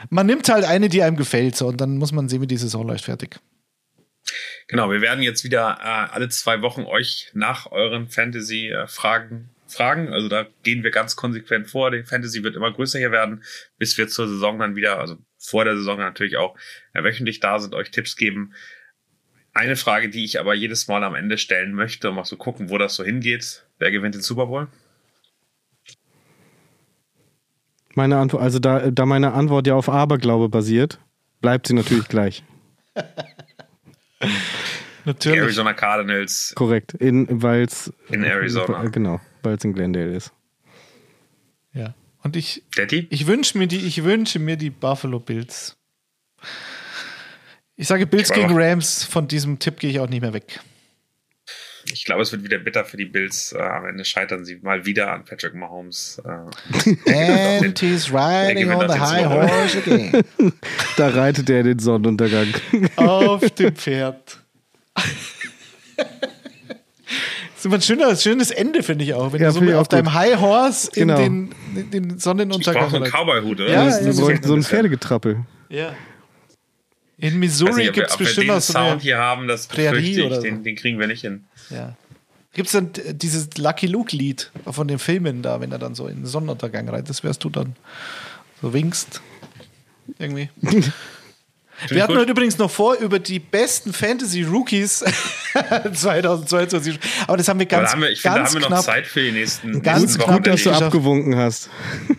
C: man nimmt halt eine, die einem gefällt. So, und dann muss man sehen, wie die Saison läuft. Fertig.
B: Genau, wir werden jetzt wieder äh, alle zwei Wochen euch nach euren Fantasy-Fragen fragen. Also da gehen wir ganz konsequent vor. Die Fantasy wird immer größer hier werden, bis wir zur Saison dann wieder, also vor der Saison natürlich auch äh, wöchentlich da sind, euch Tipps geben. Eine Frage, die ich aber jedes Mal am Ende stellen möchte, um mal zu gucken, wo das so hingeht. Wer gewinnt den Super Bowl?
D: Meine Antwort, also da, da meine Antwort ja auf Aberglaube basiert, bleibt sie natürlich gleich.
B: Die
C: Natürlich.
B: Arizona Cardinals
D: Korrekt. In, weil's,
B: in Arizona.
D: Genau, weil es in Glendale ist.
C: Ja. Und ich,
B: Daddy?
C: ich wünsche mir die, ich wünsche mir die Buffalo Bills. Ich sage Bills gegen Rams. Von diesem Tipp gehe ich auch nicht mehr weg.
B: Ich glaube, es wird wieder bitter für die Bills. Äh, am Ende scheitern sie mal wieder an Patrick Mahomes. Äh,
C: And he's riding on the high horse again.
D: Da reitet er den Sonnenuntergang.
C: Auf dem Pferd. Das ist immer ein schöner, schönes Ende, finde ich auch. Wenn
D: Ja,
C: du so
D: ich
C: auf
D: gut.
C: deinem High Horse
D: Genau.
C: in den, in den
B: ich
C: Sonnenuntergang
B: brauche so einen. Cowboy-Hut, oder?
C: Ja, ja,
D: Wir bräuchten so ein Pferdegetrappel.
C: Ja. In
B: Ich
C: Missouri gibt es bestimmt so
B: Sound hier haben, das
C: Prärie
B: ich,
C: oder so.
B: den, den kriegen wir nicht hin.
C: Ja. Gibt es dann äh, dieses Lucky Luke-Lied von den Filmen da, wenn er dann so in den Sonnenuntergang reitet? Das wärst du dann so winkst. Irgendwie. Wir hatten heute übrigens noch vor, über die besten Fantasy-Rookies 2022. Aber das haben wir ganz,
B: da haben wir, ich finde, da
C: ganz,
B: haben wir noch Zeit für die nächsten,
C: Ganz
B: nächsten
C: knapp,
D: dass du abgewunken hast.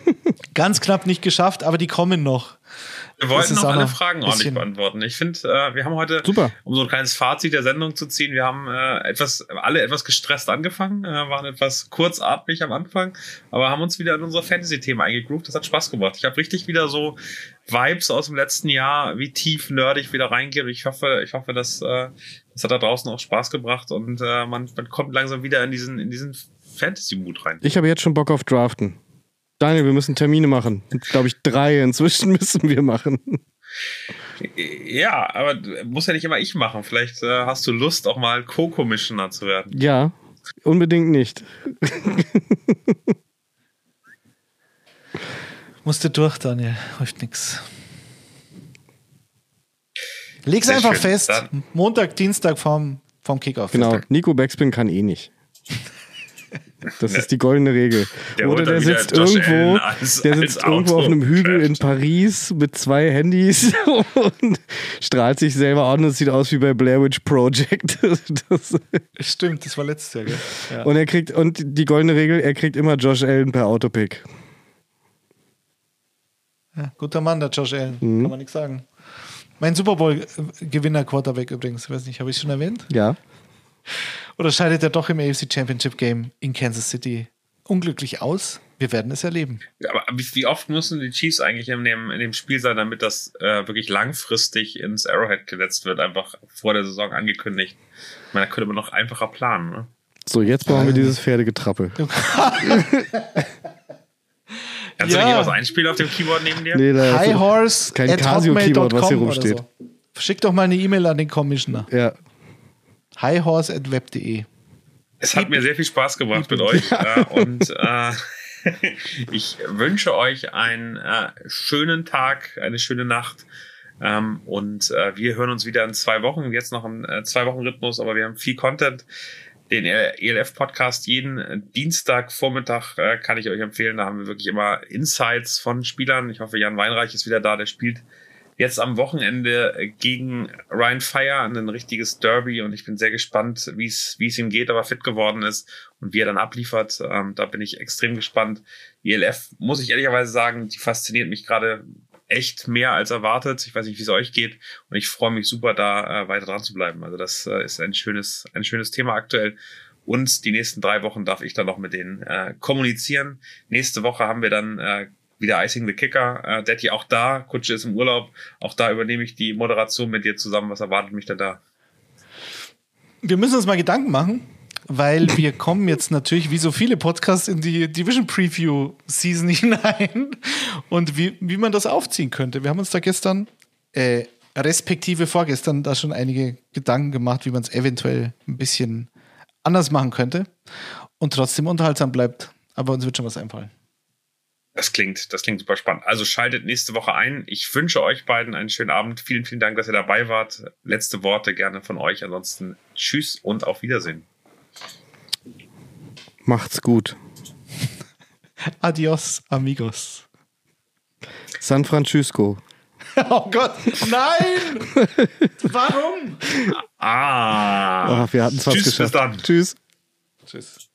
C: ganz knapp nicht geschafft, aber die kommen noch.
B: Wir wollten noch alle Fragen ordentlich beantworten. Ich finde, äh, wir haben heute,
D: Super.
B: um so ein kleines Fazit der Sendung zu ziehen, wir haben äh, etwas, alle etwas gestresst angefangen, äh, waren etwas kurzatmig am Anfang, aber haben uns wieder in unsere Fantasy-Themen eingegroovt. Das hat Spaß gemacht. Ich habe richtig wieder so Vibes aus dem letzten Jahr, wie tief nerdig wieder reingeht. Und ich hoffe, ich hoffe, dass äh, das hat da draußen auch Spaß gebracht und äh, man, man kommt langsam wieder in diesen, in diesen Fantasy-Mut rein.
D: Ich habe jetzt schon Bock auf Draften. Daniel, wir müssen Termine machen. Glaube ich, drei inzwischen müssen wir machen.
B: Ja, aber muss ja nicht immer ich machen. Vielleicht äh, hast du Lust, auch mal Co-Commissioner zu werden.
D: Ja, unbedingt nicht.
C: Musste durch, Daniel. Hilft nix. Leg's
B: Sehr
C: einfach
B: schön.
C: fest.
B: Dann-
C: Montag, Dienstag vorm, vorm Kickoff.
D: Genau, Nico Backspin kann eh nicht. Das ist die goldene Regel.
B: Der
D: Oder der sitzt
B: Josh
D: irgendwo,
B: als-
D: der sitzt irgendwo
B: Auto-
D: auf einem Hügel in. Paris mit zwei Handys und strahlt sich selber an und es sieht aus wie bei Blair Witch Project. Das,
C: Stimmt, das war letztes Jahr, gell? Ja.
D: und er kriegt, und die goldene Regel, er kriegt immer Josh Allen per Autopick.
C: Ja, guter Mann, der Josh Allen.
D: Mhm.
C: Kann man nichts sagen. Mein Super Bowl-Gewinner-Quarterback übrigens. Weiß nicht, habe ich schon erwähnt?
D: Ja.
C: Oder scheidet er doch im AFC Championship Game in Kansas City unglücklich aus? Wir werden es erleben.
B: Aber wie, oft müssen die Chiefs eigentlich in dem, in dem Spiel sein, damit das äh, wirklich langfristig ins Arrowhead gesetzt wird, einfach vor der Saison angekündigt? Ich meine, da könnte man noch einfacher planen. Ne?
D: So, jetzt brauchen wir dieses Pferdegetrappel.
B: Kannst
C: Ja.
B: du nicht was einspielen auf dem Keyboard neben dir?
D: Nee, da ist
C: Highhorse
D: kein Casio-Keyboard, was hier rumsteht.
C: So. Schick doch mal eine E-Mail an den Commissioner.
D: Ja.
C: Highhorse at web.de.
B: Es hat mir sehr viel Spaß gemacht mit euch äh, und äh, ich wünsche euch einen äh, schönen Tag, eine schöne Nacht ähm, und äh, wir hören uns wieder in zwei Wochen. Jetzt noch im äh, zwei Wochen Rhythmus, aber wir haben viel Content. Den ELF Podcast jeden äh, Dienstag Vormittag äh, kann ich euch empfehlen. Da haben wir wirklich immer Insights von Spielern. Ich hoffe, Jan Weinreich ist wieder da. Der spielt jetzt am Wochenende äh, gegen Ryan Fire ein richtiges Derby und ich bin sehr gespannt, wie es wie es ihm geht, aber fit geworden ist und wie er dann abliefert. Ähm, da bin ich extrem gespannt. Die ELF, muss ich ehrlicherweise sagen, die fasziniert mich gerade echt mehr als erwartet. Ich weiß nicht, wie es euch geht und ich freue mich super, da äh, weiter dran zu bleiben. Also das äh, ist ein schönes, ein schönes Thema aktuell. Und die nächsten drei Wochen darf ich dann noch mit denen äh, kommunizieren. Nächste Woche haben wir dann äh, wieder Icing the Kicker. Äh, Daddy auch da, Kutsche ist im Urlaub. Auch da übernehme ich die Moderation mit dir zusammen. Was erwartet mich denn da?
C: Wir müssen uns mal Gedanken machen, weil wir kommen jetzt natürlich wie so viele Podcasts in die Division Preview Season hinein und wie, wie man das aufziehen könnte. Wir haben uns da gestern, äh, respektive vorgestern, da schon einige Gedanken gemacht, wie man es eventuell ein bisschen anders machen könnte und trotzdem unterhaltsam bleibt. Aber uns wird schon was einfallen.
B: Das klingt, das klingt super spannend. Also schaltet nächste Woche ein. Ich wünsche euch beiden einen schönen Abend. Vielen, vielen Dank, dass ihr dabei wart. Letzte Worte gerne von euch. Ansonsten tschüss und auf Wiedersehen.
D: Macht's gut.
C: Adios, amigos.
D: San Francisco.
C: Oh Gott, nein! Warum?
B: Ah.
D: Ach, wir hatten es fast
B: Tschüss, bis
D: geschafft.
B: dann.
D: Tschüss.
C: Tschüss.